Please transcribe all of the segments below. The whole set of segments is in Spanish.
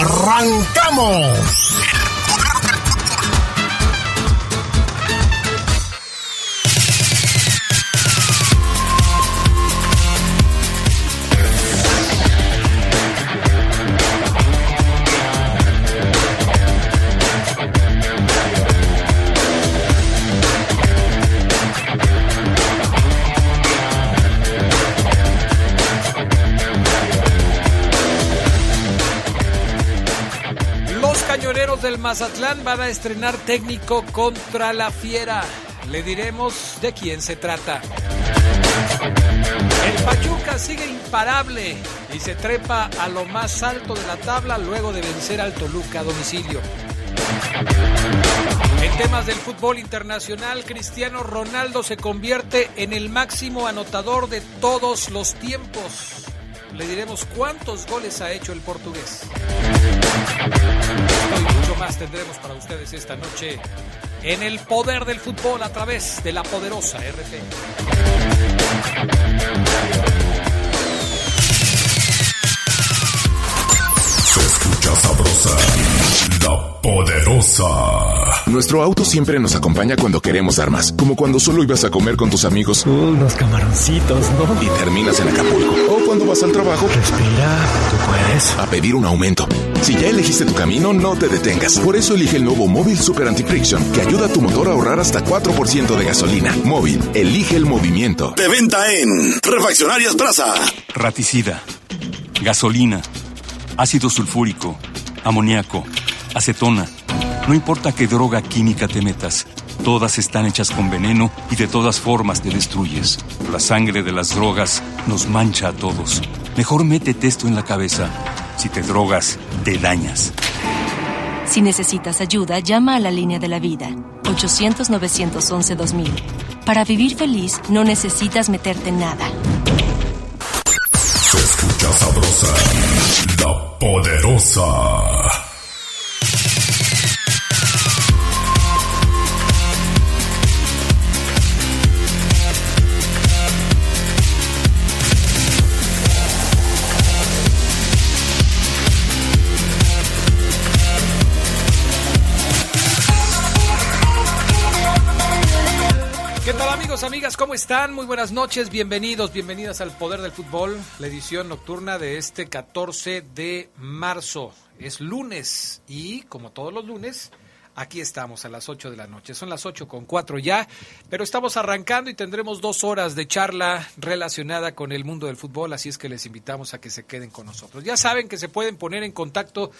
¡Arrancamos! Del Mazatlán van a estrenar técnico contra la Fiera. Le diremos de quién se trata. El Pachuca sigue imparable y se trepa a lo más alto de la tabla luego de vencer al Toluca a domicilio. En temas del fútbol internacional, Cristiano Ronaldo se convierte en el máximo anotador de todos los tiempos. Le diremos cuántos goles ha hecho el portugués más tendremos para ustedes esta noche en el poder del fútbol a través de la poderosa RT. Se escucha sabrosa, la poderosa. Nuestro auto siempre nos acompaña cuando queremos dar más, como cuando solo ibas a comer con tus amigos. Unos camaroncitos, ¿no? Y terminas en Acapulco. Cuando vas al trabajo. Respira, tú puedes. A pedir un aumento. Si ya elegiste tu camino, no te detengas. Por eso elige el nuevo Móvil Super Anti-Friction, que ayuda a tu motor a ahorrar hasta 4% de gasolina. Móvil, elige el movimiento. De venta en Refaccionarias Plaza. Raticida, gasolina, ácido sulfúrico, amoníaco, acetona. No importa qué droga química te metas, todas están hechas con veneno y de todas formas te destruyes. La sangre de las drogas nos mancha a todos. Mejor métete esto en la cabeza. Si te drogas, te dañas. Si necesitas ayuda, llama a la línea de la vida, 800-911-2000. Para vivir feliz, no necesitas meterte en nada. Se escucha sabrosa, la poderosa. Amigas, ¿cómo están? Muy buenas noches, bienvenidos, bienvenidas al Poder del Fútbol, la edición nocturna de este 14 de marzo. Es lunes y, como todos los lunes, aquí estamos a las 8 de la noche. Son las 8 con 4 ya, pero estamos arrancando y tendremos dos horas de charla relacionada con el mundo del fútbol, así es que les invitamos a que se queden con nosotros. Ya saben que se pueden poner en contacto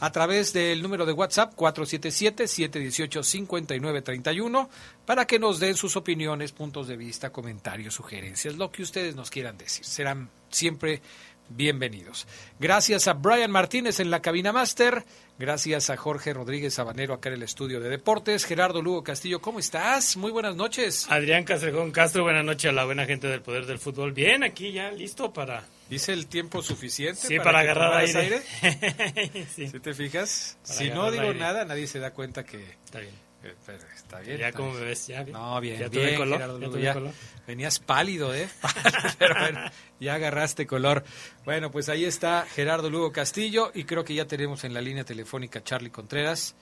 a través del número de WhatsApp 477-718-5931 para que nos den sus opiniones, puntos de vista, comentarios, sugerencias, lo que ustedes nos quieran decir. Serán siempre bienvenidos. Gracias a Brian Martínez en la cabina máster. Gracias a Jorge Rodríguez Sabanero acá en el estudio de deportes. Gerardo Lugo Castillo, ¿cómo estás? Muy buenas noches. Adrián Castrejón Castro, buenas noches a la buena gente del Poder del Fútbol. Bien, aquí ya listo para... ¿Dice el tiempo suficiente? Sí, para, agarrar aire. sí. ¿Sí te fijas? si no digo nada, nadie se da cuenta que... Está bien. Eh, está bien. Ya como me ves, ya bien. No, bien, ya bien, color, Gerardo, ya color. Venías pálido, ¿eh? Pero bueno, ya agarraste color. Bueno, pues ahí está Gerardo Lugo Castillo y creo que ya tenemos en la línea telefónica Charlie Contreras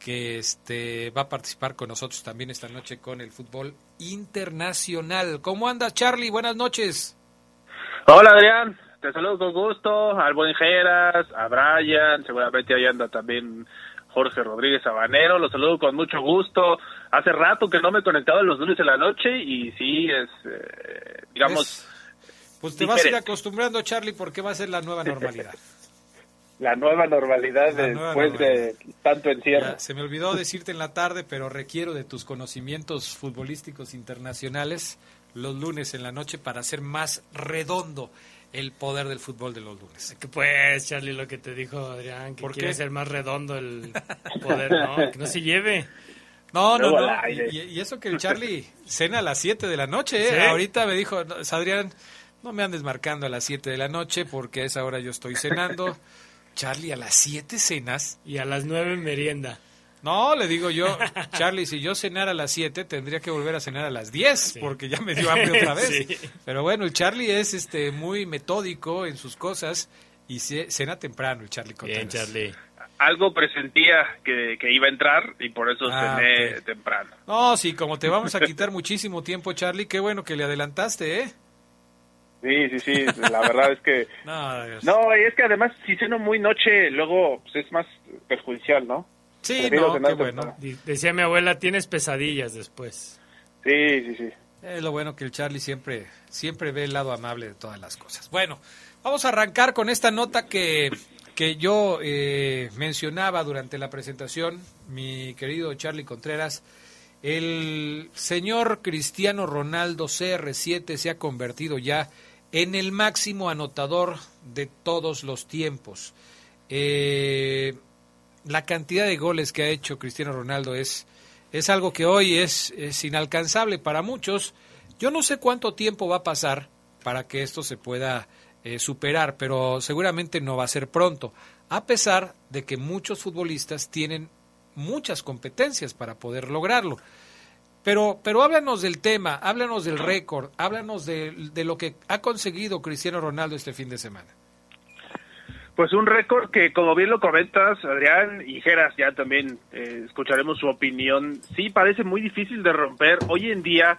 que este va a participar con nosotros también esta noche con el fútbol internacional. ¿Cómo anda Charlie? Buenas noches. Hola Adrián, te saludo con gusto, al buen Geras, a Brian, seguramente ahí anda también Jorge Rodríguez Sabanero, los saludo con mucho gusto. Hace rato que no me he conectado los lunes de la noche y sí, es, eh, digamos... pues te vas a ir acostumbrando, Charlie, porque va a ser la nueva normalidad. la nueva normalidad después de tanto encierro. se me olvidó decirte en la tarde, pero requiero de tus conocimientos futbolísticos internacionales los lunes en la noche para ser más redondo el poder del fútbol de los lunes. Que pues, Charlie, lo que te dijo Adrián, que ¿Por quiere qué? ser más redondo el poder, ¿no? Que no se lleve. No, no, no. Y, y eso que el Charlie cena a las 7 de la noche, ¿eh? ¿Sí? Ahorita me dijo, "No, Adrián, no me andes marcando a las 7 de la noche porque a esa hora yo estoy cenando. Charlie, ¿a las 7 cenas? Y a las nueve merienda. No, le digo yo, Charlie, si yo cenara a las 7, tendría que volver a cenar a las 10, porque ya me dio hambre otra vez. Sí. Pero bueno, el Charlie es este muy metódico en sus cosas y ce- cena temprano el Charlie Bien. Charlie. Algo presentía que, que iba a entrar y por eso Ah, cené temprano. No, sí, como te vamos a quitar muchísimo tiempo, Charlie, qué bueno que le adelantaste, ¿eh? Sí, sí, sí, la verdad es que... No. No, es que además si ceno muy noche, luego pues, es más perjudicial, ¿no? Sí, prefiero no, qué bueno. Decía mi abuela, tienes pesadillas después. Sí, sí, sí. Es lo bueno que el Charlie siempre, siempre ve el lado amable de todas las cosas. Bueno, vamos a arrancar con esta nota que, que yo eh, mencionaba durante la presentación, mi querido Charlie Contreras. El señor Cristiano Ronaldo CR7 se ha convertido ya en el máximo anotador de todos los tiempos. Eh, la cantidad de goles que ha hecho Cristiano Ronaldo es, es algo que hoy es, inalcanzable para muchos. Yo no sé cuánto tiempo va a pasar para que esto se pueda eh, superar, pero seguramente no va a ser pronto, a pesar de que muchos futbolistas tienen muchas competencias para poder lograrlo. Pero, pero háblanos del tema, háblanos del récord, háblanos de, de lo que ha conseguido Cristiano Ronaldo este fin de semana. Pues un récord que, como bien lo comentas, Adrián y Geras, ya también eh, escucharemos su opinión. Sí, parece muy difícil de romper hoy en día,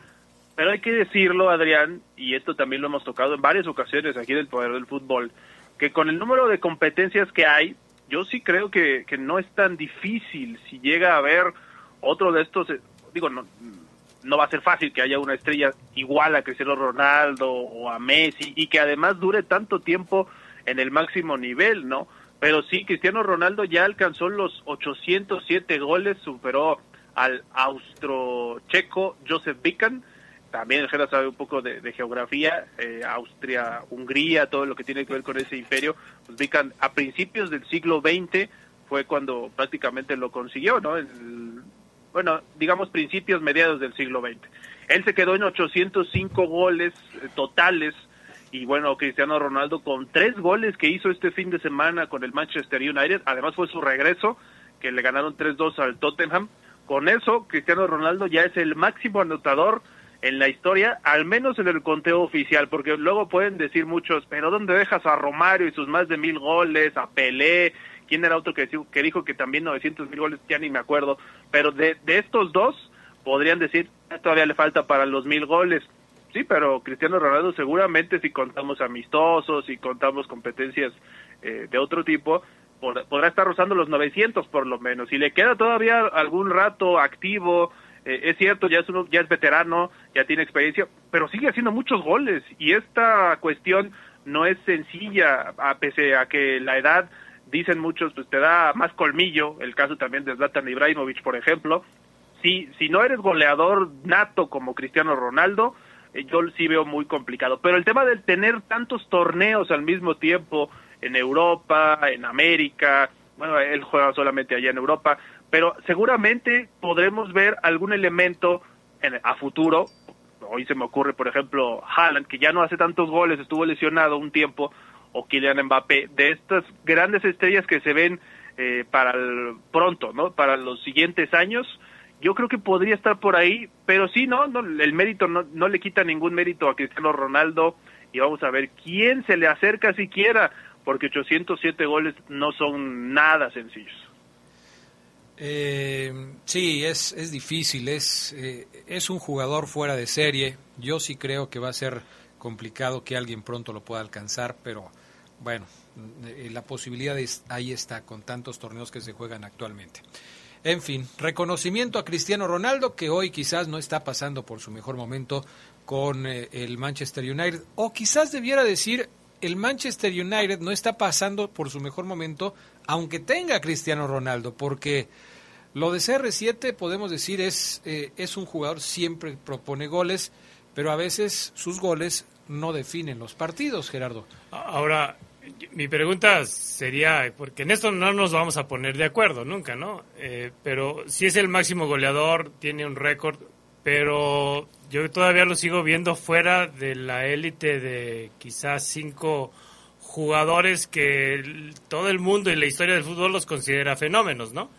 pero hay que decirlo, Adrián, y esto también lo hemos tocado en varias ocasiones aquí del Poder del Fútbol, que con el número de competencias que hay, yo sí creo que, que no es tan difícil si llega a haber otro de estos, eh, digo, no, no va a ser fácil que haya una estrella igual a Cristiano Ronaldo o a Messi y que además dure tanto tiempo en el máximo nivel, ¿no? Pero sí, Cristiano Ronaldo ya alcanzó los 807 goles, superó al austro-checo Joseph Bican, también el Jera sabe un poco de, de geografía, eh, Austria, Hungría, todo lo que tiene que ver con ese imperio, pues Bican a principios del siglo XX fue cuando prácticamente lo consiguió, ¿no? El- bueno, digamos principios, mediados del siglo XX. Él se quedó en 805 goles eh, totales y bueno, Cristiano Ronaldo con tres goles que hizo este fin de semana con el Manchester United, además fue su regreso, que le ganaron 3-2 al Tottenham. Con eso, Cristiano Ronaldo ya es el máximo anotador en la historia, al menos en el conteo oficial, porque luego pueden decir muchos, pero ¿dónde dejas a Romario y sus más de mil goles, a Pelé? ¿Quién era otro que, dijo- que también 900 mil goles? Ya ni me acuerdo. Pero de, de estos dos, podrían decir, "Ah, todavía le falta para los mil goles. Sí, pero Cristiano Ronaldo seguramente si contamos amistosos, si contamos competencias eh, de otro tipo, pod- podrá estar rozando los 900 por lo menos. Y le queda todavía algún rato activo, eh, es cierto, ya es, uno, ya es veterano, ya tiene experiencia, pero sigue haciendo muchos goles. Y esta cuestión no es sencilla, a pese a que la edad, dicen muchos, pues te da más colmillo, el caso también de Zlatan Ibrahimovic, por ejemplo, si, si no eres goleador nato como Cristiano Ronaldo, yo sí veo muy complicado. Pero el tema del tener tantos torneos al mismo tiempo en Europa, en América, bueno, él juega solamente allá en Europa, pero seguramente podremos ver algún elemento en- a futuro. Hoy se me ocurre, por ejemplo, Haaland, que ya no hace tantos goles, estuvo lesionado un tiempo, o Kylian Mbappé, de estas grandes estrellas que se ven eh, para el pronto, ¿no? Para los siguientes años yo creo que podría estar por ahí, pero sí, no, el mérito no, no le quita ningún mérito a Cristiano Ronaldo y vamos a ver quién se le acerca siquiera, porque 807 goles no son nada sencillos. Eh, sí, es, es difícil, es, eh, es un jugador fuera de serie. Yo sí creo que va a ser complicado que alguien pronto lo pueda alcanzar, pero bueno, eh, la posibilidad es, ahí está con tantos torneos que se juegan actualmente. En fin, reconocimiento a Cristiano Ronaldo, que hoy quizás no está pasando por su mejor momento con eh, el Manchester United, o quizás debiera decir, el Manchester United no está pasando por su mejor momento, aunque tenga Cristiano Ronaldo, porque lo de CR7 podemos decir es, eh, es un jugador siempre propone goles, pero a veces sus goles no definen los partidos, Gerardo. Ahora, mi pregunta sería, porque en esto no nos vamos a poner de acuerdo nunca, ¿no? Eh, pero si es el máximo goleador, tiene un récord, pero yo todavía lo sigo viendo fuera de la élite de quizás cinco jugadores que todo el mundo y la historia del fútbol los considera fenómenos, ¿no?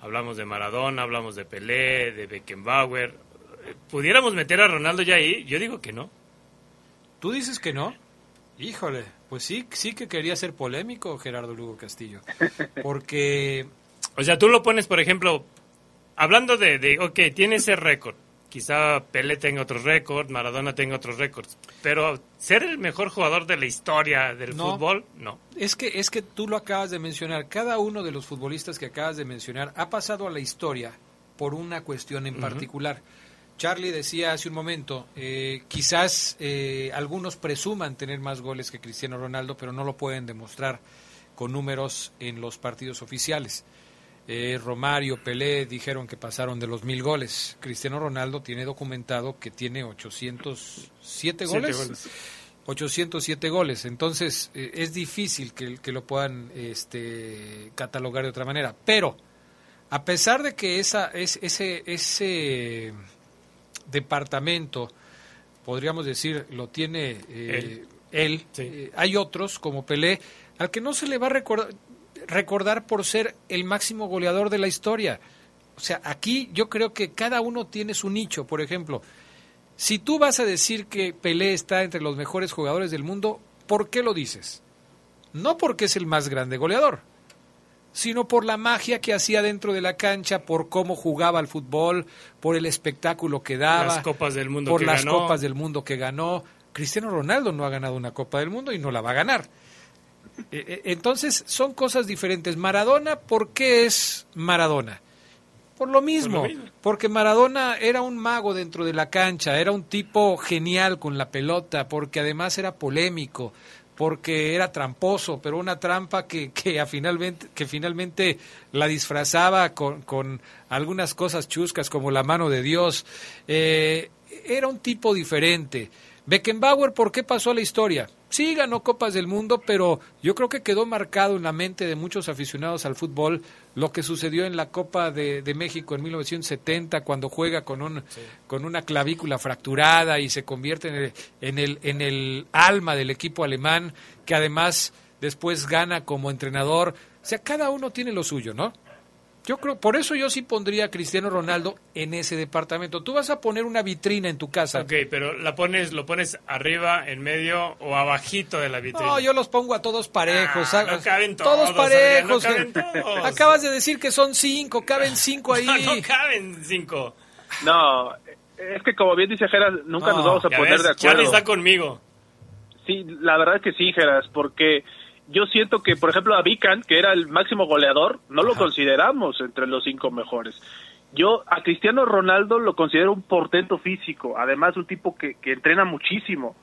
Hablamos de Maradona, hablamos de Pelé, de Beckenbauer. ¿Pudiéramos meter a Ronaldo ya ahí? Yo digo que no. ¿Tú dices que no? Híjole, pues sí, sí que quería ser polémico Gerardo Lugo Castillo. Porque O sea, tú lo pones, por ejemplo, hablando de, de ok, tiene ese récord. Quizá Pelé tenga otros récords, Maradona tenga otros récords. Pero ser el mejor jugador de la historia del No. fútbol, no. es que, es que tú lo acabas de mencionar. Cada uno de los futbolistas que acabas de mencionar ha pasado a la historia por una cuestión en particular. Charlie decía hace un momento, eh, quizás eh, algunos presuman tener más goles que Cristiano Ronaldo, pero no lo pueden demostrar con números en los partidos oficiales. Eh, Romario, Pelé dijeron que pasaron de los mil goles. Cristiano Ronaldo tiene documentado que tiene 807 Siete goles. goles. 807 goles. Entonces, es difícil que, que lo puedan este, catalogar de otra manera. Pero, a pesar de que esa, es, ese, ese departamento, podríamos decir, lo tiene eh, él, Sí. eh, hay otros, como Pelé, al que no se le va a recordar, recordar por ser el máximo goleador de la historia. O sea, aquí yo creo que cada uno tiene su nicho. Por ejemplo, si tú vas a decir que Pelé está entre los mejores jugadores del mundo, ¿por qué lo dices? No porque es el más grande goleador, sino por la magia que hacía dentro de la cancha, por cómo jugaba al fútbol, por el espectáculo que daba, Las Copas del Mundo por que las ganó. copas del mundo que ganó. Cristiano Ronaldo no ha ganado una Copa del Mundo y no la va a ganar. Eh, eh, Entonces son cosas diferentes. Maradona, ¿por qué es Maradona? Por lo mismo, mismo. porque Maradona era un mago dentro de la cancha, era un tipo genial con la pelota, porque además era polémico, porque era tramposo, pero una trampa que, que, finalmente, que finalmente la disfrazaba con, con algunas cosas chuscas como la mano de Dios. Eh, era un tipo diferente. Beckenbauer, ¿por qué pasó a la historia? Sí, ganó Copas del Mundo, pero yo creo que quedó marcado en la mente de muchos aficionados al fútbol lo que sucedió en la Copa de, de México en 1970, cuando juega con, un, con una clavícula fracturada y se convierte en el, en, el, en el alma del equipo alemán, que además después gana como entrenador. O sea, cada uno tiene lo suyo, ¿no? Yo creo, por eso yo sí pondría a Cristiano Ronaldo en ese departamento. Tú vas a poner una vitrina en tu casa. Ok, pero la pones, lo pones arriba, en medio o abajito de la vitrina. No, yo los pongo a todos parejos. Ah, no caben todos todos, Adrián, no parejos. caben todos. Acabas de decir que son cinco, caben cinco ahí. No, no caben cinco. No, es que como bien dice Geras, nunca No, nos vamos a poner ves, de Charlie acuerdo. está conmigo. Sí, la verdad es que sí, Geras, porque yo siento que, por ejemplo, a Vican, que era el máximo goleador, no lo consideramos entre los cinco mejores. Yo a Cristiano Ronaldo lo considero un portento físico, además un tipo que, que entrena muchísimo.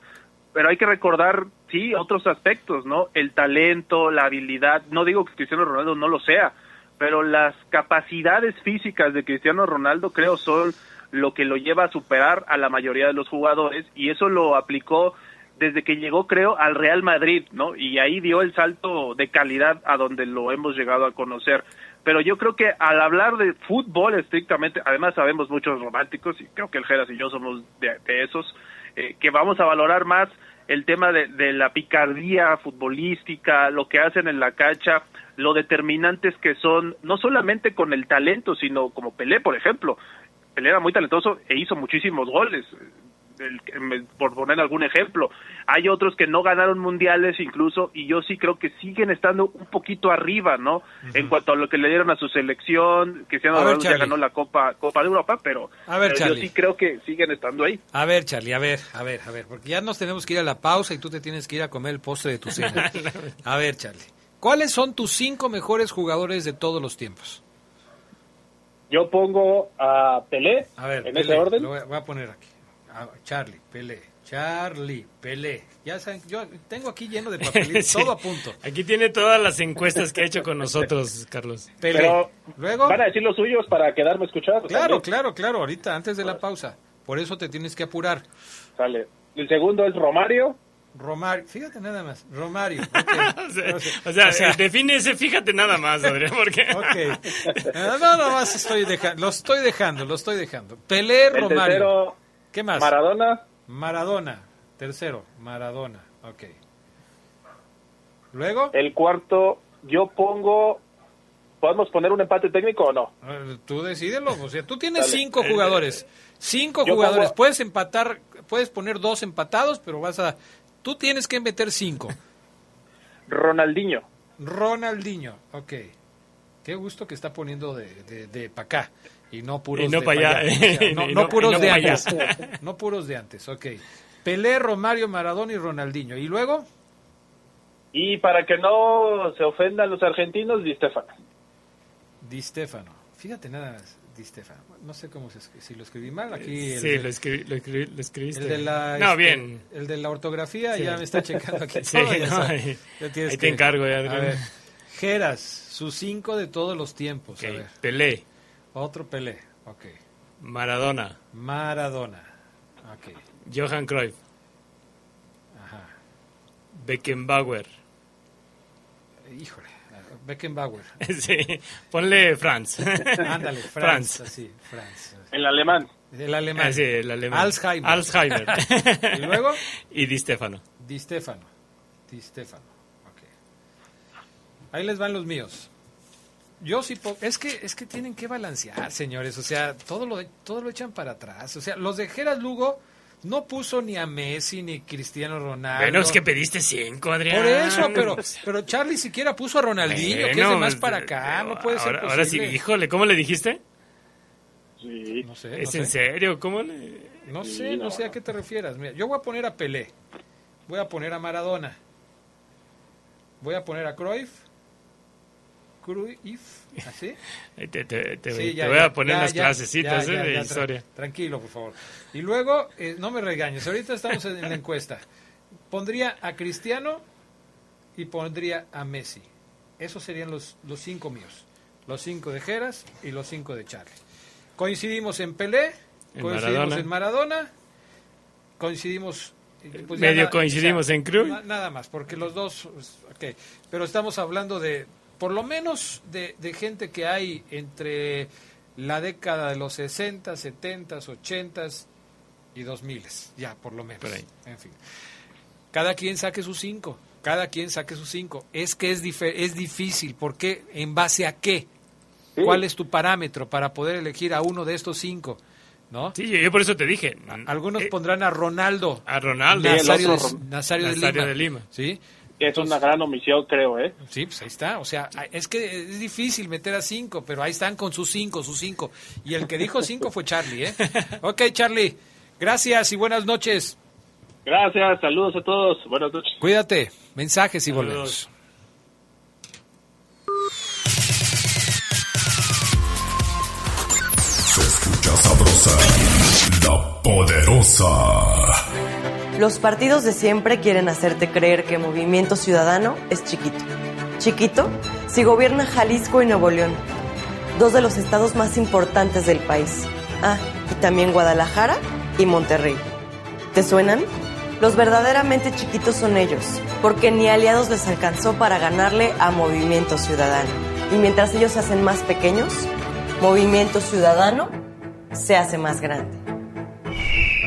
Pero hay que recordar, sí, otros aspectos, ¿no? El talento, la habilidad. No digo que Cristiano Ronaldo no lo sea, pero las capacidades físicas de Cristiano Ronaldo creo son lo que lo lleva a superar a la mayoría de los jugadores y eso lo aplicó desde que llegó creo al Real Madrid, ¿no? Y ahí dio el salto de calidad a donde lo hemos llegado a conocer. Pero yo creo que al hablar de fútbol estrictamente, además sabemos muchos románticos y creo que el Geras y yo somos de, de esos, eh, que vamos a valorar más el tema de, de la picardía futbolística, lo que hacen en la cancha, lo determinantes que son, no solamente con el talento, sino como Pelé, por ejemplo. Pelé era muy talentoso e hizo muchísimos goles, el- por poner algún ejemplo. Hay otros que no ganaron mundiales incluso, y yo sí creo que siguen estando un poquito arriba, ¿no? En cuanto a lo que le dieron a su selección, Cristiano Ronaldo ya ganó la Copa, Copa de Europa, pero, A ver, pero yo Charlie. sí creo que siguen estando ahí. A ver, Charlie, a ver, a ver, a ver, porque ya nos tenemos que ir a la pausa y tú te tienes que ir a comer el postre de tu cena. A ver, Charlie, ¿cuáles son tus cinco mejores jugadores de todos los tiempos? Yo pongo a Pelé A ver, en Pelé, ese orden. Lo voy a poner aquí. A- Charlie, Pelé, Charlie, Pelé. Ya saben, yo tengo aquí lleno de papelitos, Sí. todo a punto. Aquí tiene todas las encuestas que ha hecho con nosotros, Carlos. Pelé. Pero Luego, van a decir los suyos para quedarme escuchado. claro, claro, claro, ahorita, antes de la pausa. Por eso te tienes que apurar. Sale. El segundo es Romario. Romario, fíjate nada más, Romario. O sea, o sea, O sea- eh, define ese, fíjate nada más, Adrián, porque... Ok. No, nada más estoy dejando, lo estoy dejando, lo estoy dejando. Pelé, El Romario. tercero, ¿Qué más? Maradona. Maradona. Tercero, Maradona. Ok. Luego, El cuarto, yo pongo. ¿Podemos poner un empate técnico o no? eh, tú decídelo. O sea, tú tienes Dale. cinco jugadores. Cinco Yo jugadores. pongo- Puedes empatar, puedes poner dos empatados, pero vas a... Tú tienes que meter cinco. Ronaldinho. Ronaldinho. Ok. Qué gusto que está poniendo de, de, de pa' acá. Y no puros Y no de pa' allá. O sea, no, Y no no- puros y no de antes. No puros de antes. Ok. Pelé, Romario, Maradona y Ronaldinho. ¿Y luego? Y para que no se ofendan los argentinos, Di Stefano. Di Stefano. Fíjate nada más, Di Stefano. No sé cómo se escri- si lo escribí mal aquí. el Sí, de- lo, escribi- lo, escribi- lo escribiste. El de la, No, este, bien. El de la ortografía Sí. ya me está checando aquí. Sí, todo, no, ahí- Ya tienes ahí te encargo, ya, A ver, Geras, sus cinco de todos los tiempos. Ok, A ver, Pelé, otro Pelé. Ok. Maradona, Maradona. Ok. Johan Cruyff, Ajá. Beckenbauer. Híjole. Beckenbauer. sí, ponle Franz. Ándale, Franz. Así, Franz. El alemán. El alemán. Ah, sí, el alemán. Alzheimer. Alzheimer. ¿Y luego? y Di Stefano. Di Stefano. Di Stefano. Ok. Ahí les van los míos. Yo sí es que es que tienen que balancear, señores, o sea, todo lo todo lo echan para atrás. O sea, los de Geras Lugo no puso ni a Messi ni Cristiano Ronaldo. Bueno, es que pediste cinco, Adrián. por eso, pero pero Charlie siquiera puso a Ronaldinho, que es de más para acá, no puede ser ahora, ahora sí, híjole, ¿cómo le dijiste? Sí. No sé, no ¿Es sé. en serio? ¿Cómo le...? No Sí, sé, no no. sé a qué te refieras. Mira, yo voy a poner a Pelé. Voy a poner a Maradona. Voy a poner a Cruyff. Cruyff, ¿así? Te, te- te- voy ya, a poner ya, unas clasecitas ¿eh? de tra- historia. Tranquilo, por favor. Y luego, eh, no me regañes, ahorita estamos en la encuesta. Pondría a Cristiano y pondría a Messi. Esos serían los, los cinco míos. Los cinco de Geras y los cinco de Charlie. Coincidimos en Pelé, En coincidimos Maradona. en Maradona, coincidimos... eh, pues Medio coincidimos en na- nada más, porque los dos... pues, ok. Pero estamos hablando de, por lo menos, de, de gente que hay entre la década de los 60, 70, 80 y 2000, ya, por lo menos. Por ahí. En fin. Cada quien saque sus cinco. Cada quien saque sus cinco. Es que es, es difícil. ¿Por qué? ¿En base a qué? Sí. ¿Cuál es tu parámetro para poder elegir a uno de estos cinco? ¿No? Sí, yo, por eso te dije. Algunos eh, pondrán a Ronaldo. a Ronaldo. Nazario, de, Nazario Lima. de Lima. ¿Sí? Es una gran omisión, creo, ¿eh? Sí, pues ahí está. O sea, es que es difícil meter a cinco, pero ahí están con sus cinco, sus cinco. Y el que dijo cinco fue Charlie, ¿eh? Ok, Charlie. Gracias y buenas noches. Gracias, saludos a todos. Buenas noches. Cuídate. Mensajes y Saludos. volvemos. Se escucha sabrosa, la poderosa. Los partidos de siempre quieren hacerte creer que Movimiento Ciudadano es chiquito. Chiquito si gobierna Jalisco y Nuevo León, dos de los estados más importantes del país. Ah, y también Guadalajara y Monterrey. ¿Te suenan? Los verdaderamente chiquitos son ellos, porque ni aliados les alcanzó para ganarle a Movimiento Ciudadano. Y mientras ellos se hacen más pequeños, Movimiento Ciudadano se hace más grande.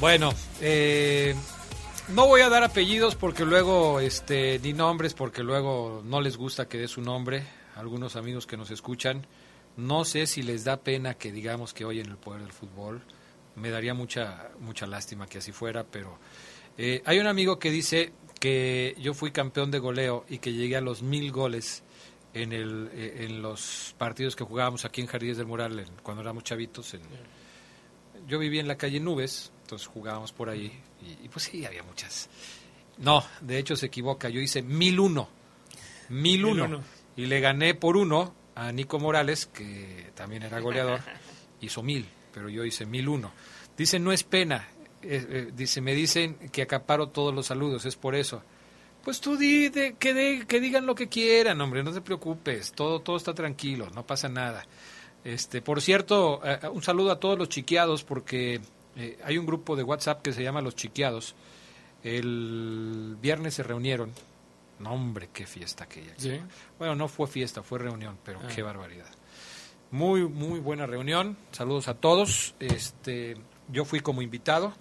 Bueno, eh, no voy a dar apellidos porque luego, este, ni nombres porque luego no les gusta que dé su nombre. Algunos amigos que nos escuchan, no sé si les da pena que digamos que hoy en el poder del fútbol. Me daría mucha mucha lástima que así fuera, pero Eh, hay un amigo que dice que yo fui campeón de goleo y que llegué a los mil goles en, el, eh, en los partidos que jugábamos aquí en Jardines del Mural en- cuando éramos chavitos. En, yo vivía en la calle Nubes, entonces jugábamos por ahí y, y pues sí, había muchas. No, de hecho se equivoca, yo hice mil uno. Mil uno. 1001. Y le gané por uno a Nico Morales, que también era goleador, hizo mil, pero yo hice mil uno. Dice, no es pena. eh, eh, dice, me dicen que acaparo todos los saludos, es por eso. Pues tú di, de- que, de- que digan lo que quieran, hombre, no te preocupes, todo, todo está tranquilo, no pasa nada. Este, por cierto, eh, un saludo a todos los chiqueados, porque eh, hay un grupo de WhatsApp que se llama Los Chiqueados. El viernes se reunieron. No, hombre, qué fiesta aquella. Sí. Bueno, no fue fiesta, fue reunión, pero Ah. qué barbaridad. Muy, muy buena reunión. Saludos a todos. Este, yo fui como invitado.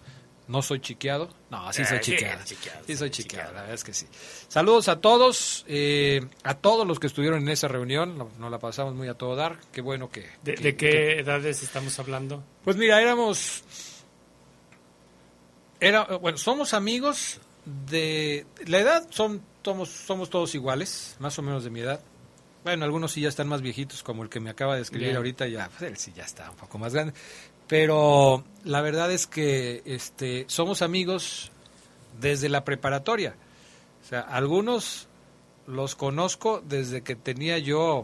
No soy chiqueado. No, sí soy Ah, sí, chiqueado. Sí soy chiqueado, la verdad es que sí. Saludos a todos, eh, a todos los que estuvieron en esa reunión. No- Nos la pasamos muy a todo dar. Qué bueno que... ¿De, que- de que- qué edades estamos hablando? pues mira, éramos. Era, bueno, somos amigos de. La edad son, somos, somos todos iguales, más o menos de mi edad. Bueno, algunos sí ya están más viejitos, como el que me acaba de escribir ahorita, ya, pues él sí ya está un poco más grande. Pero la verdad es que este, somos amigos desde la preparatoria. O sea, algunos los conozco desde que tenía yo.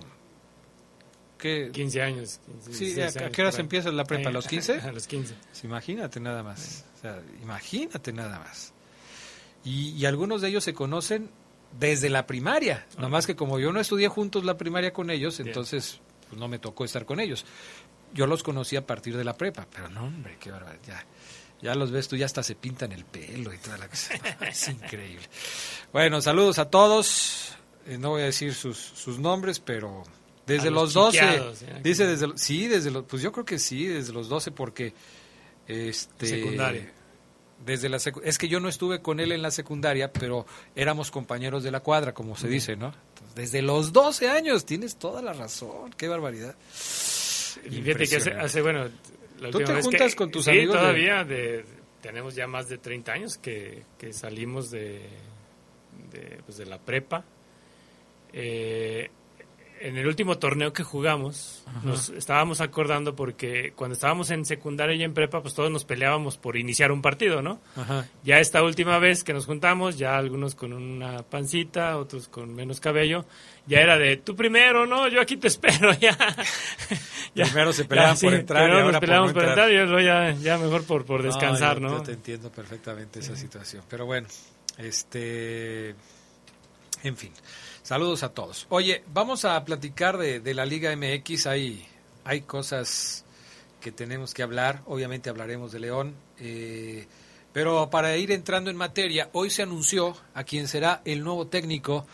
¿Qué? 15 años. 15, Sí, 16 ¿a, qué hora por se ahí. empieza la prepa? ¿A los 15? A los 15. Pues imagínate nada más. O sea, imagínate nada más. Y, y algunos de ellos se conocen desde la primaria. Nomás que como yo no estudié juntos la primaria con ellos, Bien. entonces pues, no me tocó estar con ellos. Yo los conocí a partir de la prepa, pero no, hombre, qué barbaridad. Ya, ya los ves tú, ya hasta se pintan el pelo y toda la cosa. es increíble. Bueno, saludos a todos. Eh, no voy a decir sus, sus nombres, pero desde los, los 12. chiqueados, ¿eh? Dice desde los- sí, desde los pues yo creo que sí, desde los 12 porque este Secundaria. Desde la secu- es que yo no estuve con él en la secundaria, pero éramos compañeros de la cuadra, como se dice, ¿no? Entonces, desde los 12 años, tienes toda la razón, qué barbaridad. Y fíjate que hace, hace, bueno, la ¿Tú te juntas que- con tus sí, amigos de- todavía de, tenemos ya más de 30 años que, que salimos de, de, pues, de la prepa. Eh, en el último torneo que jugamos, nos estábamos acordando porque cuando estábamos en secundaria y en prepa, pues todos nos peleábamos por iniciar un partido, ¿no? Ajá. Ya esta última vez que nos juntamos, ya algunos con una pancita, otros con menos cabello, ya era de tú primero, no, yo aquí te espero, ya. Primero se peleaban por entrar y primero ahora nos por peleamos no por entrar. entrar y luego ya, ya mejor por, por descansar, yo- ¿no? Yo te entiendo perfectamente esa situación. Pero bueno, este. En fin. Saludos a todos. Oye, vamos a platicar de, de la Liga MX. Hay, hay cosas que tenemos que hablar. Obviamente hablaremos de León. eh, pero para ir entrando en materia, hoy se anunció a quien será el nuevo técnico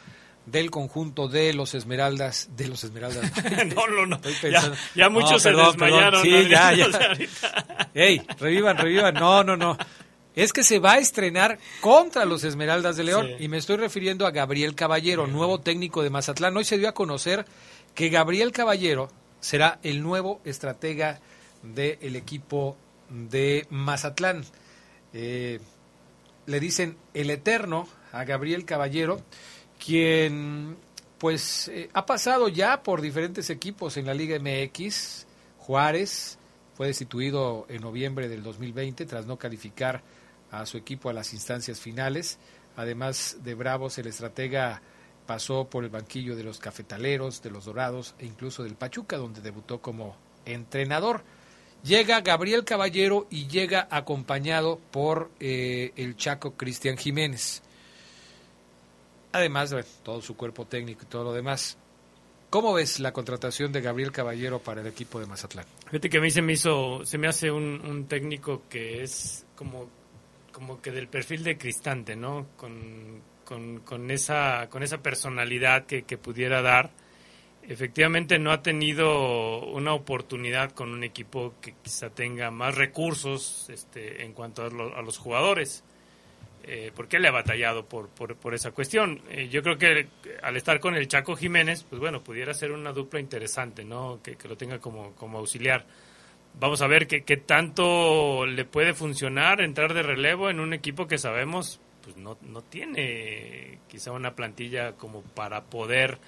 del conjunto de los Esmeraldas. De los Esmeraldas. no, no, no. Ya, muchos No, se desmayaron. perdón. Sí, ya, ya. Ey, revivan, revivan. No, no, no. Es que se va a estrenar contra los Esmeraldas de León. Sí. Y me estoy refiriendo a Gabriel Caballero, nuevo técnico de Mazatlán. Hoy se dio a conocer que Gabriel Caballero será el nuevo estratega del equipo de Mazatlán. Eh, le dicen el eterno a Gabriel Caballero, quien pues eh, ha pasado ya por diferentes equipos en la Liga MX. Juárez fue destituido en noviembre del 2020 tras no calificar a su equipo a las instancias finales. Además de Bravos, el estratega pasó por el banquillo de los Cafetaleros, de los Dorados e incluso del Pachuca, donde debutó como entrenador. Llega Gabriel Caballero y llega acompañado por eh, el Chaco Cristian Jiménez. Además, bueno, todo su cuerpo técnico y todo lo demás. ¿Cómo ves la contratación de Gabriel Caballero para el equipo de Mazatlán? Fíjate que a mí se me hizo, se me hace un técnico que es como, como que del perfil de Cristante, ¿no? Con, con, con esa, con esa personalidad que, que pudiera dar. Efectivamente no ha tenido una oportunidad con un equipo que quizá tenga más recursos este, en cuanto a, lo- a los jugadores. Eh, porque él le ha batallado por, por, por esa cuestión. Eh, yo creo que al estar con el Chaco Jiménez, pues bueno, pudiera ser una dupla interesante, ¿no? Que, que lo tenga como, como auxiliar. Vamos a ver qué, qué tanto le puede funcionar entrar de relevo en un equipo que sabemos pues no, no tiene quizá una plantilla como para poder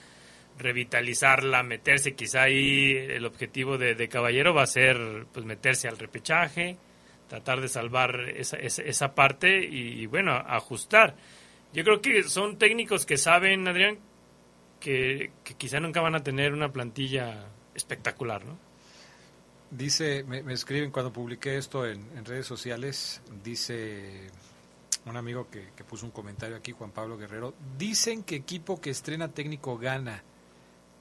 revitalizarla, meterse, quizá ahí el objetivo de, de Caballero va a ser pues meterse al repechaje, tratar de salvar esa, esa, esa parte y, bueno, ajustar. Yo creo que son técnicos que saben, Adrián, que, que quizá nunca van a tener una plantilla espectacular, ¿no? Dice, me, me escriben cuando publiqué esto en, en, redes sociales, dice un amigo que, que, puso un comentario aquí, Juan Pablo Guerrero, dicen que equipo que estrena técnico gana,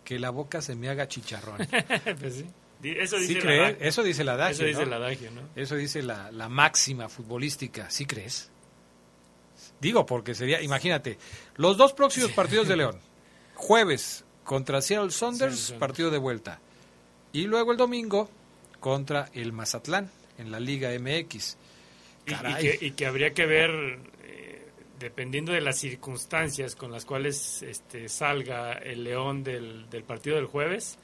que la boca se me haga chicharrón. pues sí. Eso dice, ¿Sí crees? Eso dice el adagio. Eso dice ¿no? el adagio, ¿no? Eso dice la, la máxima futbolística. ¿Sí crees? Digo, porque sería, imagínate, los dos próximos partidos de León. Jueves contra Seattle Saunders, partido de vuelta. Y luego el domingo contra el Mazatlán en la Liga MX. Y, y, que, y, que, habría que ver, eh, dependiendo de las circunstancias con las cuales este, salga el León del, del partido del jueves,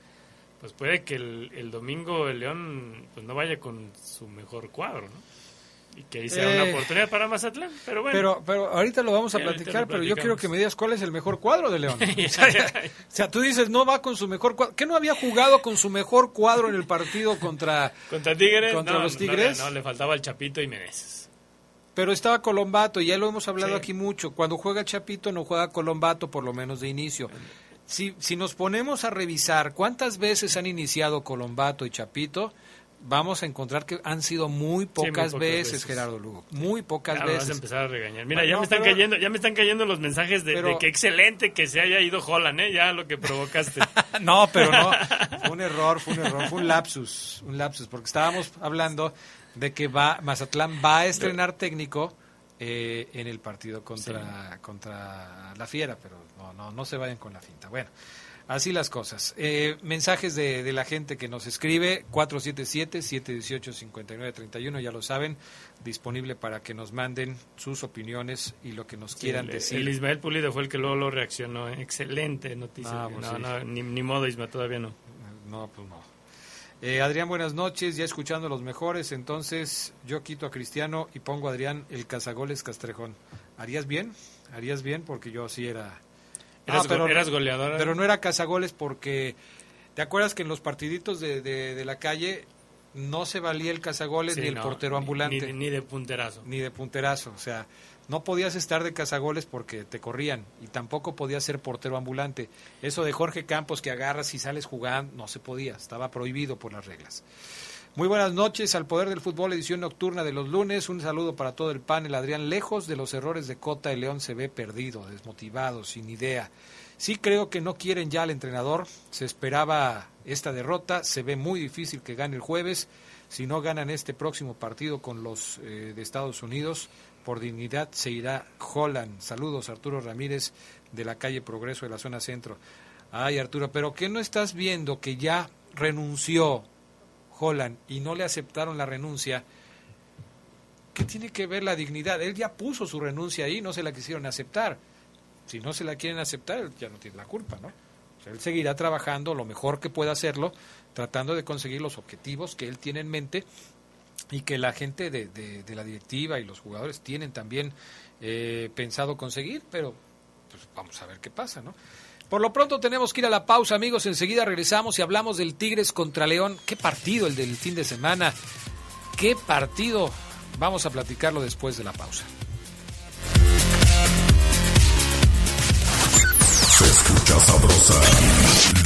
pues puede que el, el, domingo el León pues no vaya con su mejor cuadro, ¿no? Y que ahí sea eh, una oportunidad para Mazatlán, pero bueno. Pero, pero ahorita lo vamos a platicar, pero yo quiero que me digas cuál es el mejor cuadro de León. o, sea, o, sea, tú dices, no va con su mejor cuadro. ¿Qué no había jugado con su mejor cuadro en el partido contra, ¿Contra, Tigres? contra no, los Tigres? No, no, le faltaba el Chapito y Meneses. Pero estaba Colombato, y ya lo hemos hablado sí. aquí mucho. Cuando juega Chapito, no juega Colombato, por lo menos de inicio. Si, si nos ponemos a revisar cuántas veces han iniciado Colombato y Chapito, vamos a encontrar que han sido muy pocas, sí, muy pocas veces, veces, Gerardo Lugo. Muy pocas ya veces. Vas a empezar a regañar. Mira, ya me están pero, cayendo, ya me están cayendo los mensajes de, pero, de, que excelente que se haya ido Holland, ¿eh? Ya lo que provocaste. no, pero no. Fue un error, fue un error, fue un lapsus, un lapsus, porque estábamos hablando de que va Mazatlán va a estrenar técnico eh, en el partido contra sí. contra la Fiera, pero no, no, no se vayan con la finta. Bueno. Así las cosas. Eh, mensajes de, de, la gente que nos escribe, 477-718-5931, ya lo saben, disponible para que nos manden sus opiniones y lo que nos quieran sí, el, decir. El Ismael Pulido fue el que luego lo reaccionó. ¿eh? Excelente noticia. Ah, pues no, sí. no, ni, ni, modo, Isma, todavía no. No, pues no. Eh, Adrián, buenas noches, ya escuchando los mejores, entonces yo quito a Cristiano y pongo a Adrián el cazagoles Castrejón. ¿Harías bien? ¿Harías bien? Porque yo sí era Eras, ah, pero, eras goleador. Pero no era cazagoles porque. ¿Te acuerdas que en los partiditos de, de, de la calle no se valía el cazagoles sí, ni el no, portero ambulante? Ni, ni, de punterazo. Ni de punterazo. O sea, no podías estar de cazagoles porque te corrían. Y tampoco podías ser portero ambulante. Eso de Jorge Campos que agarras y sales jugando, no se podía. Estaba prohibido por las reglas. Muy buenas noches al Poder del Fútbol, edición nocturna de los lunes. Un saludo para todo el panel. Adrián, lejos de los errores de Cota, el León se ve perdido, desmotivado, sin idea. Sí creo que no quieren ya al entrenador. Se esperaba esta derrota. Se ve muy difícil que gane el jueves. Si no ganan este próximo partido con los eh, de Estados Unidos, por dignidad se irá Holland. Saludos, Arturo Ramírez, de la calle Progreso de la zona centro. Ay, Arturo, pero ¿qué no estás viendo que ya renunció Holland y no le aceptaron la renuncia, ¿qué tiene que ver la dignidad? Él ya puso su renuncia ahí, no se la quisieron aceptar. Si no se la quieren aceptar, él ya no tiene la culpa, ¿no? Él seguirá trabajando lo mejor que pueda hacerlo, tratando de conseguir los objetivos que él tiene en mente y que la gente de, de, de la directiva y los jugadores tienen también eh, pensado conseguir, pero pues vamos a ver qué pasa, ¿no? Por lo pronto tenemos que ir a la pausa, amigos. Enseguida regresamos y hablamos del Tigres contra León. Qué partido el del fin de semana. Qué partido. Vamos a platicarlo después de la pausa. Se escucha sabrosa,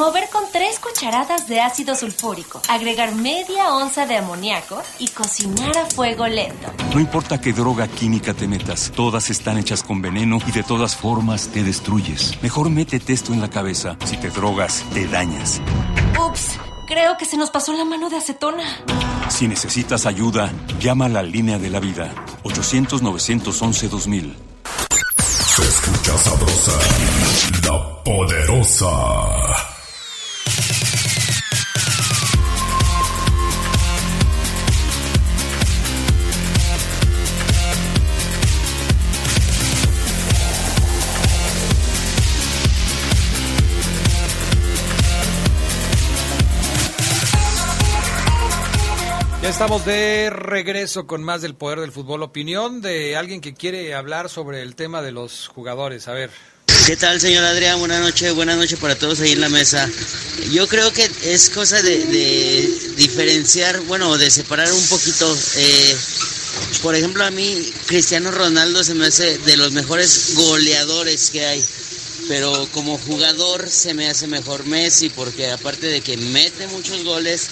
Remover con tres cucharadas de ácido sulfúrico. Agregar media onza de amoníaco y cocinar a fuego lento. No importa qué droga química te metas, todas están hechas con veneno y de todas formas te destruyes. Mejor métete esto en la cabeza. Si te drogas, te dañas. Ups, creo que se nos pasó la mano de acetona. Si necesitas ayuda, llama a la línea de la vida. 800-911-2000. Se escucha sabrosa, la poderosa. Ya estamos de regreso con más del poder del fútbol. Opinión de alguien que quiere hablar sobre el tema de los jugadores. A ver. ¿Qué tal, señor Adrián? Buenas noches, buenas noches para todos ahí en la mesa. Yo creo que es cosa de, diferenciar, bueno, de separar un poquito. Eh, por ejemplo, a mí Cristiano Ronaldo se me hace de los mejores goleadores que hay. Pero como jugador se me hace mejor Messi porque aparte de que mete muchos goles,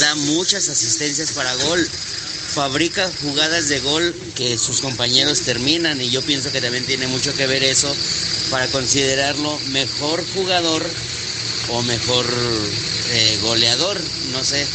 da muchas asistencias para gol, fabrica jugadas de gol que sus compañeros terminan y yo pienso que también tiene mucho que ver eso para considerarlo mejor jugador o mejor eh, goleador, no sé.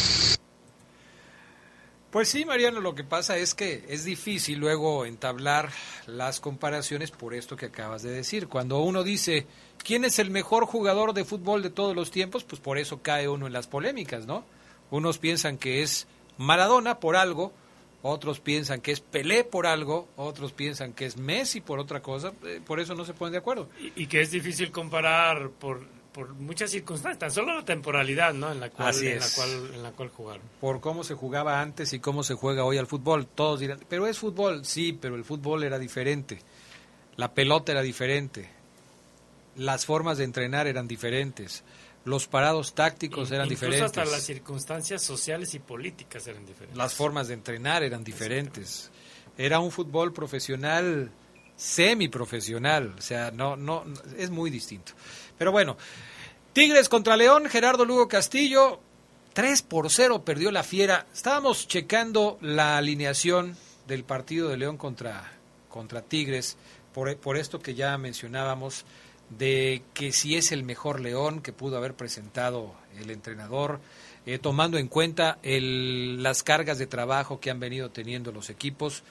Pues sí, Mariano, lo que pasa es que es difícil luego entablar las comparaciones por esto que acabas de decir. Cuando uno dice, ¿quién es el mejor jugador de fútbol de todos los tiempos? Pues por eso cae uno en las polémicas, ¿no? Unos piensan que es Maradona por algo, otros piensan que es Pelé por algo, otros piensan que es Messi por otra cosa, eh, por eso no se ponen de acuerdo. Y, y que es difícil comparar por, por muchas circunstancias, tan solo la temporalidad, ¿no? En la cual, Así en la cual, en la cual jugaron. Por cómo se jugaba antes y cómo se juega hoy al fútbol, todos dirán, pero es fútbol, sí, pero el fútbol era diferente, la pelota era diferente, las formas de entrenar eran diferentes, los parados tácticos eran Incluso diferentes. hasta las circunstancias sociales y políticas eran diferentes. Las formas de entrenar eran diferentes. Era un fútbol profesional, semiprofesional, o sea, no, no, no- es muy distinto. Pero bueno, Tigres contra León, Gerardo Lugo Castillo, 3 por 0 perdió la fiera. Estábamos checando la alineación del partido de León contra, contra Tigres, por, por esto que ya mencionábamos, de que si es el mejor León que pudo haber presentado el entrenador, eh, tomando en cuenta el, las cargas de trabajo que han venido teniendo los equipos.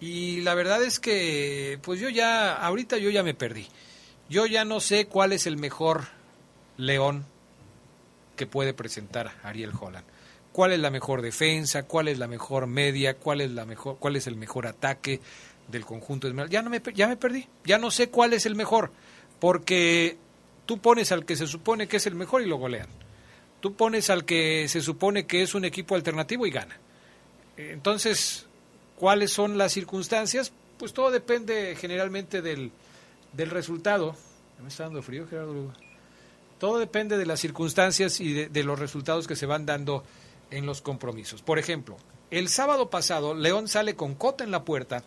Y la verdad es que, pues yo ya, ahorita yo ya me perdí. Yo ya no sé cuál es el mejor León que puede presentar Ariel Holland. ¿Cuál es la mejor defensa? ¿Cuál es la mejor media? ¿Cuál es la mejor cuál es el mejor ataque del conjunto? Ya no me ya me perdí. Ya no sé cuál es el mejor, porque tú pones al que se supone que es el mejor y lo golean. Tú pones al que se supone que es un equipo alternativo y gana. Entonces, ¿cuáles son las circunstancias? Pues todo depende generalmente del, del resultado. ¿Me está dando frío, Gerardo? Todo depende de las circunstancias y de, de los resultados que se van dando en los compromisos. Por ejemplo, el sábado pasado León sale con Cota en la puerta,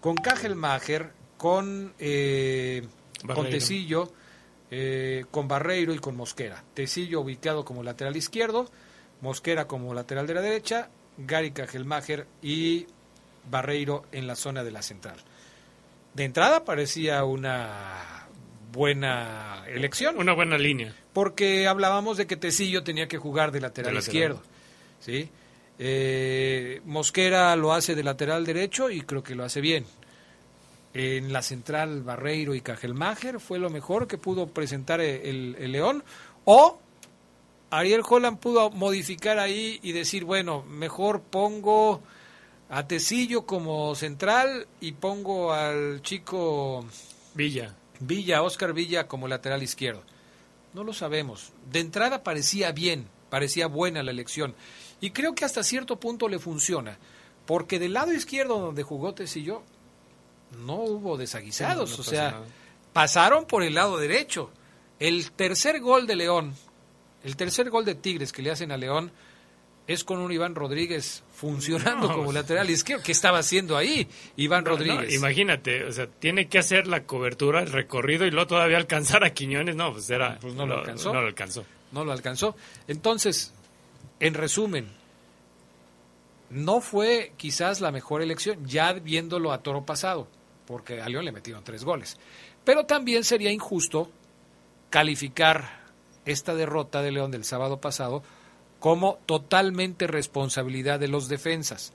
con Kajelmacher, con, eh, con. Tecillo, eh, con Barreiro y con Mosquera. Tecillo ubicado como lateral izquierdo, Mosquera como lateral de la derecha, Gary Kajelmacher y Barreiro en la zona de la central. De entrada parecía una buena elección. Una buena línea. Porque hablábamos de que Tecillo tenía que jugar de lateral De lateral. izquierdo. ¿sí? Eh, Mosquera lo hace de lateral derecho y creo que lo hace bien. En la central Barreiro y Cajelmacher fue lo mejor que pudo presentar el, el León. O Ariel Holland pudo modificar ahí y decir, bueno, mejor pongo a Tecillo como central y pongo al chico Villa. Villa, Oscar Villa como lateral izquierdo. No lo sabemos. De entrada parecía bien, parecía buena la elección. Y creo que hasta cierto punto le funciona. Porque del lado izquierdo donde jugó Tecillo, no hubo desaguisados. Sí, no o sea, nada. pasaron por el lado derecho. El tercer gol de León, el tercer gol de Tigres que le hacen a León, es con un Iván Rodríguez funcionando como lateral izquierdo. ¿Qué estaba haciendo ahí Iván Rodríguez? imagínate, o sea, tiene que hacer la cobertura, el recorrido y luego todavía alcanzar a Quiñones. No, pues era. Pues no lo alcanzó. No lo alcanzó. No lo alcanzó. Entonces, en resumen, no fue quizás la mejor elección, ya viéndolo a toro pasado, porque a León le metieron tres goles. Pero también sería injusto calificar esta derrota de León del sábado pasado como totalmente responsabilidad de los defensas,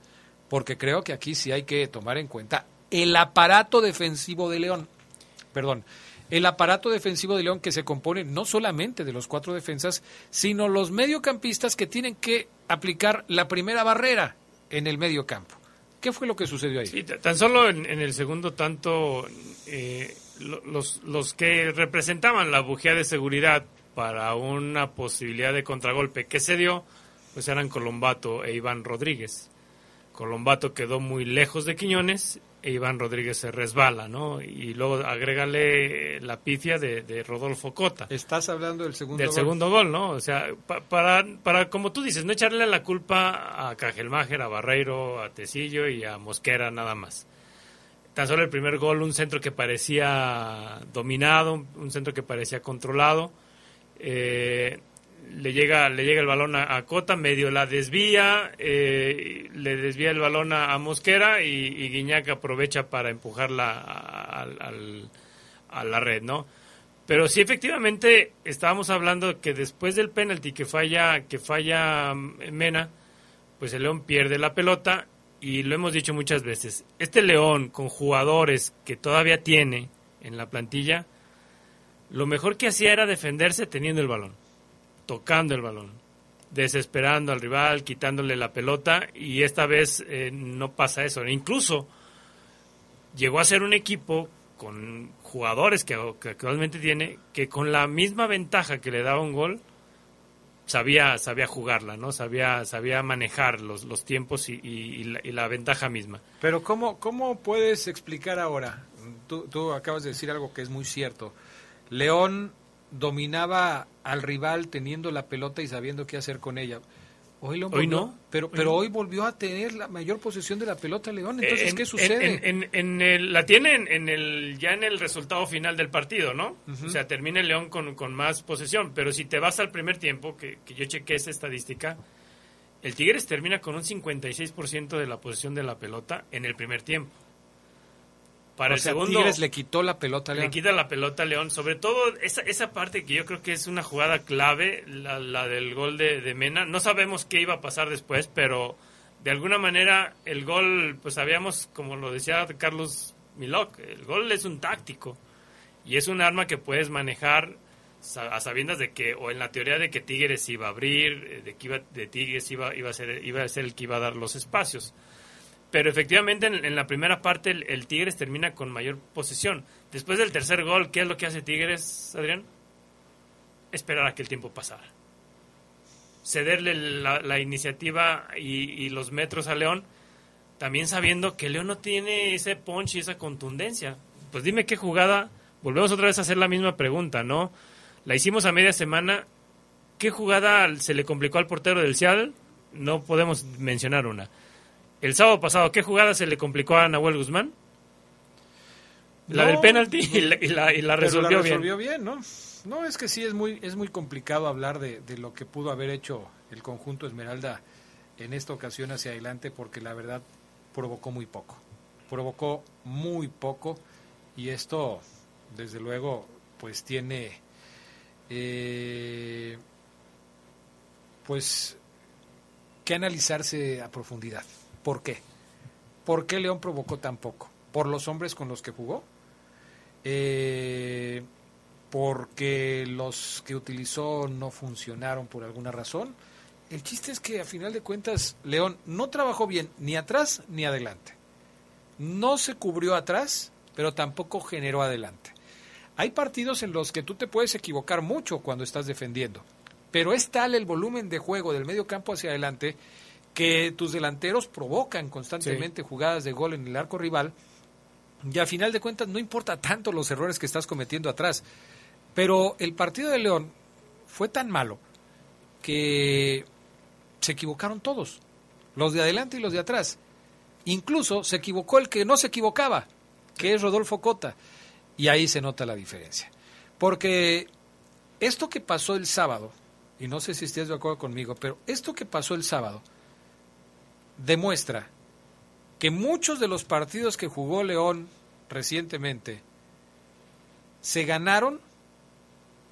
porque creo que aquí sí hay que tomar en cuenta el aparato defensivo de León. Perdón, el aparato defensivo de León que se compone no solamente de los cuatro defensas, sino los mediocampistas que tienen que aplicar la primera barrera en el medio campo. ¿Qué fue lo que sucedió ahí? Sí, tan solo en, el segundo tanto, eh, los, los que representaban la bujía de seguridad para una posibilidad de contragolpe que se dio, pues eran Colombato e Iván Rodríguez. Colombato quedó muy lejos de Quiñones e Iván Rodríguez se resbala, ¿no? Y luego agrégale la pifia de, de Rodolfo Cota. Estás hablando del segundo del gol. segundo gol, ¿no? O sea, pa- para, para, como tú dices, no echarle la culpa a Cajelmáger, a Barreiro, a Tecillo y a Mosquera nada más. Tan solo el primer gol, un centro que parecía dominado, un- un centro que parecía controlado. Eh, le llega le llega el balón a, Cota, medio la desvía, eh, le desvía el balón a, Mosquera y, Guiñac aprovecha para empujarla a, a la red, ¿no? Pero sí, efectivamente, estábamos hablando que después del penalti que falla, que falla mm, Mena, pues el León pierde la pelota y lo hemos dicho muchas veces. Este León, con jugadores que todavía tiene en la plantilla, lo mejor que hacía era defenderse teniendo el balón, tocando el balón, desesperando al rival, quitándole la pelota y esta vez eh, no pasa eso. Incluso llegó a ser un equipo con jugadores que, actualmente tiene que con la misma ventaja que le daba un gol sabía sabía jugarla no sabía sabía manejar los, los tiempos y, y- y la, y la ventaja misma Pero ¿cómo, cómo puedes explicar ahora? Tú, tú acabas de decir algo que es muy cierto. León dominaba al rival teniendo la pelota y sabiendo qué hacer con ella. Hoy, no. Pero, Hoy pero no. hoy volvió a tener la mayor posesión de la pelota León. Entonces, En- ¿qué sucede? En, en- el- la tienen en el, ya en el resultado final del partido, ¿no? O sea, termina el León con, con más posesión. Pero si te vas al primer tiempo, que, que yo chequé esa estadística, el Tigres termina con un 56% de la posesión de la pelota en el primer tiempo. Para O el sea, segundo, Tigres le quitó la pelota a le León. quita la pelota a León. Sobre todo esa, esa parte que yo creo que es una jugada clave, la, la del gol de, de Mena. No sabemos qué iba a pasar después, pero de alguna manera el gol, pues sabíamos, como lo decía Carlos Milok, el gol es un táctico y es un arma que puedes manejar a sabiendas de que, o en la teoría de que Tigres iba a abrir, eh, de que iba, de Tigres iba, iba, a ser, iba a ser el que iba a dar los espacios. Pero efectivamente en, la primera parte el, Tigres termina con mayor posesión. Después del tercer gol, ¿qué es lo que hace Tigres, Adrián? Esperar a que el tiempo pasara. Cederle la, la iniciativa y, y los metros a León, también sabiendo que León no tiene ese punch y esa contundencia. Pues dime qué jugada, volvemos otra vez a hacer la misma pregunta, ¿no? La hicimos a media semana, ¿qué jugada se le complicó al portero del Seattle? No podemos mencionar una. El sábado pasado, ¿qué jugada se le complicó a Nahuel Guzmán? La No, del penalti y la, y la- y la Pero resolvió, la bien. resolvió bien, ¿no? No, es que sí, es muy, es muy complicado hablar de, de lo que pudo haber hecho el conjunto Esmeralda en esta ocasión hacia adelante, porque la verdad provocó muy poco. Provocó muy poco y esto, desde luego, pues tiene, eh, pues, que analizarse a profundidad. ¿Por qué? ¿Por qué León provocó tan poco? ¿Por los hombres con los que jugó? Eh, porque los que utilizó no funcionaron por alguna razón. El chiste es que a final de cuentas León no trabajó bien ni atrás ni adelante. No se cubrió atrás, pero tampoco generó adelante. Hay partidos en los que tú te puedes equivocar mucho cuando estás defendiendo, pero es tal el volumen de juego del medio campo hacia adelante que tus delanteros provocan constantemente jugadas de gol en el arco rival Y a final de cuentas no importa tanto los errores que estás cometiendo atrás. Pero el partido de León fue tan malo que se equivocaron todos, los de adelante y los de atrás. Incluso se equivocó el que no se equivocaba, que es Rodolfo Cota. Y ahí se nota la diferencia. Porque esto que pasó el sábado, y no sé si estés de acuerdo conmigo, pero esto que pasó el sábado demuestra que muchos de los partidos que jugó León recientemente se ganaron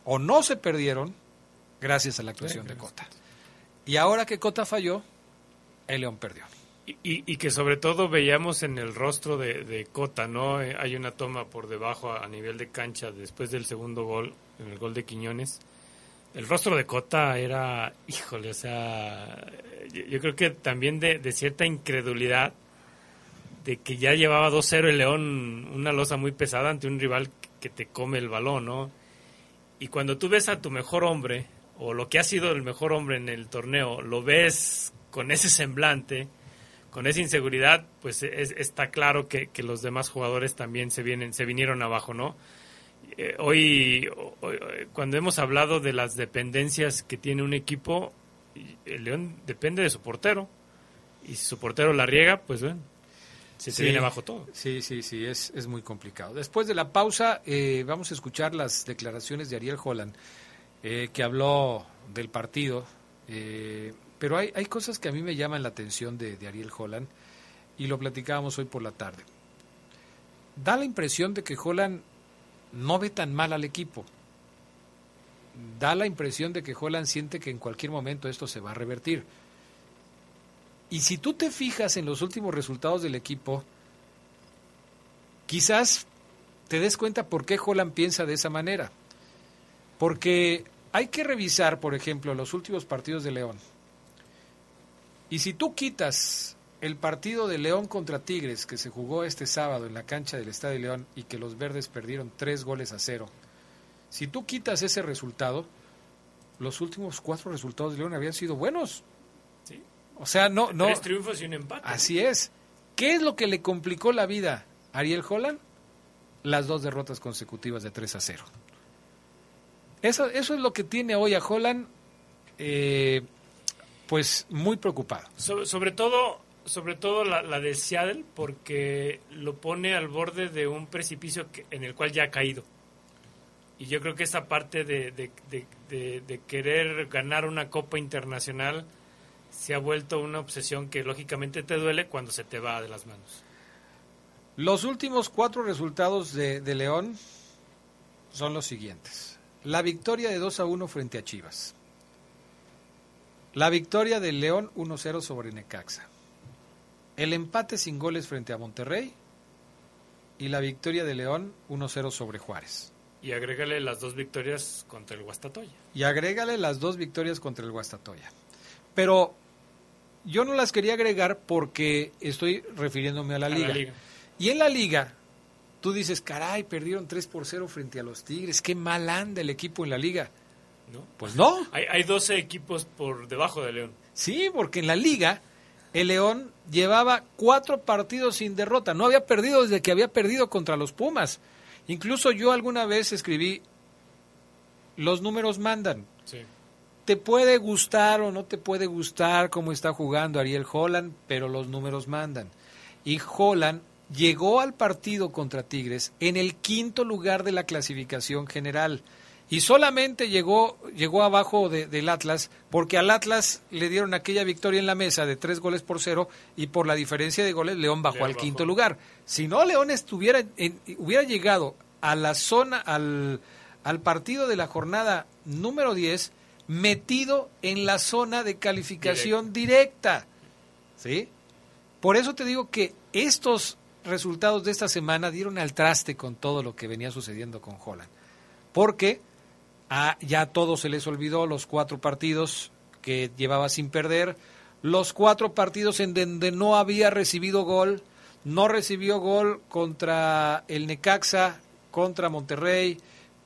o no se perdieron gracias a la actuación de Cota. Y ahora que Cota falló, el León perdió. Y, que sobre todo veíamos en el rostro de, Cota, ¿no? Eh, hay una toma por debajo a, nivel de cancha después del segundo gol, en el gol de Quiñones. El rostro de Cota era, híjole, o sea, yo, creo que también de, cierta incredulidad de que ya llevaba 2-0 el León, una losa muy pesada ante un rival que te come el balón, ¿no? Y cuando tú ves a tu mejor hombre, o lo que ha sido el mejor hombre en el torneo, lo ves con ese semblante, con esa inseguridad, pues está claro que, los demás jugadores también se vienen, se vinieron abajo, ¿no? Eh, hoy, cuando hemos hablado de las dependencias que tiene un equipo, el León depende de su portero. Y si su portero la riega, pues bueno, se te viene abajo todo. Sí, sí, sí, es, es muy complicado. Después de la pausa, eh, vamos a escuchar las declaraciones de Ariel Holland, eh, que habló del partido. Eh, pero hay, hay cosas que a mí me llaman la atención de, Ariel Holland y lo platicábamos hoy por la tarde. Da la impresión de que Holland no ve tan mal al equipo. Da la impresión de que Holland siente que en cualquier momento esto se va a revertir. Y si tú te fijas en los últimos resultados del equipo, quizás te des cuenta por qué Holland piensa de esa manera. Porque hay que revisar, por ejemplo, los últimos partidos de León. Y si tú quitas el partido de León contra Tigres que se jugó este sábado en la cancha del Estadio León y que los verdes perdieron tres goles a cero, si tú quitas ese resultado, los últimos cuatro resultados de León habían sido buenos. Sí. O sea, no, no. Tres triunfos y un empate. Así es. ¿Qué es lo que le complicó la vida a Ariel Holland? Las dos derrotas consecutivas de 3 a 0. Eso, eso es lo que tiene hoy a Holland. Eh, pues muy preocupado. sobre todo, sobre todo la, de Seattle, porque lo pone al borde de un precipicio en el cual ya ha caído. Y yo creo que esa parte de, de, querer ganar una copa internacional se ha vuelto una obsesión que lógicamente te duele cuando se te va de las manos. Los últimos cuatro resultados de, León son los siguientes. La victoria de 2 a 1 frente a Chivas. La victoria del León 1-0 sobre Necaxa. El empate sin goles frente a Monterrey. Y la victoria de León 1-0 sobre Juárez. Y agrégale las dos victorias contra el Guastatoya. Y agrégale las dos victorias contra el Guastatoya. Pero yo no las quería agregar porque estoy refiriéndome a la, liga. Y en la liga, tú dices, caray, perdieron 3 por 0 frente a los Tigres. Qué mal anda el equipo en la liga. Pues no. Hay, hay 12 equipos por debajo de León. Sí, porque en la liga el León llevaba cuatro partidos sin derrota. No había perdido desde que había perdido contra los Pumas. Incluso yo alguna vez escribí, los números mandan. Te puede gustar o no te puede gustar cómo está jugando Ariel Holland, pero los números mandan. Y Holland llegó al partido contra Tigres en el quinto lugar de la clasificación general y solamente llegó, llegó abajo del Atlas porque al Atlas le dieron aquella victoria en la mesa de tres goles por cero y por la diferencia de goles León bajó al quinto lugar. Si no, León estuviera hubiera llegado a la zona, al, al partido de la jornada número 10 metido en la zona de calificación directa. ¿Sí? Por eso te digo que estos resultados de esta semana dieron al traste con todo lo que venía sucediendo con Holland. Porque Ah, ya todo se les olvidó, los cuatro partidos que llevaba sin perder, los cuatro partidos en donde no había recibido gol, no recibió gol contra el Necaxa, contra Monterrey,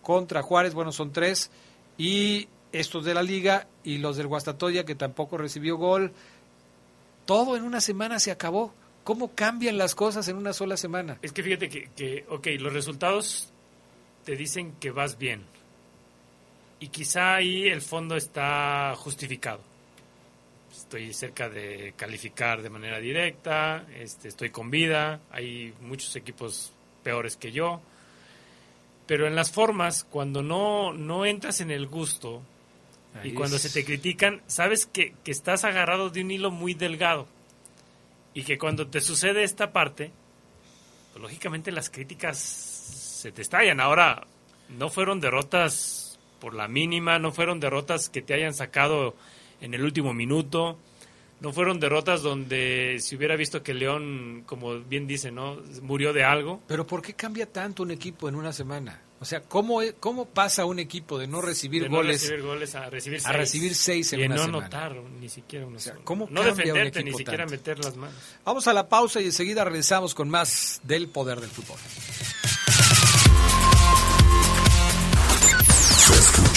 contra Juárez, bueno, son tres, y estos de la liga y los del Guastatoya que tampoco recibió gol. Todo en una semana se acabó. ¿cómo cambian las cosas en una sola semana? Es que fíjate que, que, ok, los resultados te dicen que vas bien. Y quizá ahí el fondo está justificado. Estoy cerca de calificar de manera directa, este, estoy con vida, hay muchos equipos peores que yo. Pero en las formas, cuando no, no entras en el gusto y cuando se te critican, sabes que, que estás agarrado de un hilo muy delgado. Y que cuando te sucede esta parte, pues, lógicamente las críticas se te estallan. Ahora, no fueron derrotas por la mínima, no fueron derrotas que te hayan sacado en el último minuto, no fueron derrotas donde se hubiera visto que León, como bien dice, ¿no? murió de algo. Pero ¿por qué cambia tanto un equipo en una semana? O sea, ¿cómo, e, cómo pasa un equipo de no recibir, de goles, no recibir goles a recibir seis, a recibir seis en y una no semana? anotar ni siquiera una o sea. ¿cómo No un defenderte equipo ni siquiera tanto? meter las manos. Vamos a la pausa y enseguida regresamos con más del poder del fútbol.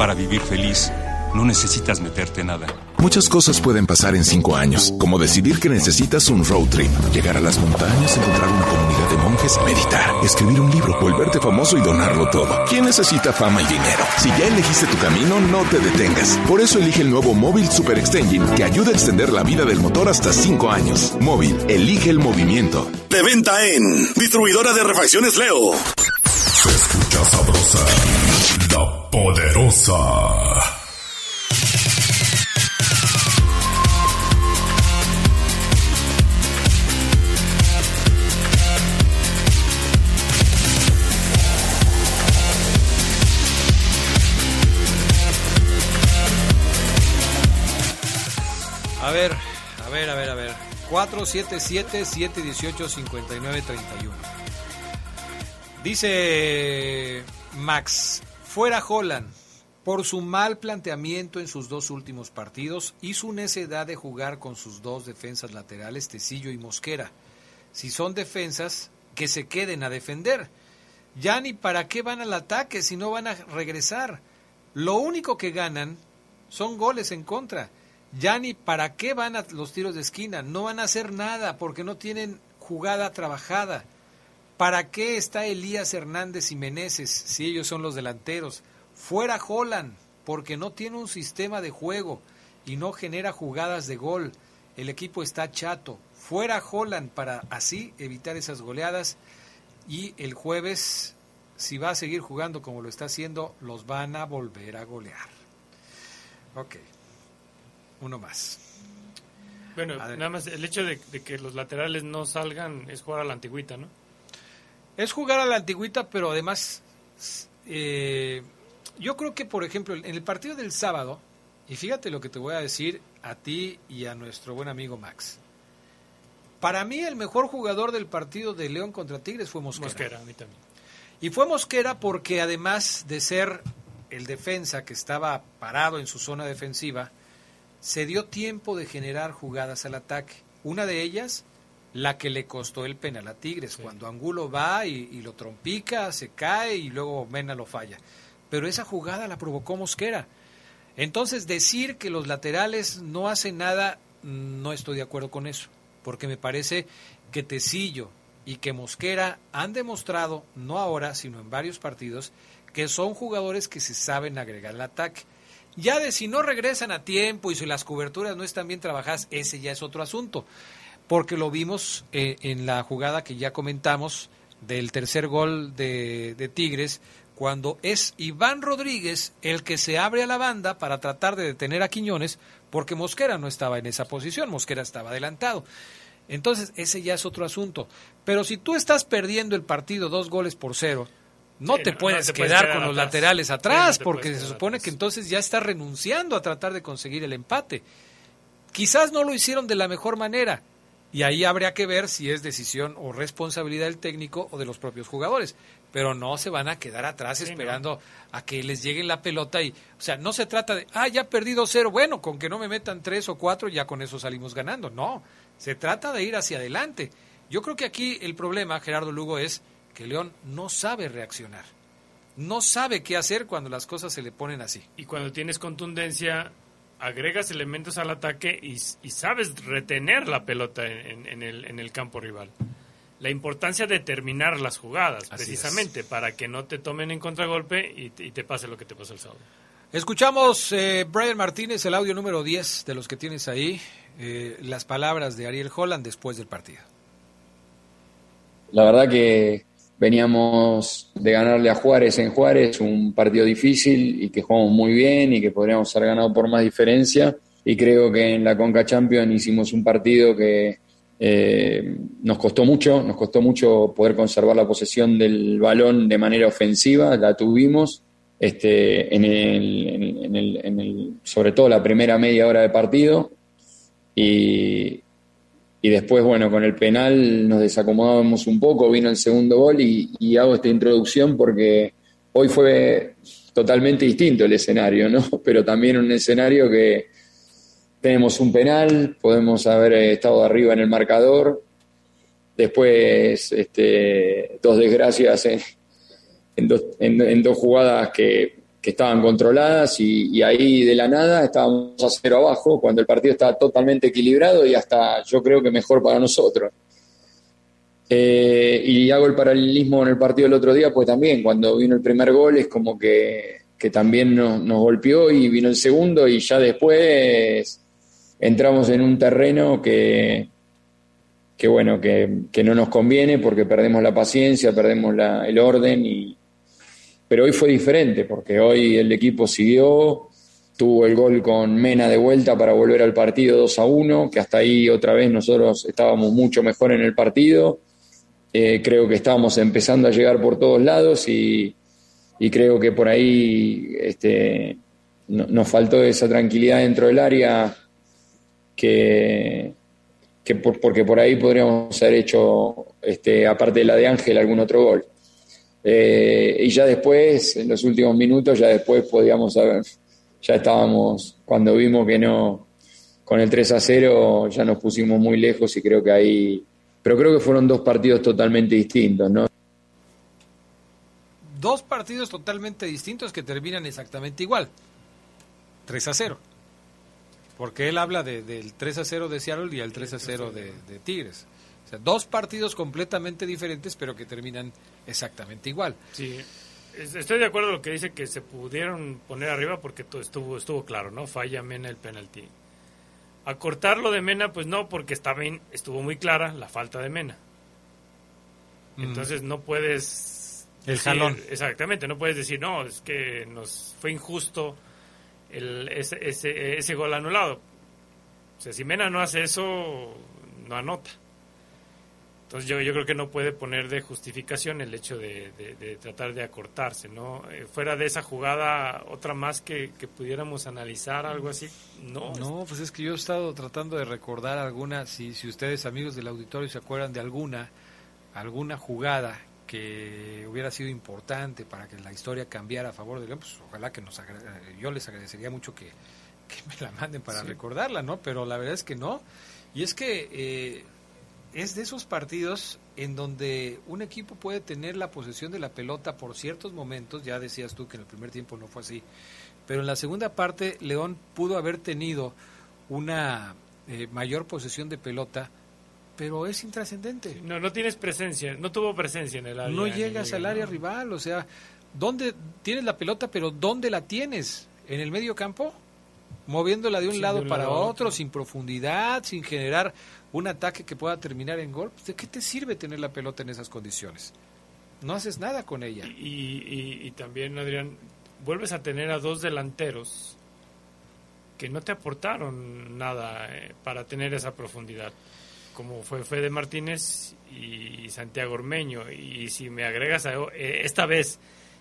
Para vivir feliz, no necesitas meterte nada. Muchas cosas pueden pasar en cinco años, como decidir que necesitas un road trip, llegar a las montañas, encontrar una comunidad de monjes, meditar, escribir un libro, volverte famoso y donarlo todo. ¿Quién necesita fama y dinero? Si ya elegiste tu camino, no te detengas. Por eso elige el nuevo Móvil Super Extension, que ayuda a extender la vida del motor hasta cinco años. Móvil, elige el movimiento. De venta en Distribuidora de Refacciones Leo. Se escucha sabrosa, poderosa. A ver, a ver, a ver, a ver. 477-718-5931. Dice Max, fuera Holland, por su mal planteamiento en sus dos últimos partidos y su necedad de jugar con sus dos defensas laterales, Tecillo y Mosquera. Si son defensas, que se queden a defender. Ya ni para qué van al ataque si no van a regresar. Lo único que ganan son goles en contra. Ya ni para qué van a los tiros de esquina. No van a hacer nada porque no tienen jugada trabajada. ¿Para qué está Elías Hernández y Meneses si ellos son los delanteros? Fuera Holland, porque no tiene un sistema de juego y no genera jugadas de gol. El equipo está chato. Fuera Holland para así evitar esas goleadas. Y el jueves, si va a seguir jugando como lo está haciendo, los van a volver a golear. Ok. Uno más. Bueno, nada más el hecho de, de que los laterales no salgan es jugar a la antigüita, ¿no? Es jugar a la antigüita, pero además, eh, yo creo que, por ejemplo, en el partido del sábado, y fíjate lo que te voy a decir a ti y a nuestro buen amigo Max. Para mí, el mejor jugador del partido de León contra Tigres fue Mosquera. Mosquera, a mí también. Y fue Mosquera porque además de ser el defensa que estaba parado en su zona defensiva, se dio tiempo de generar jugadas al ataque. Una de ellas, la que le costó el penal a Tigres, cuando Angulo va y, y lo trompica, se cae y luego Mena lo falla. Pero esa jugada la provocó Mosquera. Entonces, decir que los laterales no hacen nada, no estoy de acuerdo con eso, porque me parece que Tecillo y que Mosquera han demostrado, no ahora, sino en varios partidos, que son jugadores que se saben agregar al ataque. Ya de si no regresan a tiempo y si las coberturas no están bien trabajadas, ese ya es otro asunto. Porque lo vimos eh, en la jugada que ya comentamos del tercer gol de, de Tigres, cuando es Iván Rodríguez el que se abre a la banda para tratar de detener a Quiñones, porque Mosquera no estaba en esa posición, Mosquera estaba adelantado. Entonces, ese ya es otro asunto. Pero si tú estás perdiendo el partido dos goles por cero, no Sí, te no, puedes no te puedes quedar quedar con los atrás. laterales Sí, atrás, no porque se supone que entonces ya está renunciando a tratar de conseguir el empate. Quizás no lo hicieron de la mejor manera, Y ahí habría que ver si es decisión o responsabilidad del técnico o de los propios jugadores. Pero no se van a quedar atrás esperando a que les llegue la pelota y, o sea, no se trata de, ah, ya perdí 2-0, bueno, con que no me metan tres o cuatro, ya con eso salimos ganando. No, se trata de ir hacia adelante. Yo creo que aquí el problema, Gerardo Lugo, es que León no sabe reaccionar. No sabe qué hacer cuando las cosas se le ponen así. Y cuando tienes contundencia, agregas elementos al ataque y, sabes retener la pelota en, el, en, el, campo rival. La importancia de terminar las jugadas, precisamente, para que no te tomen en contragolpe y, te pase lo que te pasó el sábado. Escuchamos, eh, Brian Martínez, el audio número 10 de los que tienes ahí, eh, las palabras de Ariel Holland después del partido. La verdad que veníamos de ganarle a Juárez en Juárez, un partido difícil y que jugamos muy bien y que podríamos haber ganado por más diferencia. Y creo que en la Conca Champions hicimos un partido que eh, nos costó mucho, nos costó mucho poder conservar la posesión del balón de manera ofensiva, la tuvimos. Este, en el, sobre todo la primera media hora de partido y, y después, bueno, con el penal nos desacomodábamos un poco, vino el segundo gol y, hago esta introducción porque hoy fue totalmente distinto el escenario, ¿no? Pero también un escenario que tenemos un penal, podemos haber estado arriba en el marcador, después este, dos desgracias en, dos, en dos jugadas que que estaban controladas y, ahí de la nada estábamos a cero abajo cuando el partido estaba totalmente equilibrado y hasta yo creo que mejor para nosotros. Eh, y hago el paralelismo en el partido del otro día, pues también cuando vino el primer gol es como que, también nos, golpeó y vino el segundo y ya después entramos en un terreno que, que bueno, que, que no nos conviene porque perdemos la paciencia, perdemos el orden y, pero hoy fue diferente, porque hoy el equipo siguió, tuvo el gol con Mena de vuelta para volver al partido 2 a 1, que hasta ahí otra vez nosotros estábamos mucho mejor en el partido. Eh, creo que estábamos empezando a llegar por todos lados y, creo que por ahí este, nos faltó esa tranquilidad dentro del área que, porque por ahí podríamos haber hecho, este, aparte de la de Ángel, algún otro gol. Eh, y ya después, en los últimos minutos, ya después podíamos saber, ya estábamos, cuando vimos que no, con el 3 a 0 ya nos pusimos muy lejos y creo que ahí, pero creo que fueron dos partidos totalmente distintos, ¿no? Dos partidos totalmente distintos que terminan exactamente igual, 3 a 0. Porque él habla de, del 3 a 0 de Seattle y el 3 a 0 de, de Tigres dos partidos completamente diferentes, pero que terminan exactamente igual. Sí, estoy de acuerdo con lo que dice que se pudieron poner arriba porque todo estuvo, estuvo claro, ¿no? Falla Mena el penalti. Acortarlo de Mena, pues no, porque estaba estuvo muy clara la falta de Mena. Mm. Entonces no puedes... El jalón. Exactamente, no puedes decir, no, es que nos fue injusto el, ese, ese, ese gol anulado. O sea, si Mena no hace eso, no anota. Entonces yo, yo creo que no puede poner de justificación el hecho de, tratar de acortarse, ¿no? Eh, fuera de esa jugada, otra más que, pudiéramos analizar, algo así, no. No, pues es que yo he estado tratando de recordar alguna, si, si ustedes amigos del auditorio se acuerdan de alguna, alguna jugada que hubiera sido importante para que la historia cambiara a favor de León, pues ojalá que nos eh, yo les agradecería mucho que, me la manden para recordarla, ¿no? Pero la verdad es que no. Y es que... Eh, es de esos partidos en donde un equipo puede tener la posesión de la pelota por ciertos momentos, ya decías tú que en el primer tiempo no fue así, pero en la segunda parte León pudo haber tenido una eh, mayor posesión de pelota, pero es intrascendente. No, no tienes presencia, no tuvo presencia en el área. No llegas al área rival, o sea, ¿dónde tienes la pelota, pero dónde la tienes? ¿En el medio campo? Moviéndola de un lado para otro, sin profundidad, sin generar un ataque que pueda terminar en gol, pues, ¿de qué te sirve tener la pelota en esas condiciones? No haces nada con ella. Y, también, Adrián, vuelves a tener a dos delanteros que no te aportaron nada eh, para tener esa profundidad, como fue Fede Martínez y Santiago Ormeño. Y si me agregas a, eh, esta vez,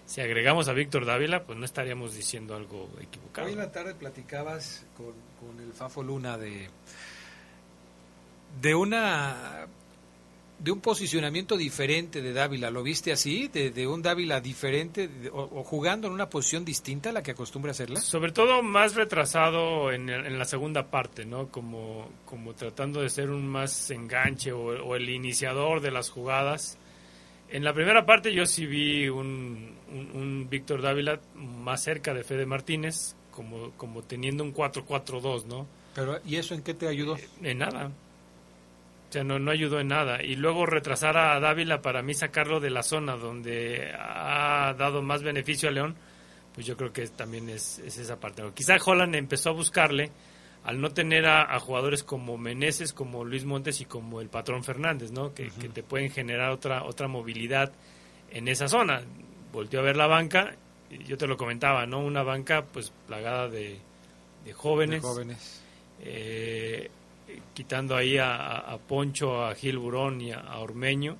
si agregamos a Víctor Dávila, pues no estaríamos diciendo algo equivocado. Hoy en la tarde platicabas con, con el Fafo Luna de de una de un posicionamiento diferente de Dávila. ¿Lo viste así? ¿De, de un Dávila diferente de, o, o, jugando en una posición distinta a la que acostumbra hacerla? Sobre todo más retrasado en, en la segunda parte, ¿no? Como, como tratando de ser un más enganche o, o, el iniciador de las jugadas. En la primera parte yo sí vi un, un, un Víctor Dávila más cerca de Fede Martínez, como, como teniendo un 4-4-2, ¿no? Pero, ¿y eso en qué te ayudó? Eh, en nada. O sea, no, no ayudó en nada. Y luego retrasar a Dávila para mí sacarlo de la zona donde ha dado más beneficio a León, pues yo creo que también es, es esa parte. Quizá Holland empezó a buscarle al no tener a, a, jugadores como Meneses, como Luis Montes y como el patrón Fernández, ¿no? Que, uh -huh. que te pueden generar otra, otra movilidad en esa zona. Volteó a ver la banca, yo te lo comentaba, ¿no? Una banca pues plagada de, de jóvenes. De jóvenes. Eh, quitando ahí a, a, Poncho, a Gil Burón y a, a, Ormeño.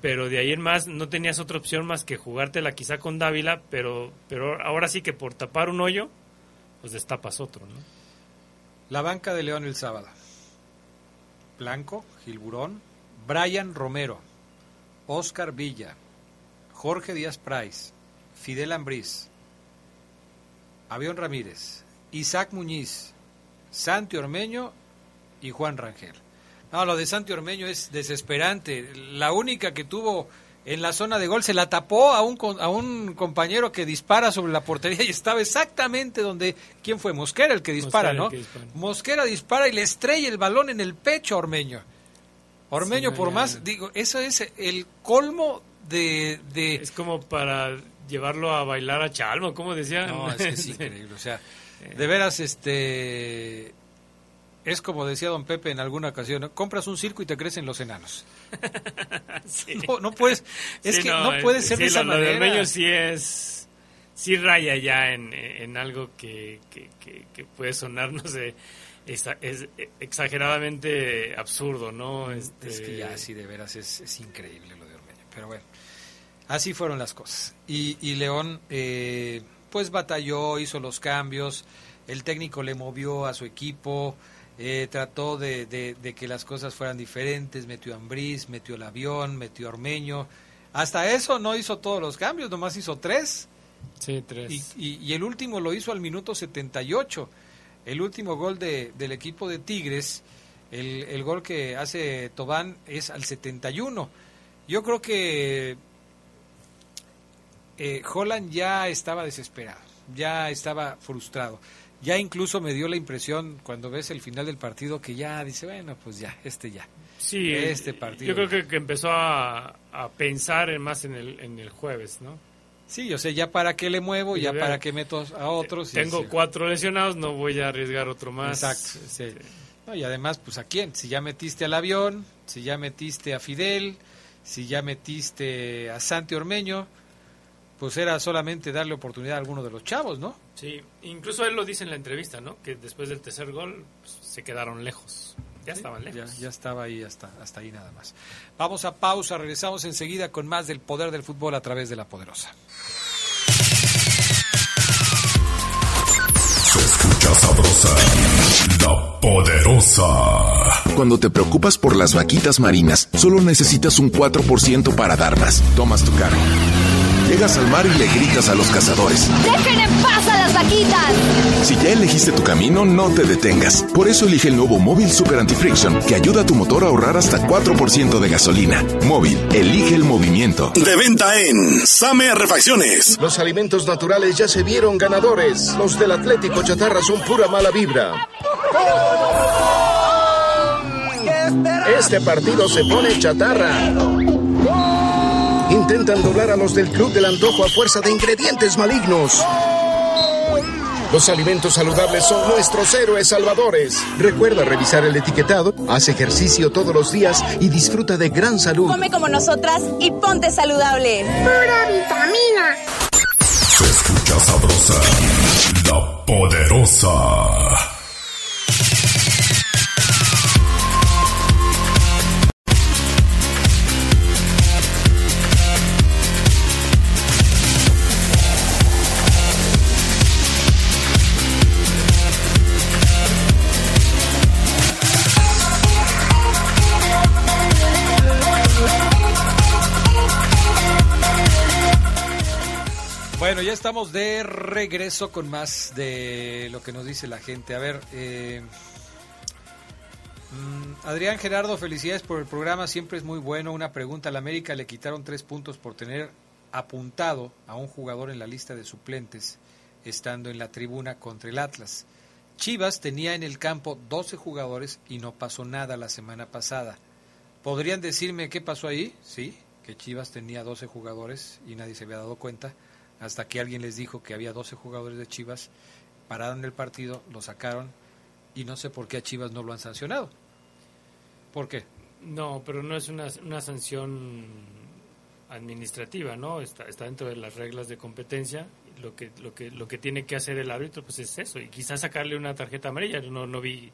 Pero de ahí en más no tenías otra opción más que jugártela quizá con Dávila, pero, pero ahora sí que por tapar un hoyo, pues destapas otro, ¿no? La banca de León el sábado. Blanco, Gil Burón, Brian Romero, Oscar Villa, Jorge Díaz Price, Fidel Ambriz, Avión Ramírez, Isaac Muñiz, Santi Ormeño y Juan Rangel. No, lo de Santi Ormeño es desesperante. La única que tuvo en la zona de gol se la tapó a un, a un compañero que dispara sobre la portería y estaba exactamente donde. ¿Quién fue? Mosquera el que dispara, Mosquera ¿no? que dispara. Mosquera dispara y le estrella el balón en el pecho a Ormeño. Ormeño, Sí, por más, digo, eso es el colmo de, de. Es como para llevarlo a bailar a Chalmo, ¿cómo decía? No, es que es increíble. O sea, de veras, este. Es como decía don Pepe en alguna ocasión, ¿no? compras un circo y te crecen los enanos. Sí. No, no puedes, es Sí, que no, no, puede eh, ser sí, de esa lo, lo de manera. Ormeño sí es. Sí raya ya en, en algo que, que, que, que puede sonar, no sé, es exageradamente absurdo, ¿no? Este, Es que ya, sí, de veras, es, es increíble lo de Ormeño. Pero bueno, así fueron las cosas. Y, y León, eh, pues batalló, hizo los cambios, el técnico le movió a su equipo, eh, trató de, de- de que las cosas fueran diferentes, metió a Ambriz, metió el avión, metió a Ormeño. Hasta eso no hizo todos los cambios, nomás hizo tres. Sí, tres. Y, y- y el último lo hizo al minuto 78. El último gol de, del equipo de Tigres, el, el gol que hace Tobán es al 71. Yo creo que eh, Holland ya estaba desesperado, ya estaba frustrado. Ya incluso me dio la impresión cuando ves el final del partido que ya dice, bueno, pues ya, este ya. Sí, este eh, partido. Yo creo que, que empezó a, a pensar en más en el, en el jueves, ¿no? Sí, yo sé, ya para qué le muevo, ya para qué meto a otros. Tengo sí. cuatro lesionados, no voy a arriesgar otro más. Exacto, sí. No, y además, pues a quién, si ya metiste al avión, si ya metiste a Fidel, si ya metiste a Santi Ormeño, pues era solamente darle oportunidad a alguno de los chavos, ¿no? Sí, incluso él lo dice en la entrevista, ¿no? Que después del tercer gol pues, se quedaron lejos. Ya Sí, estaban Ya, lejos. ya estaba ahí hasta, hasta ahí nada más. Vamos a pausa, regresamos enseguida con más del poder del fútbol a través de la poderosa. Se escucha sabrosa, la poderosa. Cuando te preocupas por las vaquitas marinas, solo necesitas un 4% para dar más. Tomas tu carro. Llegas al mar y le gritas a los cazadores. ¡Dejen en paz a las vaquitas! Si ya elegiste tu camino, no te detengas. Por eso elige el nuevo Móvil Super Anti-Friction, que ayuda a tu motor a ahorrar hasta 4% de gasolina. Móvil, elige el movimiento. De venta en Same Refacciones. Los alimentos naturales ya se vieron ganadores. Los del Atlético Chatarra son pura mala vibra. Este partido se pone chatarra. Intentan doblar a los del Club del Antojo a fuerza de ingredientes malignos. Los alimentos saludables son nuestros héroes salvadores. Recuerda revisar el etiquetado, haz ejercicio todos los días y disfruta de gran salud. Come como nosotras y ponte saludable. Pura vitamina. Se escucha sabrosa, la poderosa. Bueno, ya estamos de regreso con más de lo que nos dice la gente. A ver, eh, mm, Adrián Gerardo, felicidades por el programa, siempre es muy bueno. Una pregunta, al América le quitaron tres puntos por tener apuntado a un jugador en la lista de suplentes, estando en la tribuna contra el Atlas. Chivas tenía en el campo 12 jugadores y no pasó nada la semana pasada. ¿Podrían decirme qué pasó ahí? Sí, que Chivas tenía 12 jugadores y nadie se había dado cuenta hasta que alguien les dijo que había 12 jugadores de Chivas, pararon el partido, lo sacaron y no sé por qué a Chivas no lo han sancionado. ¿Por qué? No, pero no es una, una sanción administrativa, ¿no? Está, está dentro de las reglas de competencia. Lo que, lo que, lo que tiene que hacer el árbitro, pues es eso. Y quizás sacarle una tarjeta amarilla. No, no vi.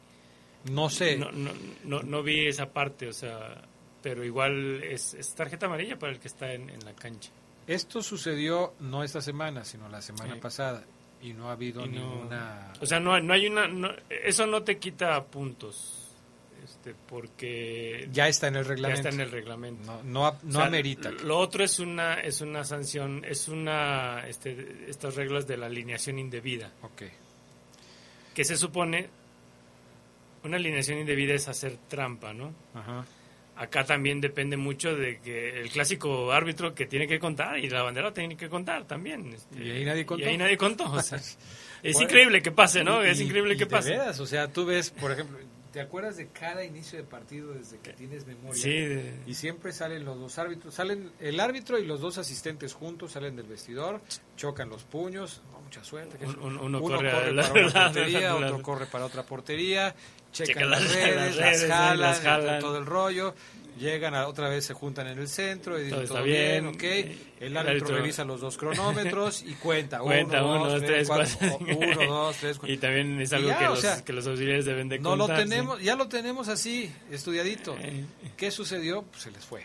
No sé. No, no, no, no vi esa parte, o sea. Pero igual es, es tarjeta amarilla para el que está en, en la cancha. Esto sucedió no esta semana, sino la semana sí. pasada. Y no ha habido no- ninguna. O sea, no, no hay una... no- eso no te quita puntos. Este, porque... Ya está en el reglamento. Ya está en el reglamento. No, no, no O sea, amerita. Lo otro es una, es una sanción, es una... Este, estas reglas de la alineación indebida. Ok. Que se supone... Una alineación indebida es hacer trampa, ¿no? Ajá. Acá también depende mucho de que el clásico árbitro que tiene que contar y la bandera tiene que contar también. este, Y ahí nadie contó. Y ahí nadie contó. o sea, es Bueno, increíble que pase, ¿no? y- es increíble y que pase. o sea, tú ves, por ejemplo, ¿te acuerdas de cada inicio de partido desde que tienes memoria? Sí, de- Y siempre salen los dos árbitros, salen el árbitro y los dos asistentes juntos, salen del vestidor, chocan los puños, mucha suerte. que Un- uno corre a la- para una la- portería, la- otro corre para otra portería, checan Checan las, las- redes, las redes, jalan, las jalan. todo el rollo. Llegan a, otra vez, se juntan en el centro y dicen Todo bien, bien. ok. El El árbitro árbitro- revisa los dos cronómetros y cuenta. Cuenta, uno, dos, tres, cuatro, uno, dos, tres, cuatro. Y también es algo ya, que, los, sea, que los auxiliares deben de no lo contar, sí. tenemos, ya lo tenemos así, estudiadito. ¿Qué sucedió? Pues se les fue.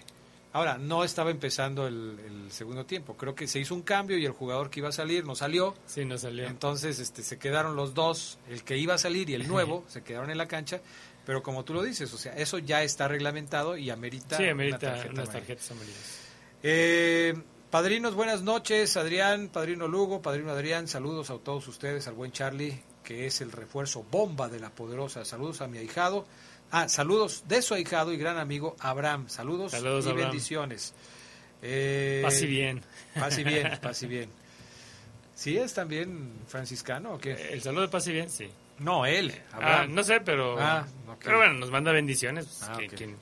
Ahora, no estaba empezando el, el segundo tiempo. Creo que se hizo un cambio y el jugador que iba a salir no salió. Sí, no salió. Entonces este, se quedaron los dos, el que iba a salir y el nuevo, se quedaron en la cancha. Pero como tú lo dices, o sea, eso ya está reglamentado y amerita, Sí, una amerita tarjeta unas amarilla. tarjetas amarillas. Eh, padrinos, buenas noches. Adrián, padrino Lugo, padrino Adrián, saludos a todos ustedes, al buen Charlie, que es el refuerzo bomba de la poderosa. Saludos a mi ahijado. Ah, saludos de su ahijado y gran amigo Abraham. Saludos, Saludos, y Abraham. bendiciones. Eh, Paz y bien. Paz y bien, paz y bien. ¿Sí es también franciscano o qué? El saludo de paz y bien, sí. No, él, Ah, no sé, pero... Ah. Pero bueno, nos manda bendiciones. pues, Ah, que-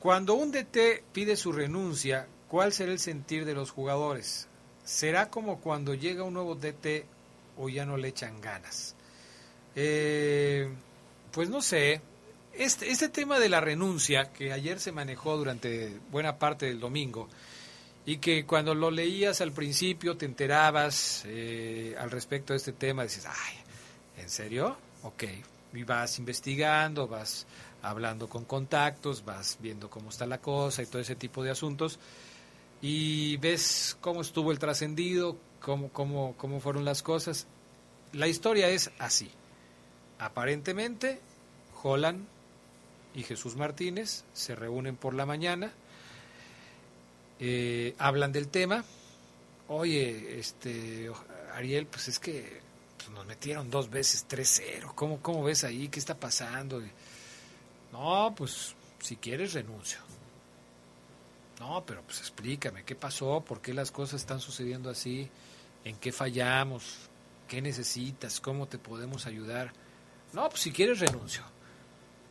Cuando un DT pide su renuncia, ¿cuál será el sentir de los jugadores? ¿Será como cuando llega un nuevo DT o ya no le echan ganas? Eh, pues no sé. Este, este tema de la renuncia, que ayer se manejó durante buena parte del domingo, y que cuando lo leías al principio te enterabas eh, al respecto de este tema, dices, ay, ¿en serio? Ok. Y vas investigando, vas hablando con contactos, vas viendo cómo está la cosa y todo ese tipo de asuntos, y ves cómo estuvo el trascendido, cómo, cómo, cómo fueron las cosas. La historia es así. Aparentemente, Holland y Jesús Martínez se reúnen por la mañana, eh, hablan del tema. Oye, este Ariel, pues es que pues, nos metieron dos veces 3-0. ¿Cómo, ¿Cómo ves ahí? ¿Qué está pasando? No, pues si quieres renuncio. No, pero pues explícame, ¿qué pasó? ¿Por qué las cosas están sucediendo así? ¿En qué fallamos? ¿Qué necesitas? ¿Cómo te podemos ayudar? No, pues si quieres renuncio.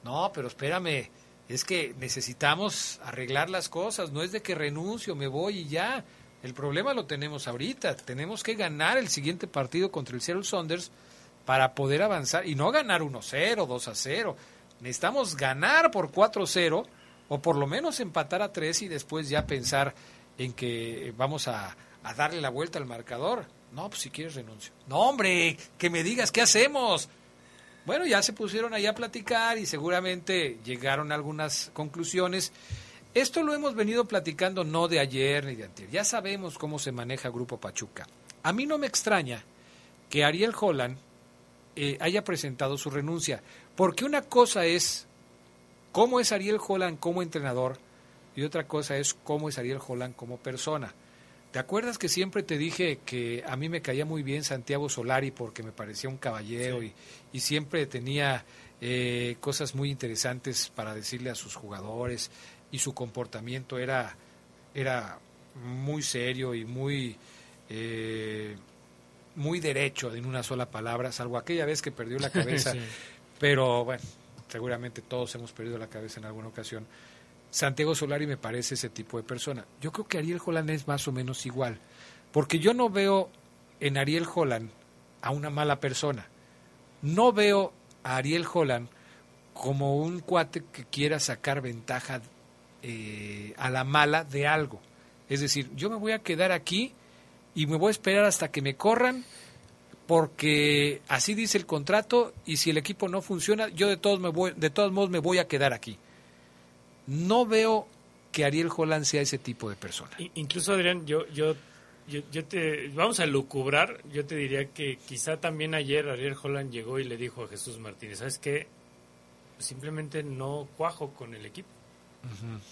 No, pero espérame, es que necesitamos arreglar las cosas, no es de que renuncio, me voy y ya. El problema lo tenemos ahorita, tenemos que ganar el siguiente partido contra el Seattle Saunders para poder avanzar y no ganar 1-0, 2-0. Necesitamos ganar por 4-0 o por lo menos empatar a 3 y después ya pensar en que vamos a, a darle la vuelta al marcador. No, pues si quieres renuncio. No, hombre, que me digas qué hacemos. Bueno, ya se pusieron ahí a platicar y seguramente llegaron a algunas conclusiones. Esto lo hemos venido platicando no de ayer ni de antes. Ya sabemos cómo se maneja Grupo Pachuca. A mí no me extraña que Ariel Holland eh, haya presentado su renuncia, porque una cosa es cómo es Ariel Holland como entrenador y otra cosa es cómo es Ariel Holland como persona. ¿Te acuerdas que siempre te dije que a mí me caía muy bien Santiago Solari porque me parecía un caballero y, y, siempre tenía eh, cosas muy interesantes para decirle a sus jugadores y su comportamiento era, era muy serio y muy, eh, muy derecho en una sola palabra, salvo aquella vez que perdió la cabeza. Pero bueno, seguramente todos hemos perdido la cabeza en alguna ocasión. Santiago Solari me parece ese tipo de persona. Yo creo que Ariel Holland es más o menos igual, porque yo no veo en Ariel Holland a una mala persona. No veo a Ariel Holland como un cuate que quiera sacar ventaja eh, a la mala de algo. Es decir, yo me voy a quedar aquí y me voy a esperar hasta que me corran porque así dice el contrato y si el equipo no funciona, yo de todos, me voy, de todos modos me voy a quedar aquí no veo que Ariel Holland sea ese tipo de persona. Incluso, Adrián, yo, yo, yo, te, vamos a lucubrar, yo te diría que quizá también ayer Ariel Holland llegó y le dijo a Jesús Martínez, ¿sabes qué? Simplemente no cuajo con el equipo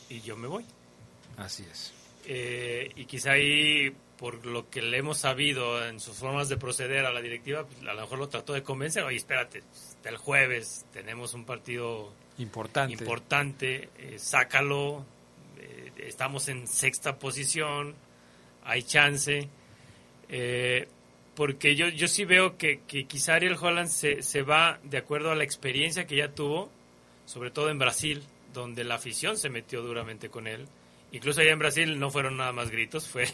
y yo me voy. Así es. Eh, y quizá ahí, por lo que le hemos sabido en sus formas de proceder a la directiva, pues, a lo mejor lo trató de convencer, oye, espérate, el jueves tenemos un partido Importante. Importante, eh, sácalo. Eh, estamos en sexta posición, hay chance. Eh, porque yo, yo sí veo que, que quizá Ariel Holland se, se va de acuerdo a la experiencia que ya tuvo, sobre todo en Brasil, donde la afición se metió duramente con él. Incluso allá en Brasil no fueron nada más gritos, fue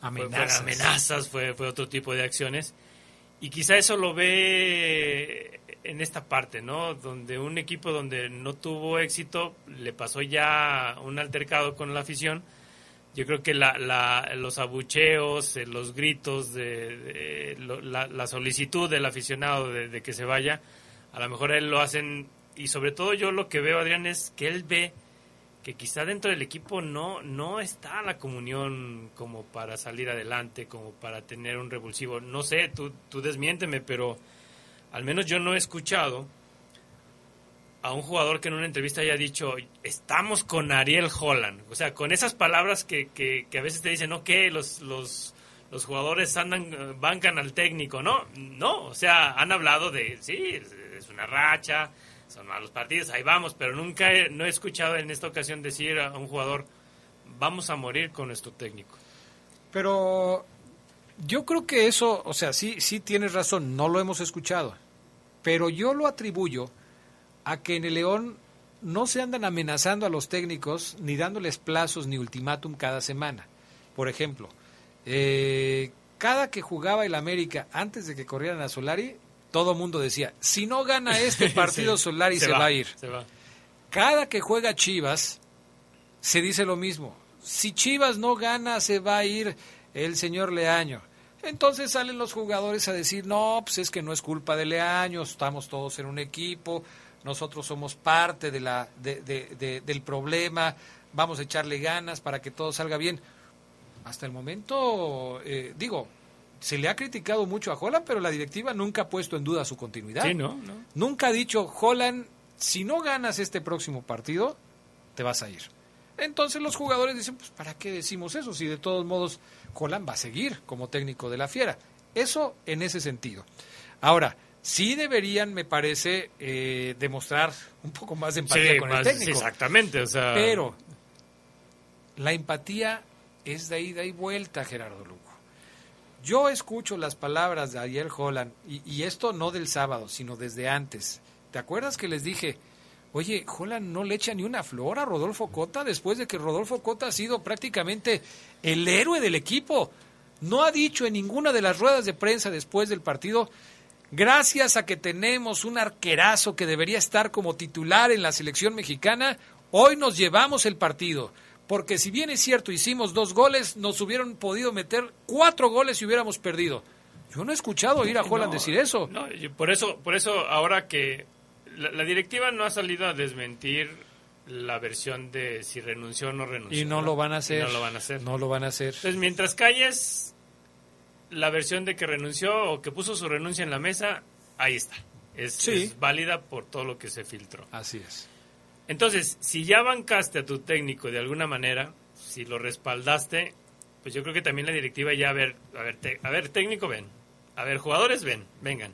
amenazas, fue, amenazas, fue, fue otro tipo de acciones. Y quizá eso lo ve en esta parte, ¿no? Donde un equipo donde no tuvo éxito le pasó ya un altercado con la afición. Yo creo que la, la, los abucheos, eh, los gritos, de, la, solicitud del aficionado de, que se vaya, a lo mejor él lo hacen y sobre todo yo lo que veo, Adrián, es que él ve que quizá dentro del equipo no, no está la comunión como para salir adelante, como para tener un revulsivo. No sé, tú, tú desmiénteme, pero al menos yo no he escuchado a un jugador que en una entrevista haya dicho, estamos con Ariel Holland. O sea, con esas palabras que, que, a veces te dicen, no, que los, los, los jugadores andan, bancan al técnico. No, no, o sea, han hablado de, sí, es una racha, son malos partidos, ahí vamos, pero nunca he, no he escuchado en esta ocasión decir a un jugador, vamos a morir con nuestro técnico. Pero yo creo que eso, o sea, sí, sí tienes razón, no lo hemos escuchado, pero yo lo atribuyo a que en el León no se andan amenazando a los técnicos ni dándoles plazos ni ultimátum cada semana. Por ejemplo, eh, cada que jugaba el América antes de que corrieran a Solari, todo mundo decía, si no gana este partido Solari se, va, a ir. Cada que juega Chivas, se dice lo mismo. Si Chivas no gana, se va a ir el señor Leaño. Entonces salen los jugadores a decir, no, pues es que no es culpa de Leaño, estamos todos en un equipo, nosotros somos parte de la, de, del problema, vamos a echarle ganas para que todo salga bien. Hasta el momento, eh, digo, se le ha criticado mucho a Holland, pero la directiva nunca ha puesto en duda su continuidad. Sí, ¿no? Nunca ha dicho, Holland, si no ganas este próximo partido, te vas a ir. Entonces los jugadores dicen, pues ¿para qué decimos eso? Si de todos modos Holland va a seguir como técnico de la Fiera. Eso en ese sentido. Ahora, sí deberían, me parece, eh, demostrar un poco más de empatía con el técnico. Exactamente, o sea... Pero la empatía es de ida y vuelta, Gerardo Lugo. Yo escucho las palabras de Ariel Holland, y, y esto no del sábado, sino desde antes. ¿Te acuerdas que les dije, Oye, Holland no le echa ni una flor a Rodolfo Cota después de que Rodolfo Cota ha sido prácticamente el héroe del equipo. No ha dicho en ninguna de las ruedas de prensa después del partido, gracias a que tenemos un arquerazo que debería estar como titular en la selección mexicana, hoy nos llevamos el partido. Porque si bien es cierto, hicimos dos goles, nos hubieran podido meter cuatro goles y hubiéramos perdido. Yo no he escuchado oír a Holland decir eso. No, por eso, por eso ahora que la, directiva no ha salido a desmentir la versión de si renunció o no renunció. Y no, lo van a hacer. no lo van a hacer. No lo van a hacer. Entonces, mientras calles la versión de que renunció o que puso su renuncia en la mesa, ahí está. Es, es válida por todo lo que se filtró. Así es. Entonces, si ya bancaste a tu técnico de alguna manera, si lo respaldaste, pues yo creo que también la directiva ya, a ver, a ver, a ver, técnico, ven. A ver, jugadores, ven, vengan.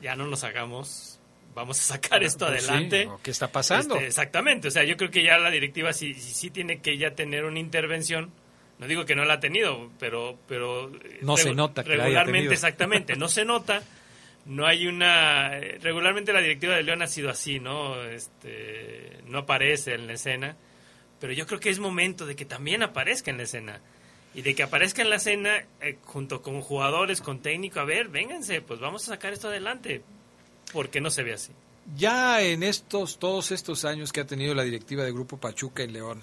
Ya no nos hagamos vamos a sacar esto pues adelante. ¿Qué está pasando? Este, exactamente, o sea, yo creo que ya la directiva sí, sí, tiene que ya tener una intervención. No digo que no la ha tenido, pero pero no se nota que regularmente exactamente, no se nota. No hay una regularmente la directiva de León ha sido así, ¿no? Este no aparece en la escena, pero yo creo que es momento de que también aparezca en la escena y de que aparezca en la escena eh, junto con jugadores, con técnico, a ver, vénganse, pues vamos a sacar esto adelante. ¿Por qué no se ve así? Ya en estos, todos estos años que ha tenido la directiva de Grupo Pachuca y León,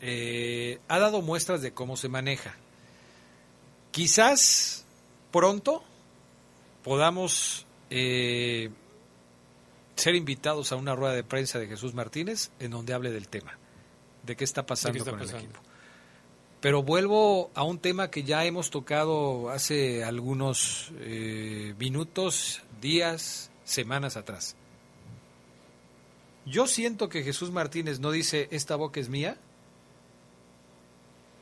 eh, ha dado muestras de cómo se maneja. Quizás pronto podamos eh, ser invitados a una rueda de prensa de Jesús Martínez en donde hable del tema, de qué está pasando con el equipo. Pero vuelvo a un tema que ya hemos tocado hace algunos eh, minutos días, semanas atrás. Yo siento que Jesús Martínez no dice, esta boca es mía,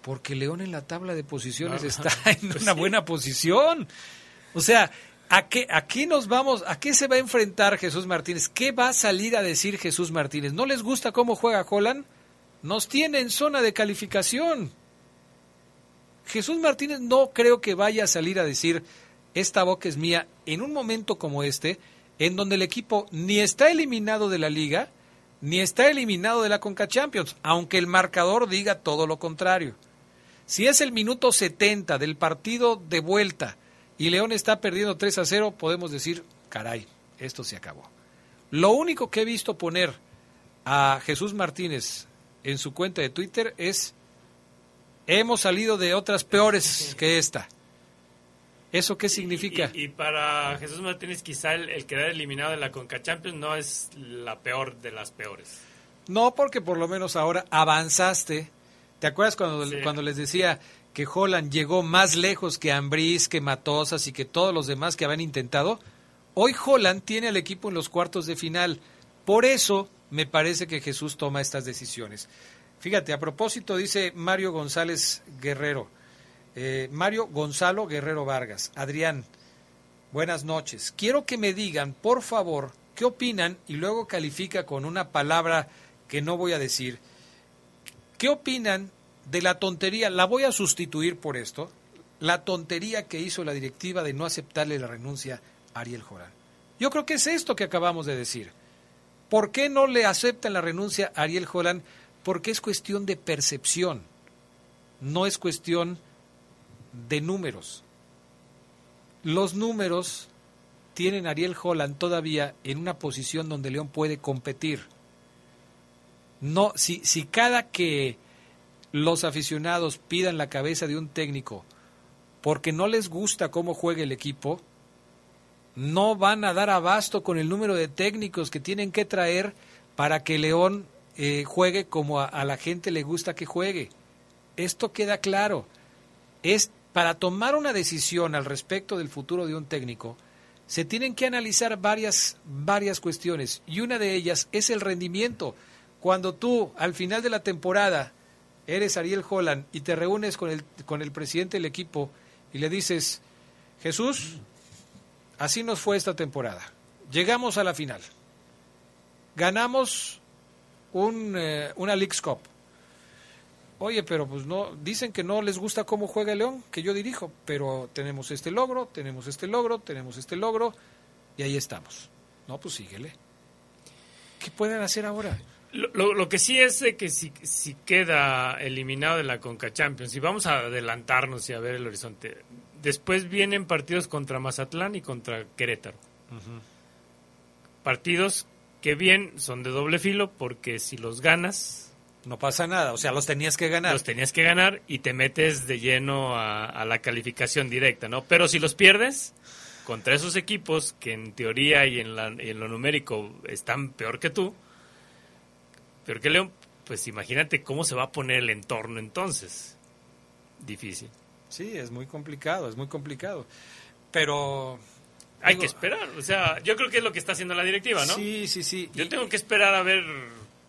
porque León en la tabla de posiciones está en pues una buena posición. O sea, ¿a qué, ¿a qué nos vamos? ¿A qué se va a enfrentar Jesús Martínez? ¿Qué va a salir a decir Jesús Martínez? ¿No les gusta cómo juega Holland? Nos tiene en zona de calificación. Jesús Martínez no creo que vaya a salir a decir, esta boca es mía en un momento como este, en donde el equipo ni está eliminado de la liga, ni está eliminado de la Conca Champions, aunque el marcador diga todo lo contrario. Si es el minuto 70 del partido de vuelta y León está perdiendo 3 a 0, podemos decir, caray, esto se acabó. Lo único que he visto poner a Jesús Martínez en su cuenta de Twitter es, hemos salido de otras peores que esta. ¿Eso qué significa? Y, para Jesús Martínez quizá el, quedar eliminado de la Conca Champions no es la peor de las peores. No, porque por lo menos ahora avanzaste. ¿Te acuerdas cuando, cuando les decía que Holland llegó más lejos que Ambriz, que Matosas y que todos los demás que habían intentado? Hoy Holland tiene al equipo en los cuartos de final. Por eso me parece que Jesús toma estas decisiones. Fíjate, a propósito, dice Mario González Guerrero. Eh, Mario Gonzalo Guerrero Vargas. Adrián, buenas noches. Quiero que me digan, por favor, qué opinan y luego califica con una palabra que no voy a decir. ¿Qué opinan de la tontería? La voy a sustituir por esto. La tontería que hizo la directiva de no aceptarle la renuncia a Ariel Jorán. Yo creo que es esto que acabamos de decir. ¿Por qué no le aceptan la renuncia a Ariel Jorán? Porque es cuestión de percepción, no es cuestión de números. Los números tienen a Ariel Holland todavía en una posición donde León puede competir. No, si, si cada que los aficionados pidan la cabeza de un técnico porque no les gusta cómo juega el equipo, no van a dar abasto con el número de técnicos que tienen que traer para que León eh, juegue como a, a la gente le gusta que juegue. Esto queda claro. Para tomar una decisión al respecto del futuro de un técnico, se tienen que analizar varias, varias cuestiones y una de ellas es el rendimiento. Cuando tú al final de la temporada eres Ariel Holland y te reúnes con el, con el presidente del equipo y le dices, Jesús, así nos fue esta temporada. Llegamos a la final. Ganamos un, eh, una League Cup oye, pero pues no, dicen que no les gusta cómo juega el León, que yo dirijo, pero tenemos este logro, tenemos este logro, tenemos este logro, y ahí estamos. No, pues síguele. ¿Qué pueden hacer ahora? Lo, lo, que sí es que si, si queda eliminado de la Conca Champions, y vamos a adelantarnos y a ver el horizonte, después vienen partidos contra Mazatlán y contra Querétaro. Partidos que bien son de doble filo, porque si los ganas, no pasa nada, o sea, los tenías que ganar. Los tenías que ganar y te metes de lleno a, la calificación directa, ¿no? Pero si los pierdes contra esos equipos que en teoría y en, en lo numérico están peor que tú, peor que León, pues imagínate cómo se va a poner el entorno entonces. Difícil. Sí, es muy complicado, es muy complicado. Pero hay que esperar. O sea, yo creo que es lo que está haciendo la directiva, ¿no? Sí, sí, sí. Yo tengo que esperar a ver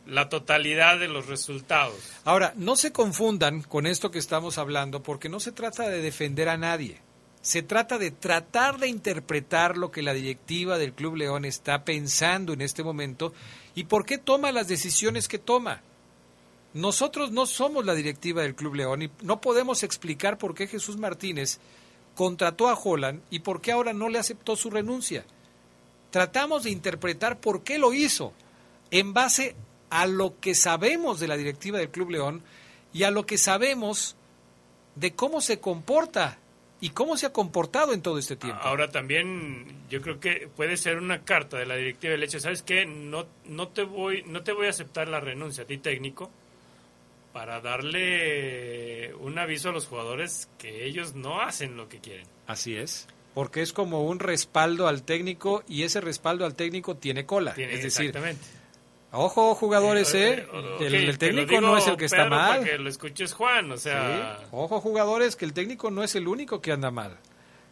la totalidad de los resultados. Ahora, no se confundan con esto que estamos hablando, porque no se trata de defender a nadie. Se trata de tratar de interpretar lo que la directiva del Club León está pensando en este momento y por qué toma las decisiones que toma. Nosotros no somos la directiva del Club León y no podemos explicar por qué Jesús Martínez contrató a Holland y por qué ahora no le aceptó su renuncia. Tratamos de interpretar por qué lo hizo en base a lo que sabemos de la directiva del Club León y a lo que sabemos de cómo se comporta y cómo se ha comportado en todo este tiempo. Ahora también yo creo que puede ser una carta de la directiva del hecho, ¿sabes qué? No, no, te voy, no te voy a aceptar la renuncia a ti técnico para darle un aviso a los jugadores que ellos no hacen lo que quieren. Así es. Porque es como un respaldo al técnico y ese respaldo al técnico tiene cola. Tiene, es decir, exactamente. Ojo, jugadores, ¿eh? el, el, técnico no es el que está mal. Para que lo escuches, Juan, o sea... Sí. Ojo, jugadores, que el técnico no es el único que anda mal.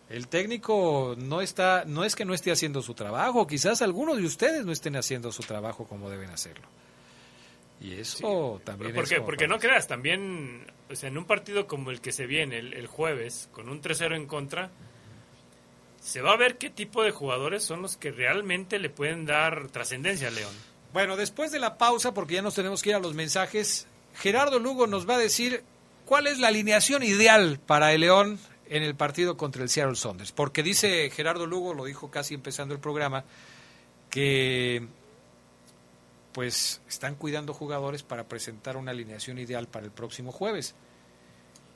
El técnico no está, no es que no esté haciendo su trabajo, quizás algunos de ustedes no estén haciendo su trabajo como deben hacerlo. Y eso sí. también porque, es Porque no creas, también, o sea, en un partido como el que se viene el, el jueves, con un 3-0 en contra, se va a ver qué tipo de jugadores son los que realmente le pueden dar trascendencia a León. Bueno, después de la pausa, porque ya nos tenemos que ir a los mensajes, Gerardo Lugo nos va a decir cuál es la alineación ideal para el León en el partido contra el Seattle Saunders. Porque dice Gerardo Lugo, lo dijo casi empezando el programa, que pues están cuidando jugadores para presentar una alineación ideal para el próximo jueves.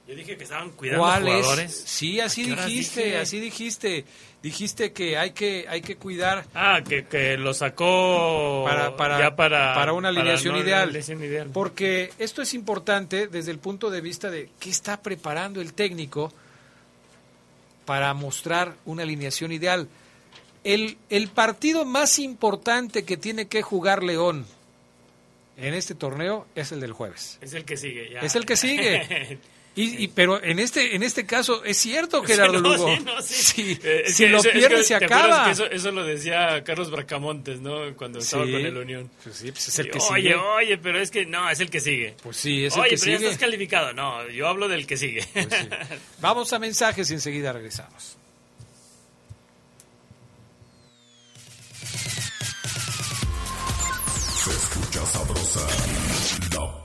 Yo dije que estaban cuidando jugadores. Sí, así dijiste, así dijiste. Dijiste que hay que hay que cuidar. Ah, que, que lo sacó para para, ya para, para una alineación, para no ideal. alineación ideal. Porque esto es importante desde el punto de vista de qué está preparando el técnico para mostrar una alineación ideal. El, el partido más importante que tiene que jugar León en este torneo es el del jueves. Es el que sigue, ya. Es el que sigue. Y, y, pero en este en este caso es cierto Gerardo sí, no, Lugo sí, no, sí. si, eh, si que lo eso, pierde es que, se ¿te acaba. que eso, eso, lo decía Carlos Bracamontes no cuando estaba con el Unión. Pues sí, pues es el que oye sigue. oye pero es que no es el que sigue. Pues sí es el oye que pero sigue. ya estás calificado. No yo hablo del que sigue. Pues sí. vamos a mensajes y enseguida regresamos. Se escucha sabrosa, la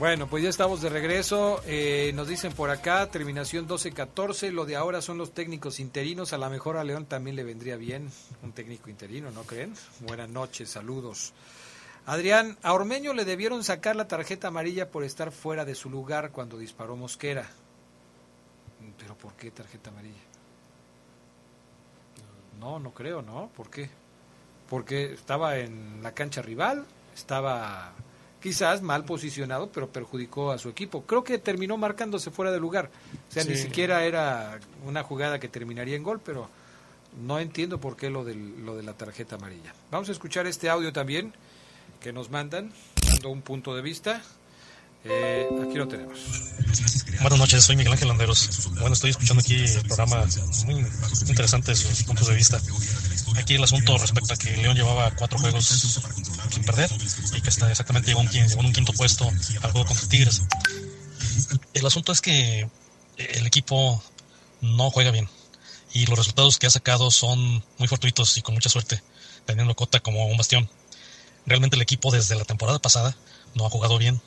Bueno, pues ya estamos de regreso. Eh, nos dicen por acá, terminación 12-14. Lo de ahora son los técnicos interinos. A lo mejor a León también le vendría bien un técnico interino, ¿no creen? Buenas noches, saludos. Adrián, a Ormeño le debieron sacar la tarjeta amarilla por estar fuera de su lugar cuando disparó Mosquera. ¿Pero por qué tarjeta amarilla? No, no creo, ¿no? ¿Por qué? Porque estaba en la cancha rival, estaba quizás mal posicionado, pero perjudicó a su equipo. Creo que terminó marcándose fuera de lugar. O sea, ni siquiera era una jugada que terminaría en gol, pero no entiendo por qué lo, del, lo de la tarjeta amarilla. Vamos a escuchar este audio también que nos mandan, dando un punto de vista. Eh, aquí lo tenemos. Buenas noches, soy Miguel Ángel Landeros. Bueno, estoy escuchando aquí el programa muy interesante sus puntos de vista. Aquí el asunto respecto a que León llevaba cuatro juegos sin perder y que está exactamente llegó, un, llegó un quinto puesto al juego contra Tigres. El asunto es que el equipo no juega bien y los resultados que ha sacado son muy fortuitos y con mucha suerte, teniendo Cota como un bastión. Realmente el equipo desde la temporada pasada no ha jugado bien.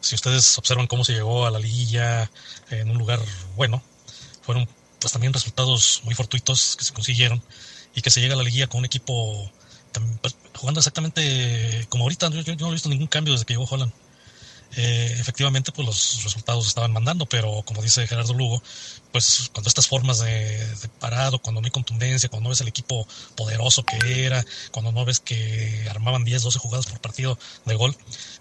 Si ustedes observan cómo se llegó a la liguilla en un lugar bueno, fueron pues también resultados muy fortuitos que se consiguieron y que se llega a la liguilla con un equipo pues, jugando exactamente como ahorita. Yo, yo no he visto ningún cambio desde que llegó Holland. Eh, efectivamente, pues los resultados estaban mandando, pero como dice Gerardo Lugo, pues cuando estas formas de, parado, cuando no hay contundencia, cuando no ves el equipo poderoso que era, cuando no ves que armaban 10, 12 jugadas por partido de gol,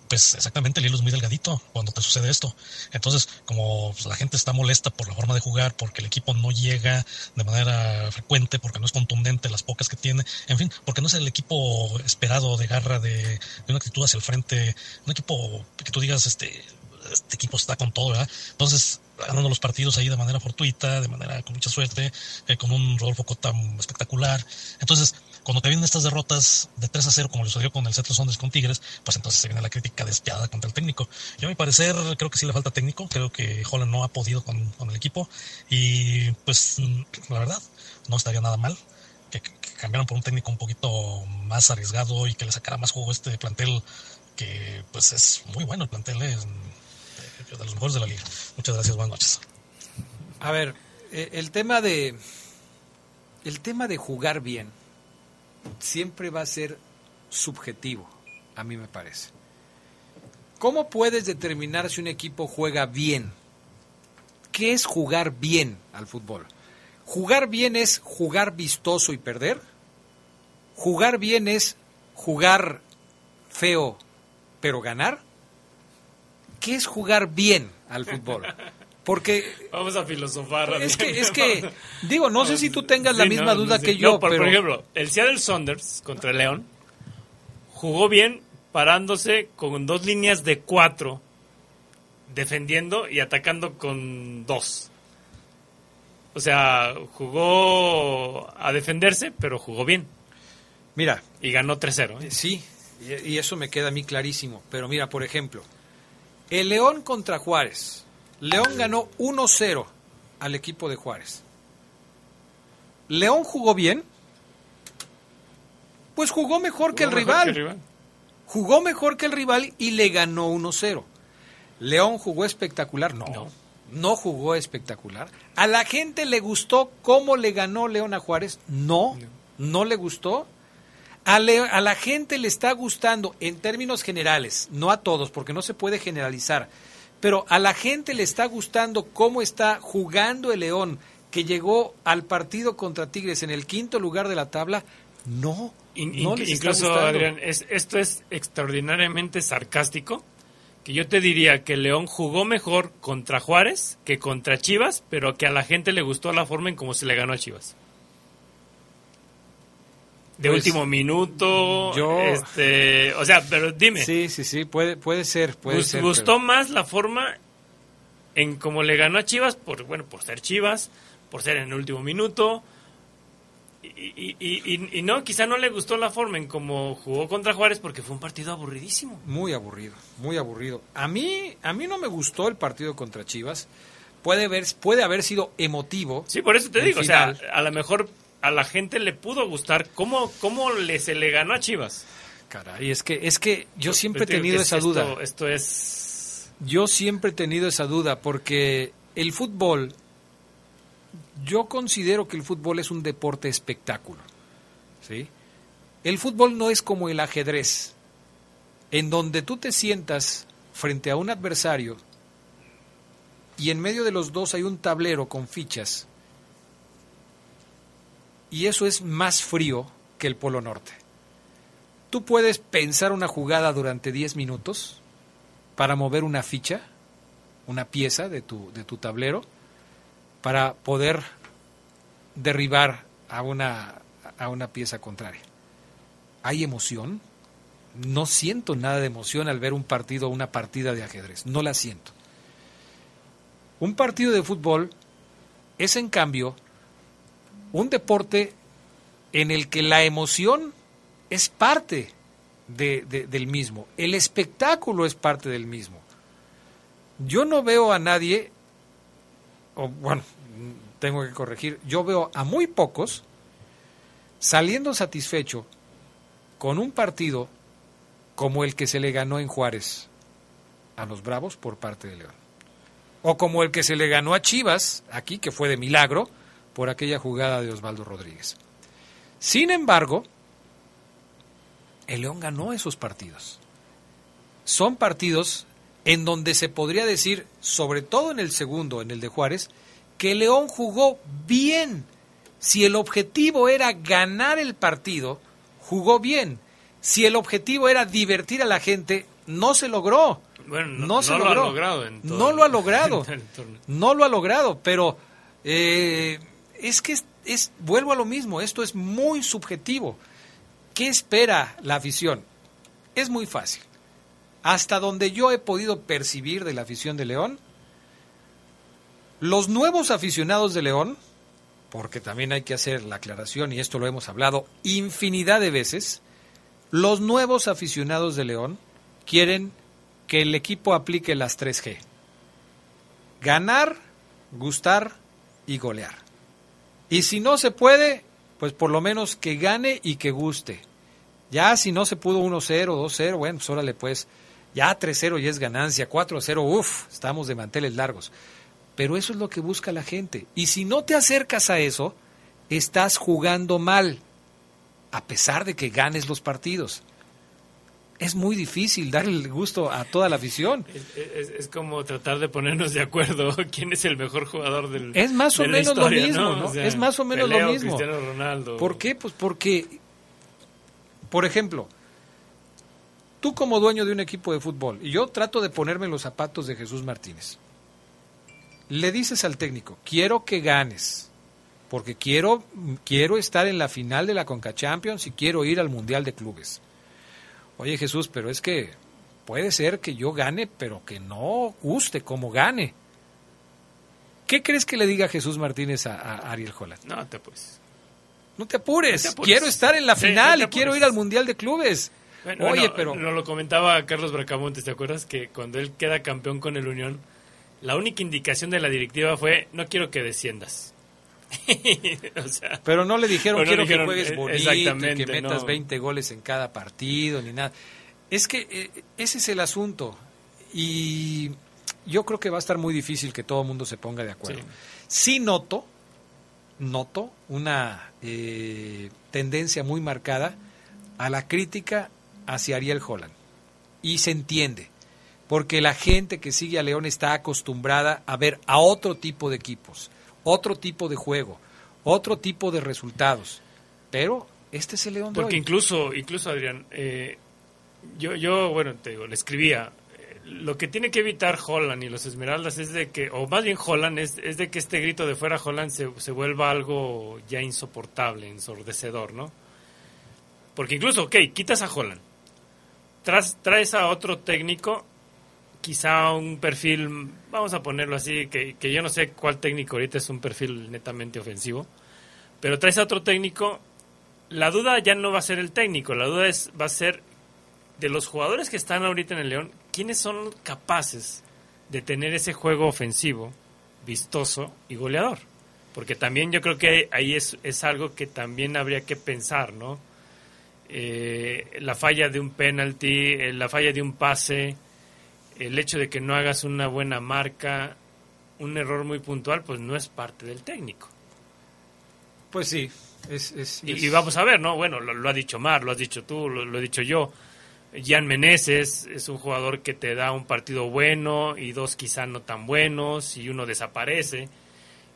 pues exactamente el hilo es muy delgadito cuando te sucede esto. Entonces, como pues, la gente está molesta por la forma de jugar, porque el equipo no llega de manera frecuente, porque no es contundente las pocas que tiene, en fin, porque no es el equipo esperado de garra, de, de una actitud hacia el frente, un equipo que tú digas, este, este equipo está con todo, ¿verdad? Entonces, ganando los partidos ahí de manera fortuita, de manera con mucha suerte, eh, con un Rodolfo Cota espectacular. Entonces, cuando te vienen estas derrotas de 3 a 0, como le sucedió con el Centro Sondres con Tigres, pues entonces se viene la crítica despiadada contra el técnico. Yo, a mi parecer, creo que sí le falta técnico, creo que Holland no ha podido con, con el equipo y, pues, la verdad, no estaría nada mal que, que cambiaran por un técnico un poquito más arriesgado y que le sacara más juego este plantel que, pues, es muy bueno el plantel, de los mejores de la liga. Muchas gracias, buenas noches. A ver, eh, el tema de el tema de jugar bien siempre va a ser subjetivo, a mí me parece. ¿Cómo puedes determinar si un equipo juega bien? ¿Qué es jugar bien al fútbol? ¿Jugar bien es jugar vistoso y perder? ¿Jugar bien es jugar feo pero ganar? ¿Qué es jugar bien al fútbol? Porque Vamos a filosofar. es que, es que, digo, no sé si tú tengas la misma no, duda que No, yo, por, pero por ejemplo, el Seattle Saunders contra el León jugó bien parándose con dos líneas de cuatro, defendiendo y atacando con dos. O sea, jugó a defenderse, pero jugó bien. Mira. Y ganó 3-0. ¿eh? Sí, y eso me queda a mí clarísimo. Pero mira, por ejemplo, el León contra Juárez. León ganó 1-0 al equipo de Juárez. ¿León jugó bien? Pues jugó mejor que el Jugó mejor rival. que el rival. Jugó mejor que el rival y le ganó 1-0. ¿León jugó espectacular? No. no. jugó espectacular. ¿A la gente le gustó cómo le ganó León a Juárez? No. No, le gustó. A, Le- a la gente le está gustando en términos generales, no a todos, porque no se puede generalizar, pero a la gente le está gustando cómo está jugando el León, que llegó al partido contra Tigres en el quinto lugar de la tabla. No, In- no in- les está incluso. Adrián, es- esto es extraordinariamente sarcástico. Que yo te diría que León jugó mejor contra Juárez que contra Chivas, pero que a la gente le gustó la forma en cómo se le ganó a Chivas. De Pues, último minuto, yo- este, o sea, pero dime. Sí, sí, sí, puede, puede ser, puede ser. gustó más la forma en cómo le ganó a Chivas, por bueno, por ser Chivas, por ser en el último minuto. Y, y- y- y- no, quizá no le gustó la forma en cómo jugó contra Juárez porque fue un partido aburridísimo. Muy aburrido, muy aburrido. A mí, a mí no me gustó el partido contra Chivas. Puede haber, puede haber sido emotivo. Sí, por eso te digo, final. o sea, a lo mejor a la gente le pudo gustar cómo, cómo le, se le ganó a Chivas. Caray, es que, es que yo siempre he tenido esa esto- duda. Esto es... Yo siempre he tenido esa duda porque el fútbol, yo considero que el fútbol es un deporte espectáculo. ¿sí? El fútbol no es como el ajedrez, en donde tú te sientas frente a un adversario y en medio de los dos hay un tablero con fichas y eso es más frío que el Polo Norte. tú puedes pensar una jugada durante 10 minutos para mover una ficha, una pieza de tu, de tu tablero, para poder derribar a una, a una pieza contraria. ¿Hay emoción? No siento nada de emoción al ver un partido o una partida de ajedrez. No la siento. Un partido de fútbol es, en cambio, un deporte en el que la emoción es parte del mismo. El espectáculo es parte del mismo. Yo no veo a nadie, o bueno, tengo que corregir, yo veo a muy pocos saliendo satisfecho con un partido como el que se le ganó en Juárez a los Bravos por parte de León. O como el que se le ganó a Chivas, aquí, que fue de milagro, por aquella jugada de Osvaldo Rodríguez. Sin embargo, el León ganó esos partidos. Son partidos en donde se podría decir, sobre todo en el segundo, en el de Juárez, que León jugó bien. Si el objetivo era ganar el partido, jugó bien. Si el objetivo era divertir a la gente, no se logró. Bueno, no, se lo ha logrado. En no lo ha logrado. no lo ha logrado, pero eh, es que es, vuelvo a lo mismo, esto es muy subjetivo. ¿Qué espera la afición? Es muy fácil. Hasta donde yo he podido percibir de la afición de León, los nuevos aficionados de León, porque también hay que hacer la aclaración, y esto lo hemos hablado infinidad de veces, los nuevos aficionados de León quieren que el equipo aplique las 3G. Ganar, gustar y golear. Y si no se puede, pues por lo menos que gane y que guste. Ya si no se pudo 1-0, 2-0, bueno, pues órale pues, ya 3-0 ya es ganancia, 4-0, uff, estamos de manteles largos. Pero eso es lo que busca la gente. Y si no te acercas a eso, estás jugando mal, a pesar de que ganes los partidos es muy difícil darle el gusto a toda la afición. Es, como tratar de ponernos de acuerdo quién es el mejor jugador del Es más o menos lo mismo, ¿no? es más o menos lo mismo. Cristiano Ronaldo. ¿Por qué? Pues porque, por ejemplo, tú como dueño de un equipo de fútbol, y yo trato de ponerme los zapatos de Jesús Martínez, le dices al técnico, quiero que ganes, porque quiero, quiero estar en la final de la Conca Champions y quiero ir al Mundial de Clubes Oye Jesús, pero es que puede ser que yo gane, pero que no guste como gane. ¿Qué crees que le diga Jesús Martínez a, Ariel Holland? No te pues. No te apures. Quiero estar en la final y quiero ir al Mundial de Clubes. Oye, pero. No lo comentaba Carlos Bracamontes, ¿te acuerdas? Que cuando él queda campeón con el Unión, la única indicación de la directiva fue: no quiero que desciendas. pero no le dijeron quiero que juegues eh, bonito y que metas 20 goles en cada partido ni nada. Es que eh, ese es el asunto. Y yo creo que va a estar muy difícil que todo el mundo se ponga de acuerdo. Sí, noto, noto una eh, tendencia muy marcada a la crítica hacia Ariel Holland. Y se entiende porque la gente que sigue a León está acostumbrada a ver a otro tipo de equipos otro tipo de juego, otro tipo de resultados. Pero este es el León Porque incluso, incluso Adrián, eh, yo, yo, bueno, te digo, le escribía, eh, lo que tiene que evitar Holland y los Esmeraldas es de que, o más bien Holland, es, es de que este grito de fuera Holland se, se, vuelva algo ya insoportable, ensordecedor, ¿no? Porque incluso, ok, quitas a Holland, traes, traes a otro técnico quizá un perfil, vamos a ponerlo así, que, que, yo no sé cuál técnico ahorita es un perfil netamente ofensivo, pero traes a otro técnico, la duda ya no va a ser el técnico, la duda es va a ser de los jugadores que están ahorita en el León, ¿quiénes son capaces de tener ese juego ofensivo, vistoso y goleador? Porque también yo creo que ahí es, es algo que también habría que pensar, ¿no? Eh, la falla de un penalti, eh, la falla de un pase, el hecho de que no hagas una buena marca, un error muy puntual, pues no es parte del técnico. Pues sí, es... y, vamos a ver, ¿no? Bueno, lo, ha dicho Mar, lo has dicho tú, lo, he dicho yo. Jan Meneses es un jugador que te da un partido bueno y dos quizá no tan buenos y uno desaparece.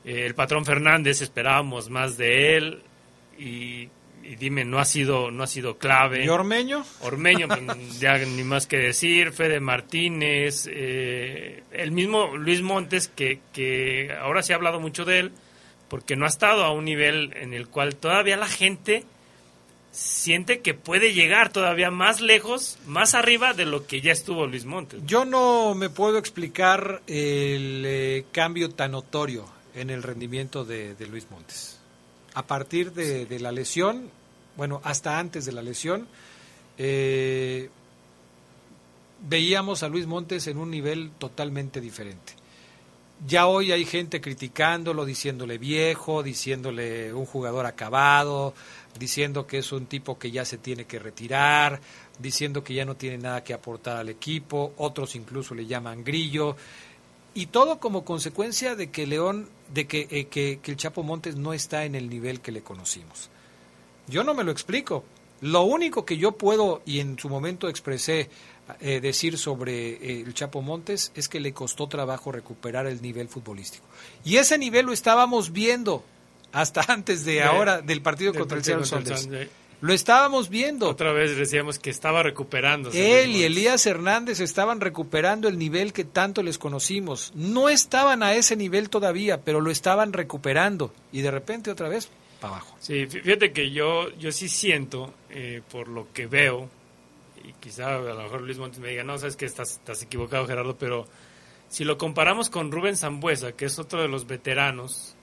Eh, el patrón Fernández esperábamos más de él y y dime, no ha sido, no ha sido clave. ¿Y Ormeño? Ormeño, pues, ya ni más que decir, Fede Martínez, eh, el mismo Luis Montes, que, que ahora se ha hablado mucho de él, porque no ha estado a un nivel en el cual todavía la gente siente que puede llegar todavía más lejos, más arriba de lo que ya estuvo Luis Montes. Yo no me puedo explicar el eh, cambio tan notorio en el rendimiento de, de Luis Montes. A partir de, de, la lesión, bueno, hasta antes de la lesión, eh, veíamos a Luis Montes en un nivel totalmente diferente. Ya hoy hay gente criticándolo, diciéndole viejo, diciéndole un jugador acabado, diciendo que es un tipo que ya se tiene que retirar, diciendo que ya no tiene nada que aportar al equipo, otros incluso le llaman grillo, y todo como consecuencia de que León, de que, eh, que, que el Chapo Montes no está en el nivel que le conocimos. Yo no me lo explico. Lo único que yo puedo, y en su momento expresé, eh, decir sobre eh, el Chapo Montes es que le costó trabajo recuperar el nivel futbolístico. Y ese nivel lo estábamos viendo hasta antes de, de ahora del partido del contra el Seattle Sounders. Lo estábamos viendo. Otra vez decíamos que estaba recuperando. Él y Elías Hernández estaban recuperando el nivel que tanto les conocimos. No estaban a ese nivel todavía, pero lo estaban recuperando. Y de repente otra vez para abajo. Sí, fíjate que yo, yo sí siento, eh, por lo que veo, y quizá a lo mejor Luis Montes me diga, no, sabes que estás, estás equivocado Gerardo, pero si lo comparamos con Rubén Zambuesa, que es otro de los veteranos,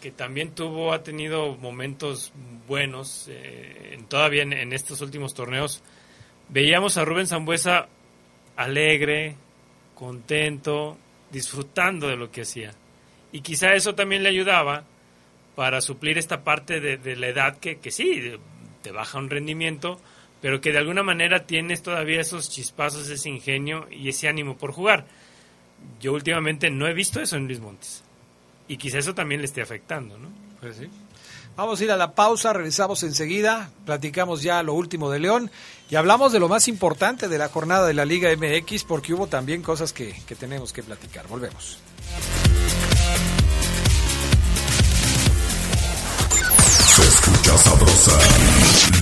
que también tuvo, ha tenido momentos buenos eh, todavía en, en, estos últimos torneos. Veíamos a Rubén Zambuesa alegre, contento, disfrutando de lo que hacía. Y quizá eso también le ayudaba para suplir esta parte de, de la edad que, que sí, te baja un rendimiento, pero que de alguna manera tienes todavía esos chispazos, ese ingenio y ese ánimo por jugar. Yo últimamente no he visto eso en Luis Montes. Y quizá eso también le esté afectando, ¿no? Pues sí. Vamos a ir a la pausa, regresamos enseguida, platicamos ya lo último de León y hablamos de lo más importante de la jornada de la Liga MX porque hubo también cosas que, que tenemos que platicar. Volvemos. Se escucha sabrosa,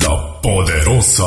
la poderosa.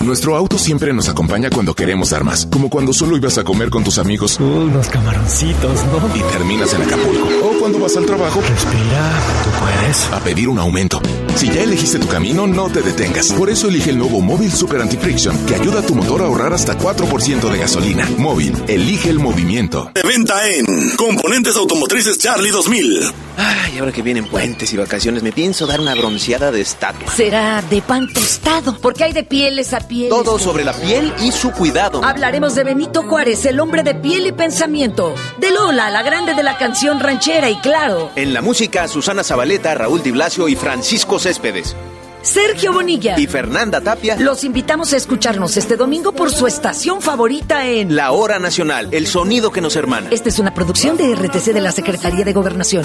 Nuestro auto siempre nos acompaña cuando queremos dar más, como cuando solo ibas a comer con tus amigos. Unos camaroncitos, ¿no? Y terminas en Acapulco. O cuando vas al trabajo. Respira, tú puedes. A pedir un aumento. Si ya elegiste tu camino, no te detengas. Por eso elige el nuevo Móvil Super Anti-Friction, que ayuda a tu motor a ahorrar hasta 4% de gasolina. Móvil, elige el movimiento. De venta en Componentes Automotrices Charlie 2000. Ay, ahora que vienen puentes y vacaciones, me pienso dar una bronceada de estatua. Será de pan tostado, porque hay de pieles a pieles. Todo sobre la piel y su cuidado. Hablaremos de Benito Juárez, el hombre de piel y pensamiento. De Lola, la grande de la canción ranchera y claro. En la música, Susana Zabaleta, Raúl Di Blasio y Francisco Céspedes. Sergio Bonilla y Fernanda Tapia. Los invitamos a escucharnos este domingo por su estación favorita en La Hora Nacional, el sonido que nos hermana. Esta es una producción de RTC de la Secretaría de Gobernación.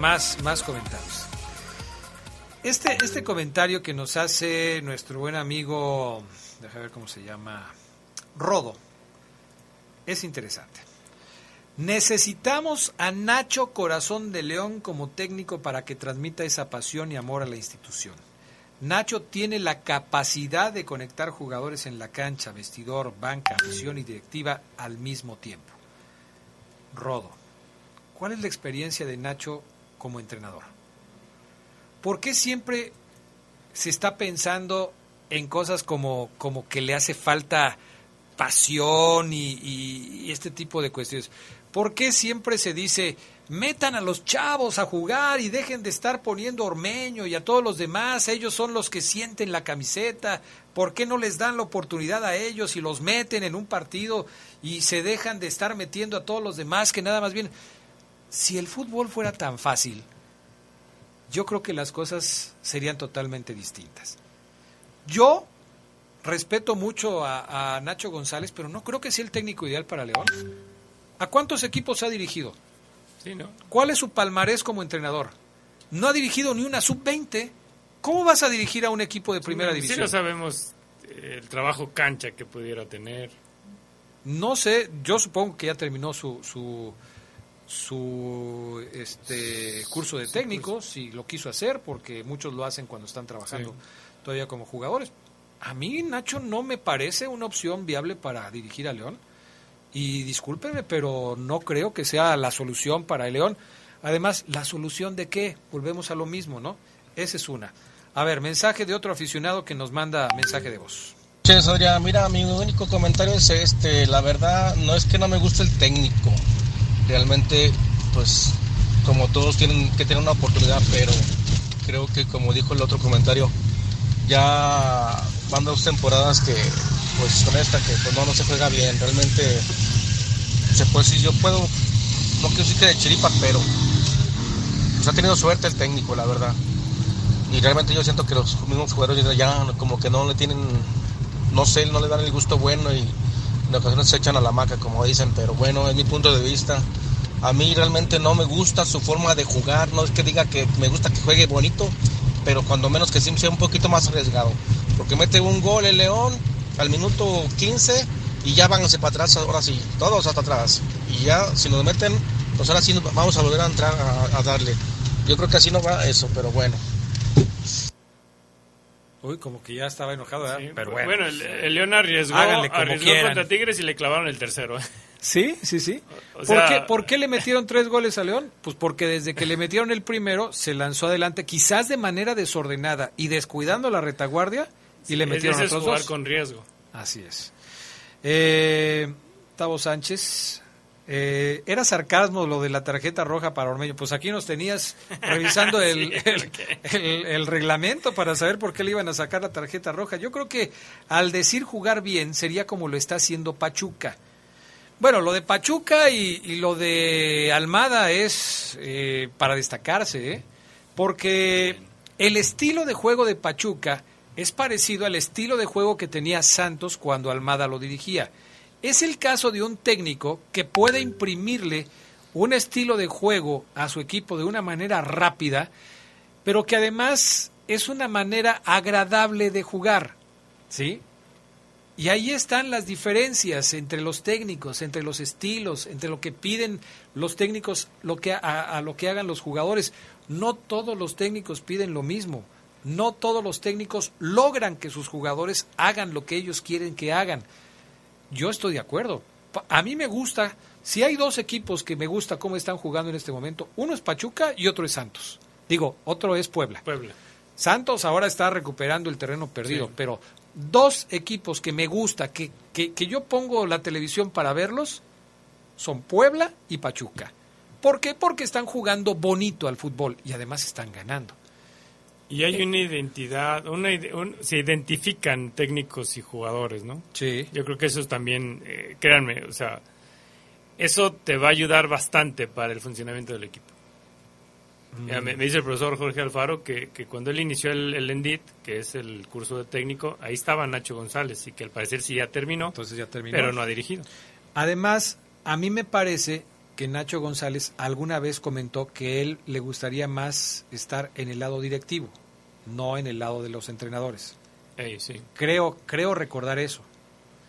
Más, más comentarios. Este, este comentario que nos hace nuestro buen amigo, déjame ver cómo se llama, Rodo, es interesante. Necesitamos a Nacho Corazón de León como técnico para que transmita esa pasión y amor a la institución. Nacho tiene la capacidad de conectar jugadores en la cancha, vestidor, banca, misión y directiva al mismo tiempo. Rodo, ¿cuál es la experiencia de Nacho como entrenador? ¿Por qué siempre se está pensando en cosas como, como que le hace falta pasión y, y, este tipo de cuestiones? ¿Por qué siempre se dice, metan a los chavos a jugar y dejen de estar poniendo Ormeño y a todos los demás? Ellos son los que sienten la camiseta. ¿Por qué no les dan la oportunidad a ellos y los meten en un partido y se dejan de estar metiendo a todos los demás que nada más bien si el fútbol fuera tan fácil, yo creo que las cosas serían totalmente distintas. Yo respeto mucho a, a Nacho González, pero no creo que sea el técnico ideal para León. ¿A cuántos equipos ha dirigido? Sí, ¿no? ¿Cuál es su palmarés como entrenador? No ha dirigido ni una sub-20. ¿Cómo vas a dirigir a un equipo de primera Sí, división? Sí, no sabemos eh, el trabajo cancha que pudiera tener. No sé, yo supongo que ya terminó su su, su este curso de técnicos y lo quiso hacer porque muchos lo hacen cuando están trabajando todavía como jugadores. A mí Nacho no me parece una opción viable para dirigir a León y discúlpeme, pero no creo que sea la solución para el León. Además, ¿la solución de qué? Volvemos a lo mismo, ¿no? Esa es una. A ver, mensaje de otro aficionado que nos manda mensaje de voz. Ches, Adrián, mira, mi único comentario es este, la verdad no es que no me guste el técnico, realmente pues como todos tienen que tener una oportunidad, pero creo que como dijo el otro comentario, ya van dos temporadas que pues con esta que pues no, no se juega bien, realmente se puede decir, yo puedo, no quiero decir que de chiripa, pero pues ha tenido suerte el técnico, la verdad. Y realmente yo siento que los mismos jugadores ya como que no le tienen no sé, no le dan el gusto bueno y en ocasiones se echan a la maca, como dicen, pero bueno, es mi punto de vista. A mí realmente no me gusta su forma de jugar, no es que diga que me gusta que juegue bonito, pero cuando menos que sí sea un poquito más arriesgado. Porque mete un gol el León al minuto 15 y ya van para atrás, ahora sí, todos hasta atrás. Y ya, si nos meten, pues ahora sí vamos a volver a entrar a, a darle. Yo creo que así no va eso, pero bueno. Uy, como que ya estaba enojado, ¿verdad? pero bueno. Bueno, el, el León arriesgó, arriesgó contra Tigres y le clavaron el tercero. Sí, sí, sí. O ¿Por, sea- qué, por qué le metieron tres goles a León? Pues porque desde que le metieron el primero se lanzó adelante, quizás de manera desordenada y descuidando la retaguardia, y le Es- metieron ese es otros jugar dos. con riesgo. Así es. Eh, Tavo Sánchez, eh, era sarcasmo lo de la tarjeta roja para Ormeño. Pues aquí nos tenías revisando el, Sí, el- el- el reglamento para saber por qué le iban a sacar la tarjeta roja. Yo creo que al decir jugar bien sería como lo está haciendo Pachuca. Bueno, lo de Pachuca y, y lo de Almada es eh, para destacarse, ¿eh? porque el estilo de juego de Pachuca es parecido al estilo de juego que tenía Santos cuando Almada lo dirigía. Es el caso de un técnico que puede imprimirle un estilo de juego a su equipo de una manera rápida, pero que además es una manera agradable de jugar, ¿sí? Y ahí están las diferencias entre los técnicos, entre los estilos, entre lo que piden los técnicos lo que a, a lo que hagan los jugadores. No todos los técnicos piden lo mismo. No todos los técnicos logran que sus jugadores hagan lo que ellos quieren que hagan. Yo estoy de acuerdo. A mí me gusta, si hay dos equipos que me gusta cómo están jugando en este momento, uno es Pachuca y otro es Santos. Digo, otro es Puebla. Puebla. Santos ahora está recuperando el terreno perdido, Sí. pero dos equipos que me gusta, que, que, que yo pongo la televisión para verlos, son Puebla y Pachuca. ¿Por qué? Porque están jugando bonito al fútbol y además están ganando. Y hay una identidad, una, un- se identifican técnicos y jugadores, ¿no? Sí. Yo creo que eso también, eh, créanme, o sea, eso te va a ayudar bastante para el funcionamiento del equipo. Ya me, me dice el profesor Jorge Alfaro que, que cuando él inició el, el ENDIT, que es el curso de técnico, ahí estaba Nacho González y que al parecer sí ya terminó, Entonces ya terminó. pero no ha dirigido. Además, a mí me parece que Nacho González alguna vez comentó que él le gustaría más estar en el lado directivo, no en el lado de los entrenadores. Sí. Creo, creo recordar eso.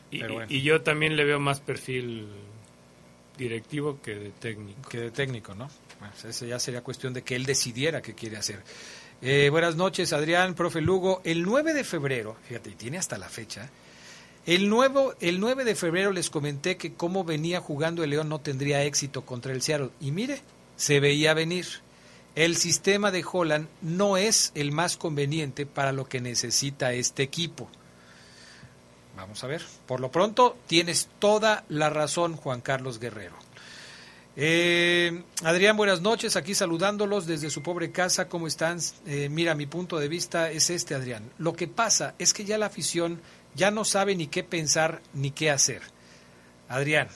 Y, Pero bueno. y yo también le veo más perfil directivo que de técnico. que de técnico, ¿no? Bueno, pues esa ya sería cuestión de que él decidiera qué quiere hacer. Eh, buenas noches, Adrián, profe Lugo. El 9 de febrero, fíjate, y tiene hasta la fecha. El, nuevo, el 9 de febrero les comenté que cómo venía jugando el León no tendría éxito contra el Seattle. Y mire, se veía venir. El sistema de Holland no es el más conveniente para lo que necesita este equipo. Vamos a ver. Por lo pronto, tienes toda la razón, Juan Carlos Guerrero. Eh, Adrián, buenas noches. Aquí saludándolos desde su pobre casa. ¿Cómo están? Eh, mira, mi punto de vista es este, Adrián. Lo que pasa es que ya la afición ya no sabe ni qué pensar ni qué hacer. Adrián,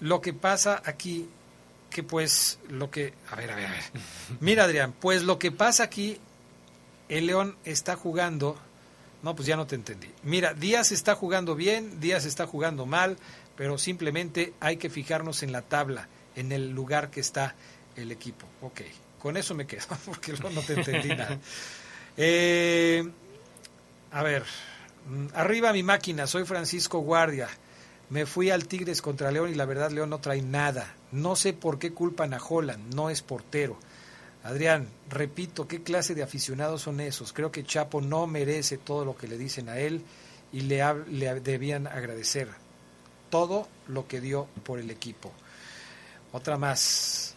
lo que pasa aquí que pues lo que... A ver, a ver, a ver. Mira, Adrián, pues lo que pasa aquí, el León está jugando... No, pues ya no te entendí. Mira, Díaz está jugando bien, Díaz está jugando mal, pero simplemente hay que fijarnos en la tabla, en el lugar que está el equipo. Ok, con eso me quedo, porque no, no te entendí nada. Eh, a ver, mm, arriba mi máquina, soy Francisco Guardia. Me fui al Tigres contra León y la verdad León no trae nada. No sé por qué culpan a Holland, no es portero. Adrián, repito, ¿qué clase de aficionados son esos? Creo que Chapo no merece todo lo que le dicen a él y le, le debían agradecer todo lo que dio por el equipo. Otra más.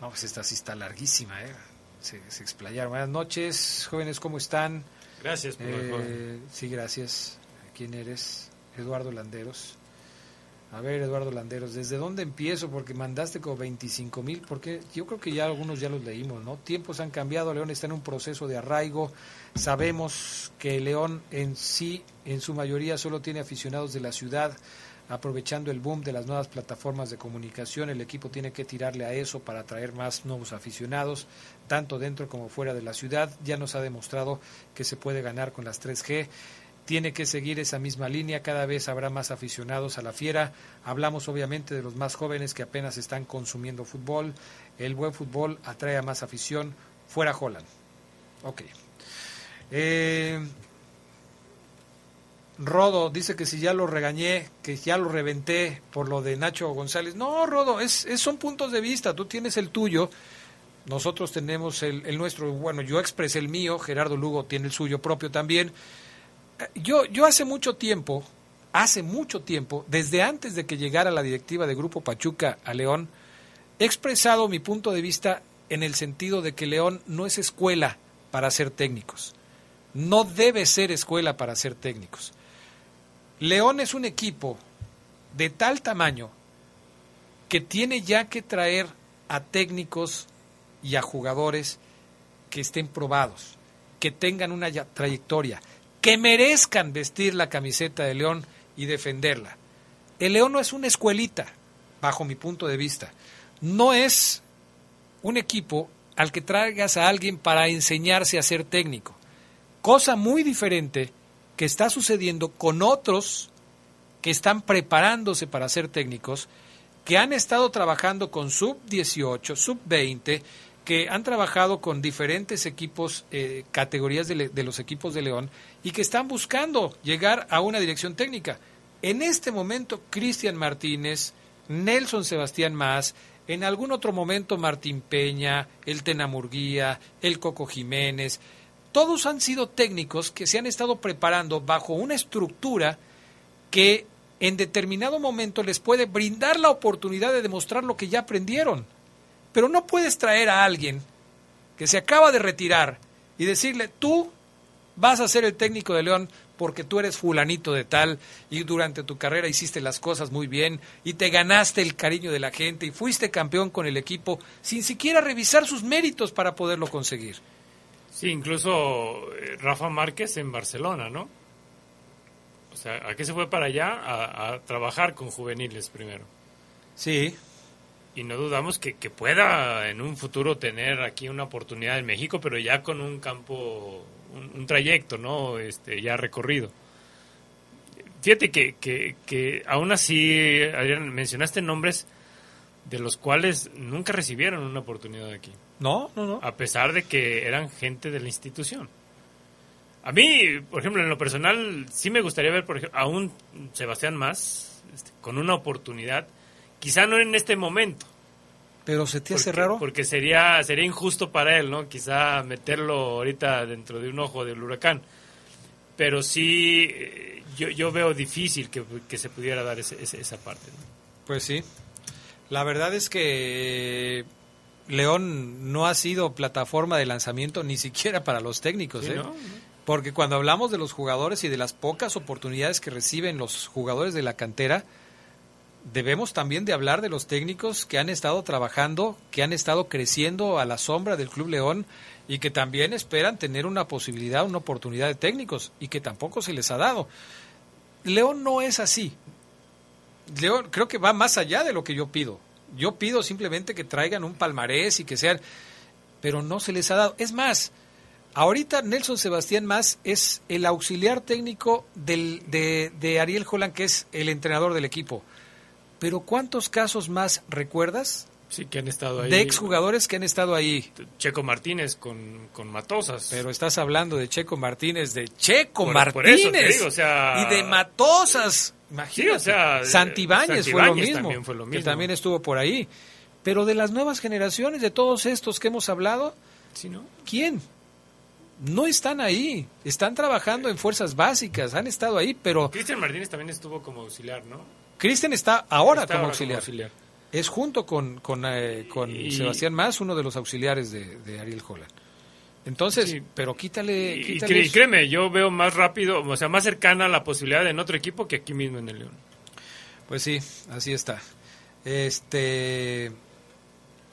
No, pues esta sí está larguísima, ¿eh? Se, se explayaron. Buenas noches, jóvenes, ¿cómo están? Gracias por eh, Sí, gracias. ¿Quién eres? Eduardo Landeros. A ver, Eduardo Landeros, ¿desde dónde empiezo? Porque mandaste como 25 mil, porque yo creo que ya algunos ya los leímos, ¿no? Tiempos han cambiado, León está en un proceso de arraigo. Sabemos que León en sí, en su mayoría, solo tiene aficionados de la ciudad. Aprovechando el boom de las nuevas plataformas de comunicación, el equipo tiene que tirarle a eso para atraer más nuevos aficionados, tanto dentro como fuera de la ciudad. Ya nos ha demostrado que se puede ganar con las 3G tiene que seguir esa misma línea, cada vez habrá más aficionados a la fiera. Hablamos obviamente de los más jóvenes que apenas están consumiendo fútbol. El buen fútbol atrae a más afición. Fuera Holland. Ok. Eh, Rodo dice que si ya lo regañé, que ya lo reventé por lo de Nacho González. No, Rodo, es, son puntos de vista. Tú tienes el tuyo. Nosotros tenemos el, el nuestro. Bueno, yo expresé el mío. Gerardo Lugo tiene el suyo propio también yo, yo hace mucho tiempo, hace mucho tiempo, desde antes de que llegara la directiva de Grupo Pachuca a León, he expresado mi punto de vista en el sentido de que León no es escuela para ser técnicos. No debe ser escuela para ser técnicos. León es un equipo de tal tamaño que tiene ya que traer a técnicos y a jugadores que estén probados, que tengan una trayectoria, que merezcan vestir la camiseta de León y defenderla. El León no es una escuelita, bajo mi punto de vista. No es un equipo al que traigas a alguien para enseñarse a ser técnico. Cosa muy diferente que está sucediendo con otros que están preparándose para ser técnicos, que han estado trabajando con sub 18, sub 20, que han trabajado con diferentes equipos, eh, categorías de, de, los equipos de León y que están buscando llegar a una dirección técnica. En este momento, Cristian Martínez, Nelson Sebastián Más, en algún otro momento Martín Peña, el Tenamurguía, el Coco Jiménez, todos han sido técnicos que se han estado preparando bajo una estructura que en determinado momento les puede brindar la oportunidad de demostrar lo que ya aprendieron. Pero no puedes traer a alguien que se acaba de retirar y decirle, tú vas a ser el técnico de León porque tú eres fulanito de tal y durante tu carrera hiciste las cosas muy bien y te ganaste el cariño de la gente y fuiste campeón con el equipo sin siquiera revisar sus méritos para poderlo conseguir. Sí, incluso eh, Rafa Márquez en Barcelona, ¿no? O sea, ¿a qué se fue para allá? A, a trabajar con juveniles primero. Sí, y no dudamos que, que, pueda en un futuro tener aquí una oportunidad en México, pero ya con un campo, un, trayecto, ¿no? Este, ya recorrido. Fíjate que, que, que aún así, Adrián, mencionaste nombres de los cuales nunca recibieron una oportunidad aquí. No, no, no. A pesar de que eran gente de la institución. A mí, por ejemplo, en lo personal, sí me gustaría ver por ejemplo, a un Sebastián más este, con una oportunidad Quizá no en este momento. Pero se te hace raro. Porque sería, sería injusto para él, ¿no? Quizá meterlo ahorita dentro de un ojo del huracán. Pero sí, eh, yo, yo veo difícil que, se pudiera dar esa parte. Pues sí. La verdad es que León no ha sido plataforma de lanzamiento ni siquiera para los técnicos, ¿eh? Porque cuando hablamos de los jugadores y de las pocas oportunidades que reciben los jugadores de la cantera, debemos también de hablar de los técnicos que han estado trabajando, que han estado creciendo a la sombra del Club León y que también esperan tener una posibilidad, una oportunidad de técnicos y que tampoco se les ha dado. León no es así. León creo que va más allá de lo que yo pido. Yo pido simplemente que traigan un palmarés y que sean, pero no se les ha dado. Es más, ahorita Nelson Sebastián Más es el auxiliar técnico del, de, de Ariel Holland, que es el entrenador del equipo. Pero ¿cuántos casos más recuerdas? Sí, que han estado ahí. De exjugadores que han estado ahí. Checo Martínez con, con Matosas. Pero estás hablando de Checo Martínez, de Checo Por- Martínez. por eso te digo, o sea- y de Matosas. Imagínate. Sí, o sea, Santibáñez, fue, lo mismo, también fue lo Que también estuvo por ahí. Pero de las nuevas generaciones, de todos estos que hemos hablado, Sí, ¿no? ¿quién? No están ahí. Están trabajando en fuerzas básicas, han estado ahí, pero Cristian Martínez también estuvo como auxiliar, ¿no? Cristian está ahora Está como ahora auxiliar. auxiliar. Es junto con, con, eh, con Y- Sebastián Más, uno de los auxiliares de, de Ariel Holland. Entonces, Sí. pero quítale, Y, quítale eso. créeme, yo veo más rápido, o sea, más cercana la posibilidad en otro equipo que aquí mismo en el León. Pues sí, así está. Este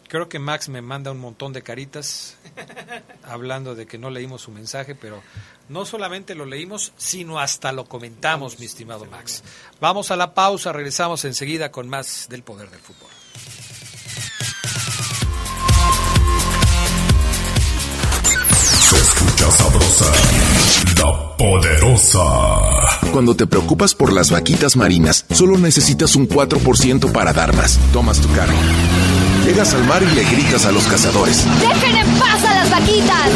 creo que Max me manda un montón de caritas hablando de que no leímos su mensaje, pero no solamente lo leímos, sino hasta lo comentamos, mi estimado Max. Vamos a la pausa, regresamos enseguida con más del poder del fútbol. Se escucha sabrosa, la poderosa. Cuando te preocupas por las vaquitas marinas, solo necesitas un 4% para dar más. Tomas tu carro. Llegas al mar y le gritas a los cazadores. ¡Dejen en paz a las vaquitas!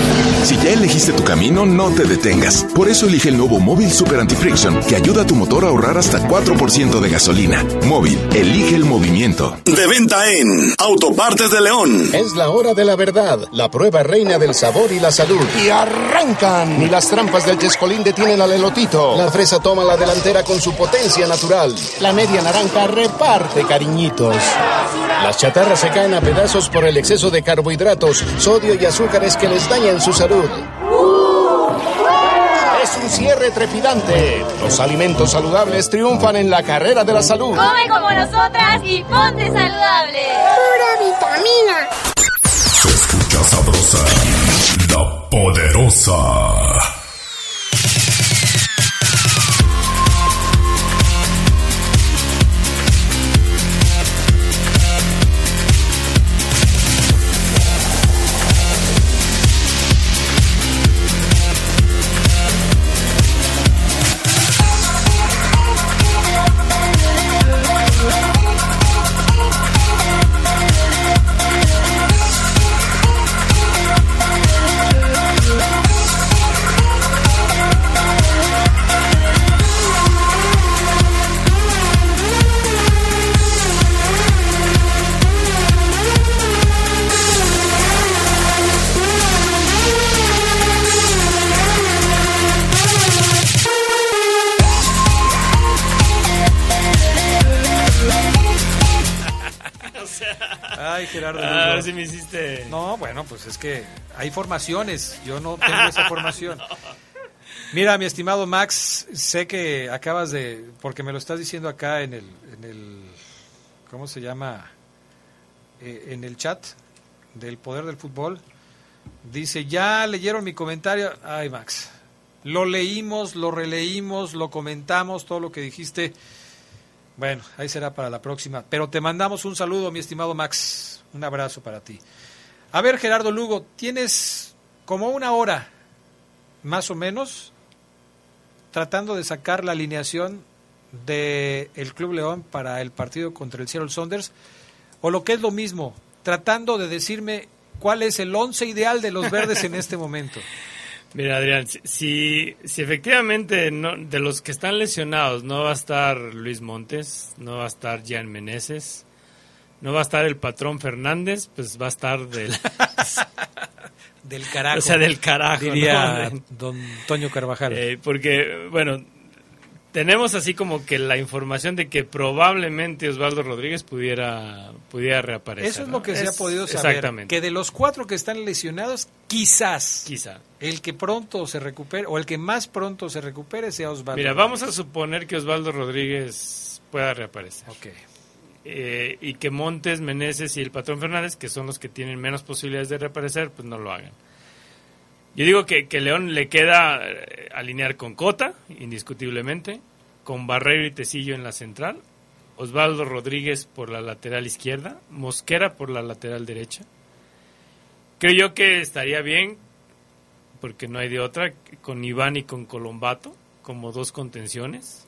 Si ya elegiste tu camino, no te detengas. Por eso elige el nuevo Móvil Super Anti-Friction, que ayuda a tu motor a ahorrar hasta 4% de gasolina. Móvil, elige el movimiento. De venta en Autopartes de León. Es la hora de la verdad, la prueba reina del sabor y la salud. Y arrancan. Ni las trampas del Chescolín detienen al elotito. La fresa toma la delantera con su potencia natural. La media naranja reparte cariñitos. Las chatarras se caen a pedazos por el exceso de carbohidratos, sodio y azúcares que les dañan su salud. Es un cierre trepidante. Los alimentos saludables triunfan en la carrera de la salud. Come como nosotras y ponte saludable. Pura vitamina. Se escucha sabrosa, la poderosa. Sí me hiciste. No, bueno, pues es que hay formaciones. Yo no tengo esa formación. Mira, mi estimado Max, sé que acabas de, porque me lo estás diciendo acá en el, en el ¿cómo se llama? Eh, en el chat del Poder del Fútbol. Dice, ya leyeron mi comentario. Ay, Max, lo leímos, lo releímos, lo comentamos, todo lo que dijiste. Bueno, ahí será para la próxima. Pero te mandamos un saludo, mi estimado Max. Un abrazo para ti. A ver, Gerardo Lugo, tienes como una hora, más o menos, tratando de sacar la alineación del el Club León para el partido contra el Seattle Saunders, o lo que es lo mismo, tratando de decirme cuál es el once ideal de los verdes en este momento. Mira, Adrián, si, si, efectivamente no, de los que están lesionados no va a estar Luis Montes, no va a estar Jan Meneses, no va a estar el patrón Fernández, pues va a estar del, Del carajo. o sea, del carajo. Diría ¿no? don Toño Carvajal. Eh, porque, bueno, tenemos así como que la información de que probablemente Osvaldo Rodríguez pudiera, pudiera reaparecer. Eso es ¿no? lo que se ha podido saber. Exactamente. Que de los cuatro que están lesionados, quizás, Quizá. el que pronto se recupere, o el que más pronto se recupere sea Osvaldo. Mira, vamos a suponer que Osvaldo Rodríguez pueda reaparecer. Ok. Eh, y que Montes, Meneses y el patrón Fernández, que son los que tienen menos posibilidades de reaparecer, pues no lo hagan. Yo digo que, León le queda eh, alinear con Cota, indiscutiblemente, con Barrero y Tecillo en la central, Osvaldo Rodríguez por la lateral izquierda, Mosquera por la lateral derecha. Creo yo que estaría bien, porque no hay de otra, con Iván y con Colombato como dos contenciones.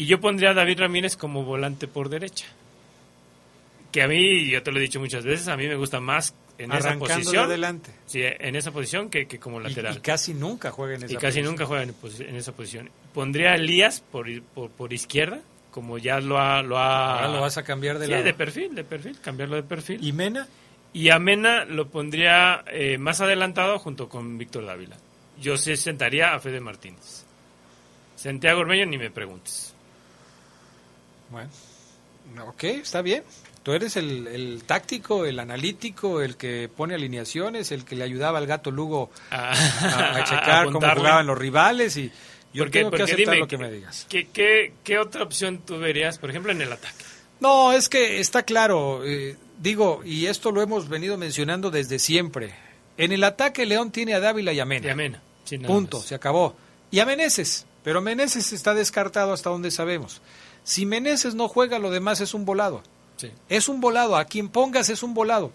Y yo pondría a David Ramírez como volante por derecha. Que a mí, yo te lo he dicho muchas veces, a mí me gusta más en esa posición. adelante. Sí, en esa posición que, que como lateral. Y, casi nunca juega en esa y casi nunca juega en, esa posición. Pondría a Elías por, por, por izquierda, como ya lo ha... Lo ha lo vas a cambiar de sí, lado. de perfil, de perfil, cambiarlo de perfil. ¿Y Mena? Y a Mena lo pondría eh, más adelantado junto con Víctor Dávila. Yo se sentaría a Fede Martínez. Santiago Ormeño ni me preguntes. Bueno, ok, está bien. Tú eres el, el, táctico, el analítico, el que pone alineaciones, el que le ayudaba al gato Lugo a, a, a checar cómo jugaban los rivales y yo porque, tengo que porque aceptar dime, lo que me digas. ¿qué, qué, qué otra opción tú verías, por ejemplo, en el ataque? No, es que está claro, eh, digo, y esto lo hemos venido mencionando desde siempre. En el ataque León tiene a Dávila y a Mena. Y a Mena. Punto, se acabó. Y a Meneses, pero Meneses está descartado hasta donde sabemos. Si Meneses no juega, lo demás es un volado. Sí. Es un volado, a quien pongas es un volado.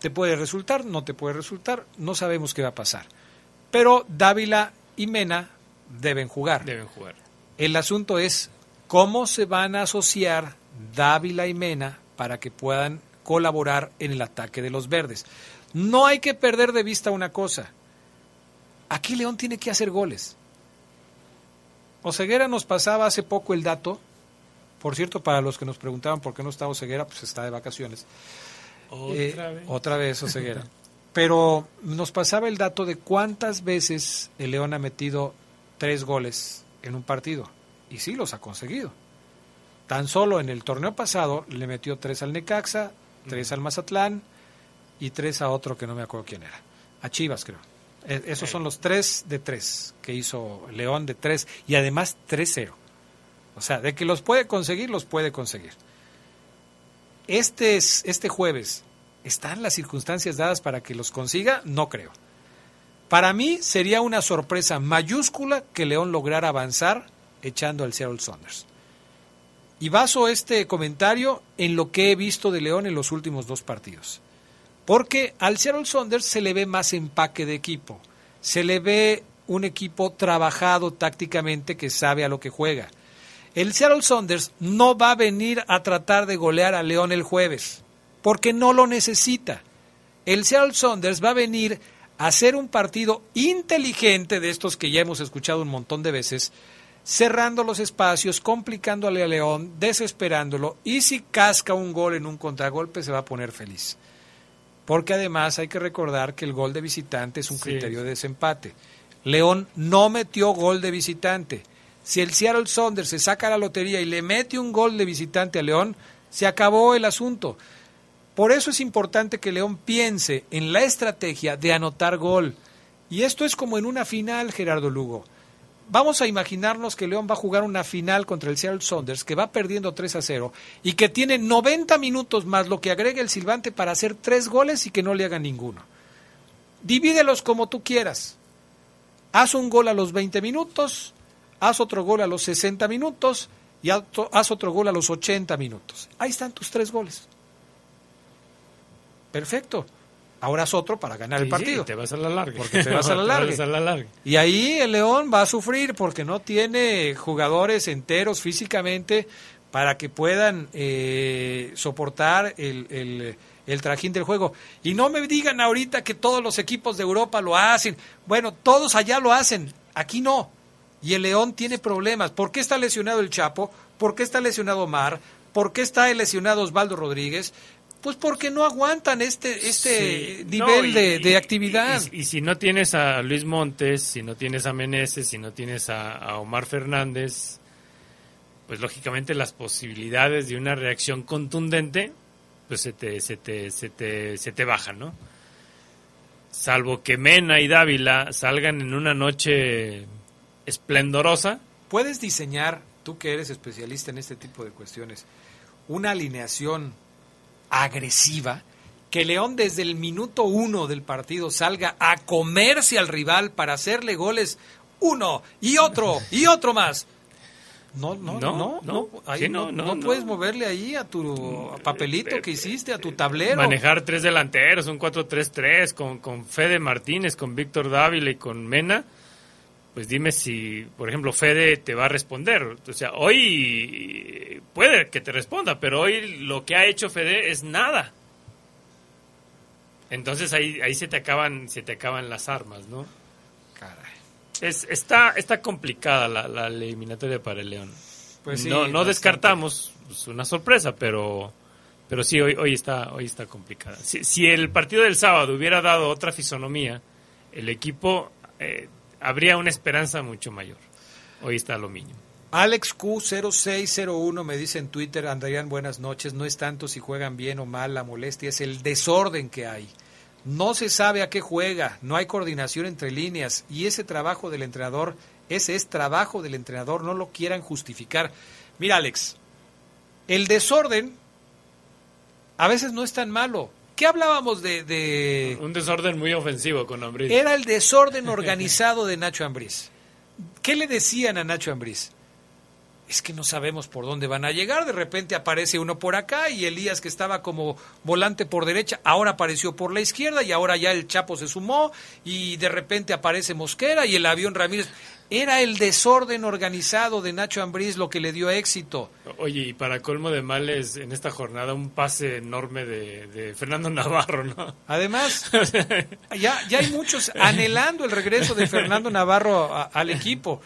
Te puede resultar, no te puede resultar, no sabemos qué va a pasar. Pero Dávila y Mena deben jugar. Deben jugar. El asunto es cómo se van a asociar Dávila y Mena para que puedan colaborar en el ataque de los verdes. No hay que perder de vista una cosa. Aquí León tiene que hacer goles. Oseguera nos pasaba hace poco el dato. Por cierto, para los que nos preguntaban por qué no está Oseguera, pues está de vacaciones. Otra Eh, vez. Otra vez Oseguera. Pero nos pasaba el dato de cuántas veces el León ha metido tres goles en un partido. Y sí los ha conseguido. Tan solo en el torneo pasado le metió tres al Necaxa, tres al Mazatlán y tres a otro que no me acuerdo quién era. A Chivas, creo. E- esos son los tres de tres que hizo León de tres y además 3-0. O sea, de que los puede conseguir, los puede conseguir. Este, es, este jueves, ¿están las circunstancias dadas para que los consiga? No creo. Para mí sería una sorpresa mayúscula que León lograra avanzar echando al Seattle Saunders. Y baso este comentario en lo que he visto de León en los últimos dos partidos. Porque al Seattle Saunders se le ve más empaque de equipo. Se le ve un equipo trabajado tácticamente que sabe a lo que juega. El Seattle Saunders no va a venir a tratar de golear a León el jueves, porque no lo necesita. El Seattle Saunders va a venir a hacer un partido inteligente de estos que ya hemos escuchado un montón de veces, cerrando los espacios, complicándole a León, desesperándolo, y si casca un gol en un contragolpe se va a poner feliz. Porque además hay que recordar que el gol de visitante es un Sí. criterio de desempate. León no metió gol de visitante. Si el Seattle Saunders se saca la lotería y le mete un gol de visitante a León, se acabó el asunto. Por eso es importante que León piense en la estrategia de anotar gol. Y esto es como en una final, Gerardo Lugo. Vamos a imaginarnos que León va a jugar una final contra el Seattle Saunders, que va perdiendo 3 a 0 y que tiene 90 minutos más lo que agrega el silbante para hacer tres goles y que no le haga ninguno. Divídelos como tú quieras. Haz un gol a los 20 minutos, haz otro gol a los 60 minutos y haz- otro gol a los 80 minutos. Ahí están tus tres goles. Perfecto. Ahora haz otro para ganar el partido. sí, te vas a la larga. Porque te vas a la larga. Te vas a la larga. Y ahí el León va a sufrir porque no tiene jugadores enteros físicamente para que puedan eh, soportar el, el- el trajín del juego. Y no me digan ahorita que todos los equipos de Europa lo hacen. Bueno, todos allá lo hacen, aquí no. Y el León tiene problemas. ¿Por qué está lesionado el Chapo? ¿Por qué está lesionado Mar? ¿Por qué está lesionado Osvaldo Rodríguez? Pues porque no aguantan este, este Sí, nivel no, y- de, de y- actividad. Y, y si no tienes a Luis Montes, si no tienes a Meneses, si no tienes a, a Omar Fernández, pues lógicamente las posibilidades de una reacción contundente, pues se te, se te, se te, se te bajan, ¿no? Salvo que Mena y Dávila salgan en una noche esplendorosa. ¿Puedes diseñar, tú que eres especialista en este tipo de cuestiones, una alineación agresiva? Que León desde el minuto uno del partido salga a comerse al rival para hacerle goles uno y otro y otro más. No, no, no, no, no, no, puedes moverle ahí a tu papelito que hiciste, a tu tablero. Manejar tres delanteros, un 4-3-3 con, con Fede Martínez, con Víctor Dávila y con Mena. Pues dime si, por ejemplo, Fede te va a responder. O sea, hoy puede que te responda, pero hoy lo que ha hecho Fede es nada. Entonces ahí, ahí se te acaban, se te acaban las armas, ¿no? Es, está, está complicada la, eliminatoria para el León. Pues no, no descartamos pues, una sorpresa, pero, pero sí, hoy, hoy, está, hoy está complicada. Si, el partido del sábado hubiera dado otra fisonomía, el equipo eh, habría una esperanza mucho mayor. Hoy está lo mínimo. Alex Q0601 me dice en Twitter, Andrián, buenas noches, no es tanto si juegan bien o mal, la molestia es el desorden que hay. No se sabe a qué juega, no hay coordinación entre líneas y ese trabajo del entrenador, ese es trabajo del entrenador, no lo quieran justificar. Mira, Alex, el desorden a veces no es tan malo. ¿Qué hablábamos de, Un desorden muy ofensivo con Ambriz. Era el desorden organizado de Nacho Ambriz. ¿Qué le decían a Nacho Ambriz? es que no sabemos por dónde van a llegar. De repente aparece uno por acá y Elías que estaba como volante por derecha, ahora apareció por la izquierda y ahora ya el Chapo se sumó y de repente aparece Mosquera y el avión Ramírez. Era el desorden organizado de Nacho Ambriz lo que le dio éxito. Oye, y para colmo de males, en esta jornada un pase enorme de, Fernando Navarro, ¿no? Además, ya, ya hay muchos anhelando el regreso de Fernando Navarro al equipo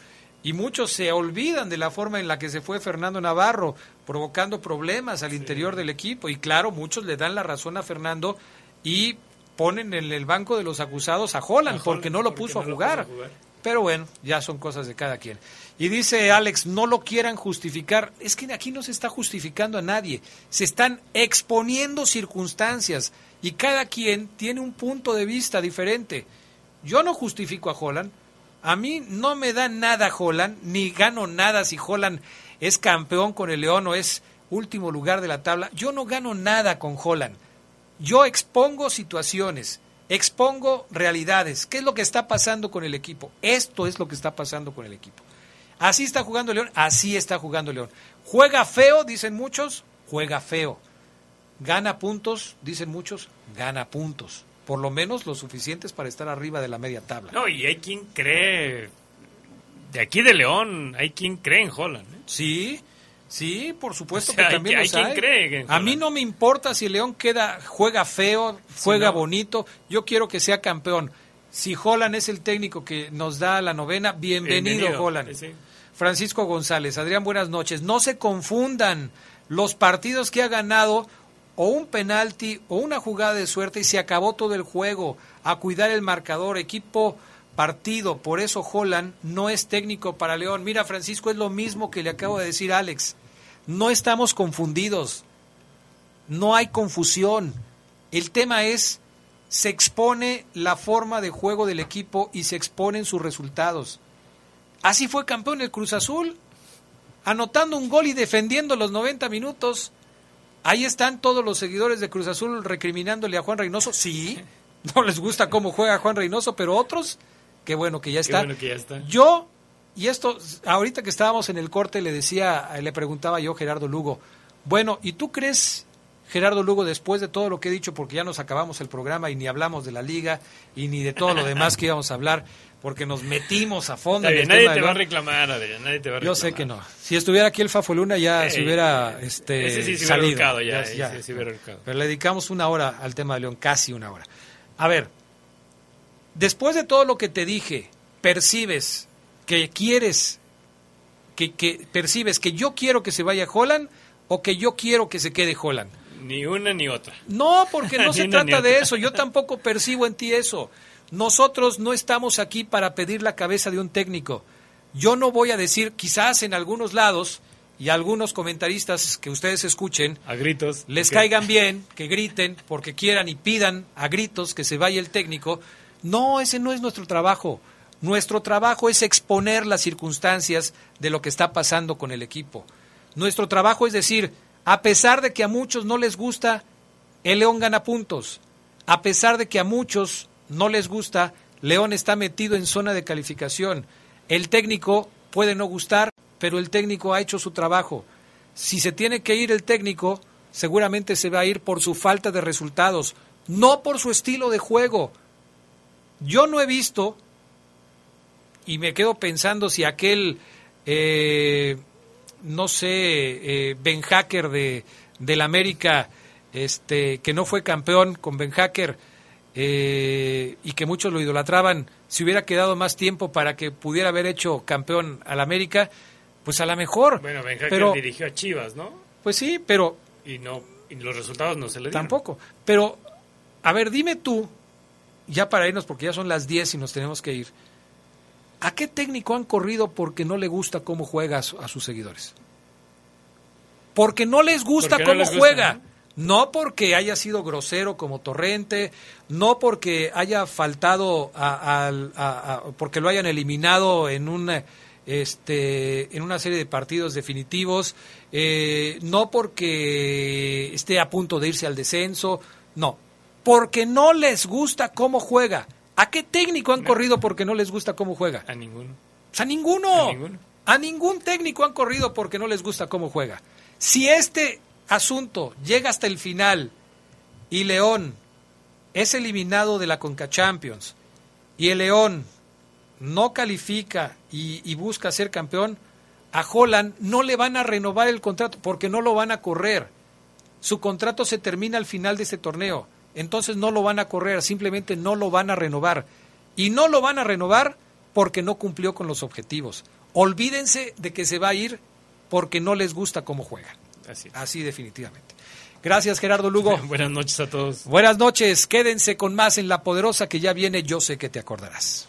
y muchos se olvidan de la forma en la que se fue Fernando Navarro, provocando problemas al interior del equipo. Y claro, muchos le dan la razón a Fernando y ponen en el banco de los acusados a Holland, porque no lo puso a jugar. Pero bueno, ya son cosas de cada quien. Y dice Alex, no lo quieran justificar. Es que aquí no se está justificando a nadie. Se están exponiendo circunstancias y cada quien tiene un punto de vista diferente. Yo no justifico a Holland, a mí no me da nada Holland, ni gano nada si Holland es campeón con el León o es último lugar de la tabla. Yo no gano nada con Holland. Yo expongo situaciones, expongo realidades. ¿Qué es lo que está pasando con el equipo? Esto es lo que está pasando con el equipo. Así está jugando León, así está jugando León. Juega feo, dicen muchos, juega feo. Gana puntos, dicen muchos, gana puntos por lo menos lo suficientes para estar arriba de la media tabla. No, y hay quien cree, de aquí de León, hay quien cree en Holland. ¿eh? Sí, sí, por supuesto que también hay, quien cree A mí no me importa si León queda, juega feo, juega bonito, yo quiero que sea campeón. Si Holland es el técnico que nos da la novena, bienvenido, Holland. Francisco González, Adrián, buenas noches. No se confundan los partidos que ha ganado o un penalti o una jugada de suerte y se acabó todo el juego. A cuidar el marcador, equipo partido. Por eso Holland no es técnico para León. Mira, Francisco, es lo mismo que le acabo de decir a Alex. No estamos confundidos. No hay confusión. El tema es, se expone la forma de juego del equipo y se exponen sus resultados. Así fue campeón el Cruz Azul, anotando un gol y defendiendo los 90 minutos. Ahí están todos los seguidores de Cruz Azul recriminándole a Juan Reynoso. Sí, no les gusta cómo juega Juan Reynoso, pero otros, qué bueno que ya está. Yo, y esto, ahorita que estábamos en el corte, le decía, le preguntaba yo a Gerardo Lugo, bueno, ¿y tú crees, Gerardo Lugo, después de todo lo que he dicho, porque ya nos acabamos el programa y ni hablamos de la liga y ni de todo lo demás que íbamos a hablar, porque nos metimos a fondo. nadie te va a reclamar, Adrián, nadie te va a reclamar. Yo sé que no. Si estuviera aquí el Fafo Luna ya se hubiera este, sí salido. ya, ya, Pero le dedicamos una hora al tema de León, casi una hora. A ver, después de todo lo que te dije, percibes que quieres, que, que percibes que yo quiero que se vaya Holland o que yo quiero que se quede Holland. Ni una ni otra. No, porque no se trata de eso. Yo tampoco percibo en ti eso. Nosotros no estamos aquí para pedir la cabeza de un técnico. Yo no voy a decir, quizás en algunos lados y algunos comentaristas que ustedes escuchen, a gritos, les caigan bien, que griten porque quieran y pidan a gritos que se vaya el técnico. No, ese no es nuestro trabajo. Nuestro trabajo es exponer las circunstancias de lo que está pasando con el equipo. Nuestro trabajo es decir, a pesar de que a muchos no les gusta, el León gana puntos. A pesar de que a muchos no les gusta, León está metido en zona de calificación. El técnico puede no gustar, pero el técnico ha hecho su trabajo. Si se tiene que ir el técnico, seguramente se va a ir por su falta de resultados, no por su estilo de juego. Yo no he visto, y me quedo pensando si aquel, eh, no sé, eh, Ben Hacker de, del América, este, que no fue campeón con Ben Hacker, eh, y que muchos lo idolatraban, si hubiera quedado más tiempo para que pudiera haber hecho campeón al América, pues a lo mejor. Bueno, Ben Hacker pero, dirigió a Chivas, ¿no? Pues sí, pero... Y, no, y los resultados no se le dieron. Tampoco. Pero, a ver, dime tú, ya para irnos, porque ya son las 10 y nos tenemos que ir, ¿a qué técnico han corrido porque no le gusta cómo juega a, su, a sus seguidores? Porque no les gusta cómo juega. ¿no? no porque haya sido grosero como Torrente, no porque haya faltado a, a, a, porque lo hayan eliminado en un este en una serie de partidos definitivos, eh, no porque esté a punto de irse al descenso, no, porque no les gusta cómo juega. ¿A qué técnico han corrido porque no les gusta cómo juega? A ninguno. A ninguno. A ninguno. A ningún técnico han corrido porque no les gusta cómo juega. Si este asunto llega hasta el final y León es eliminado de la Conca Champions y el León no califica y, y, busca ser campeón, a Holland no le van a renovar el contrato porque no lo van a correr. Su contrato se termina al final de este torneo. Entonces no lo van a correr, simplemente no lo van a renovar. Y no lo van a renovar porque no cumplió con los objetivos. Olvídense de que se va a ir porque no les gusta cómo juega. Así, Así definitivamente. Gracias Gerardo Lugo. Buenas noches a todos. Buenas noches. Quédense con más en La Poderosa que ya viene. Yo sé que te acordarás.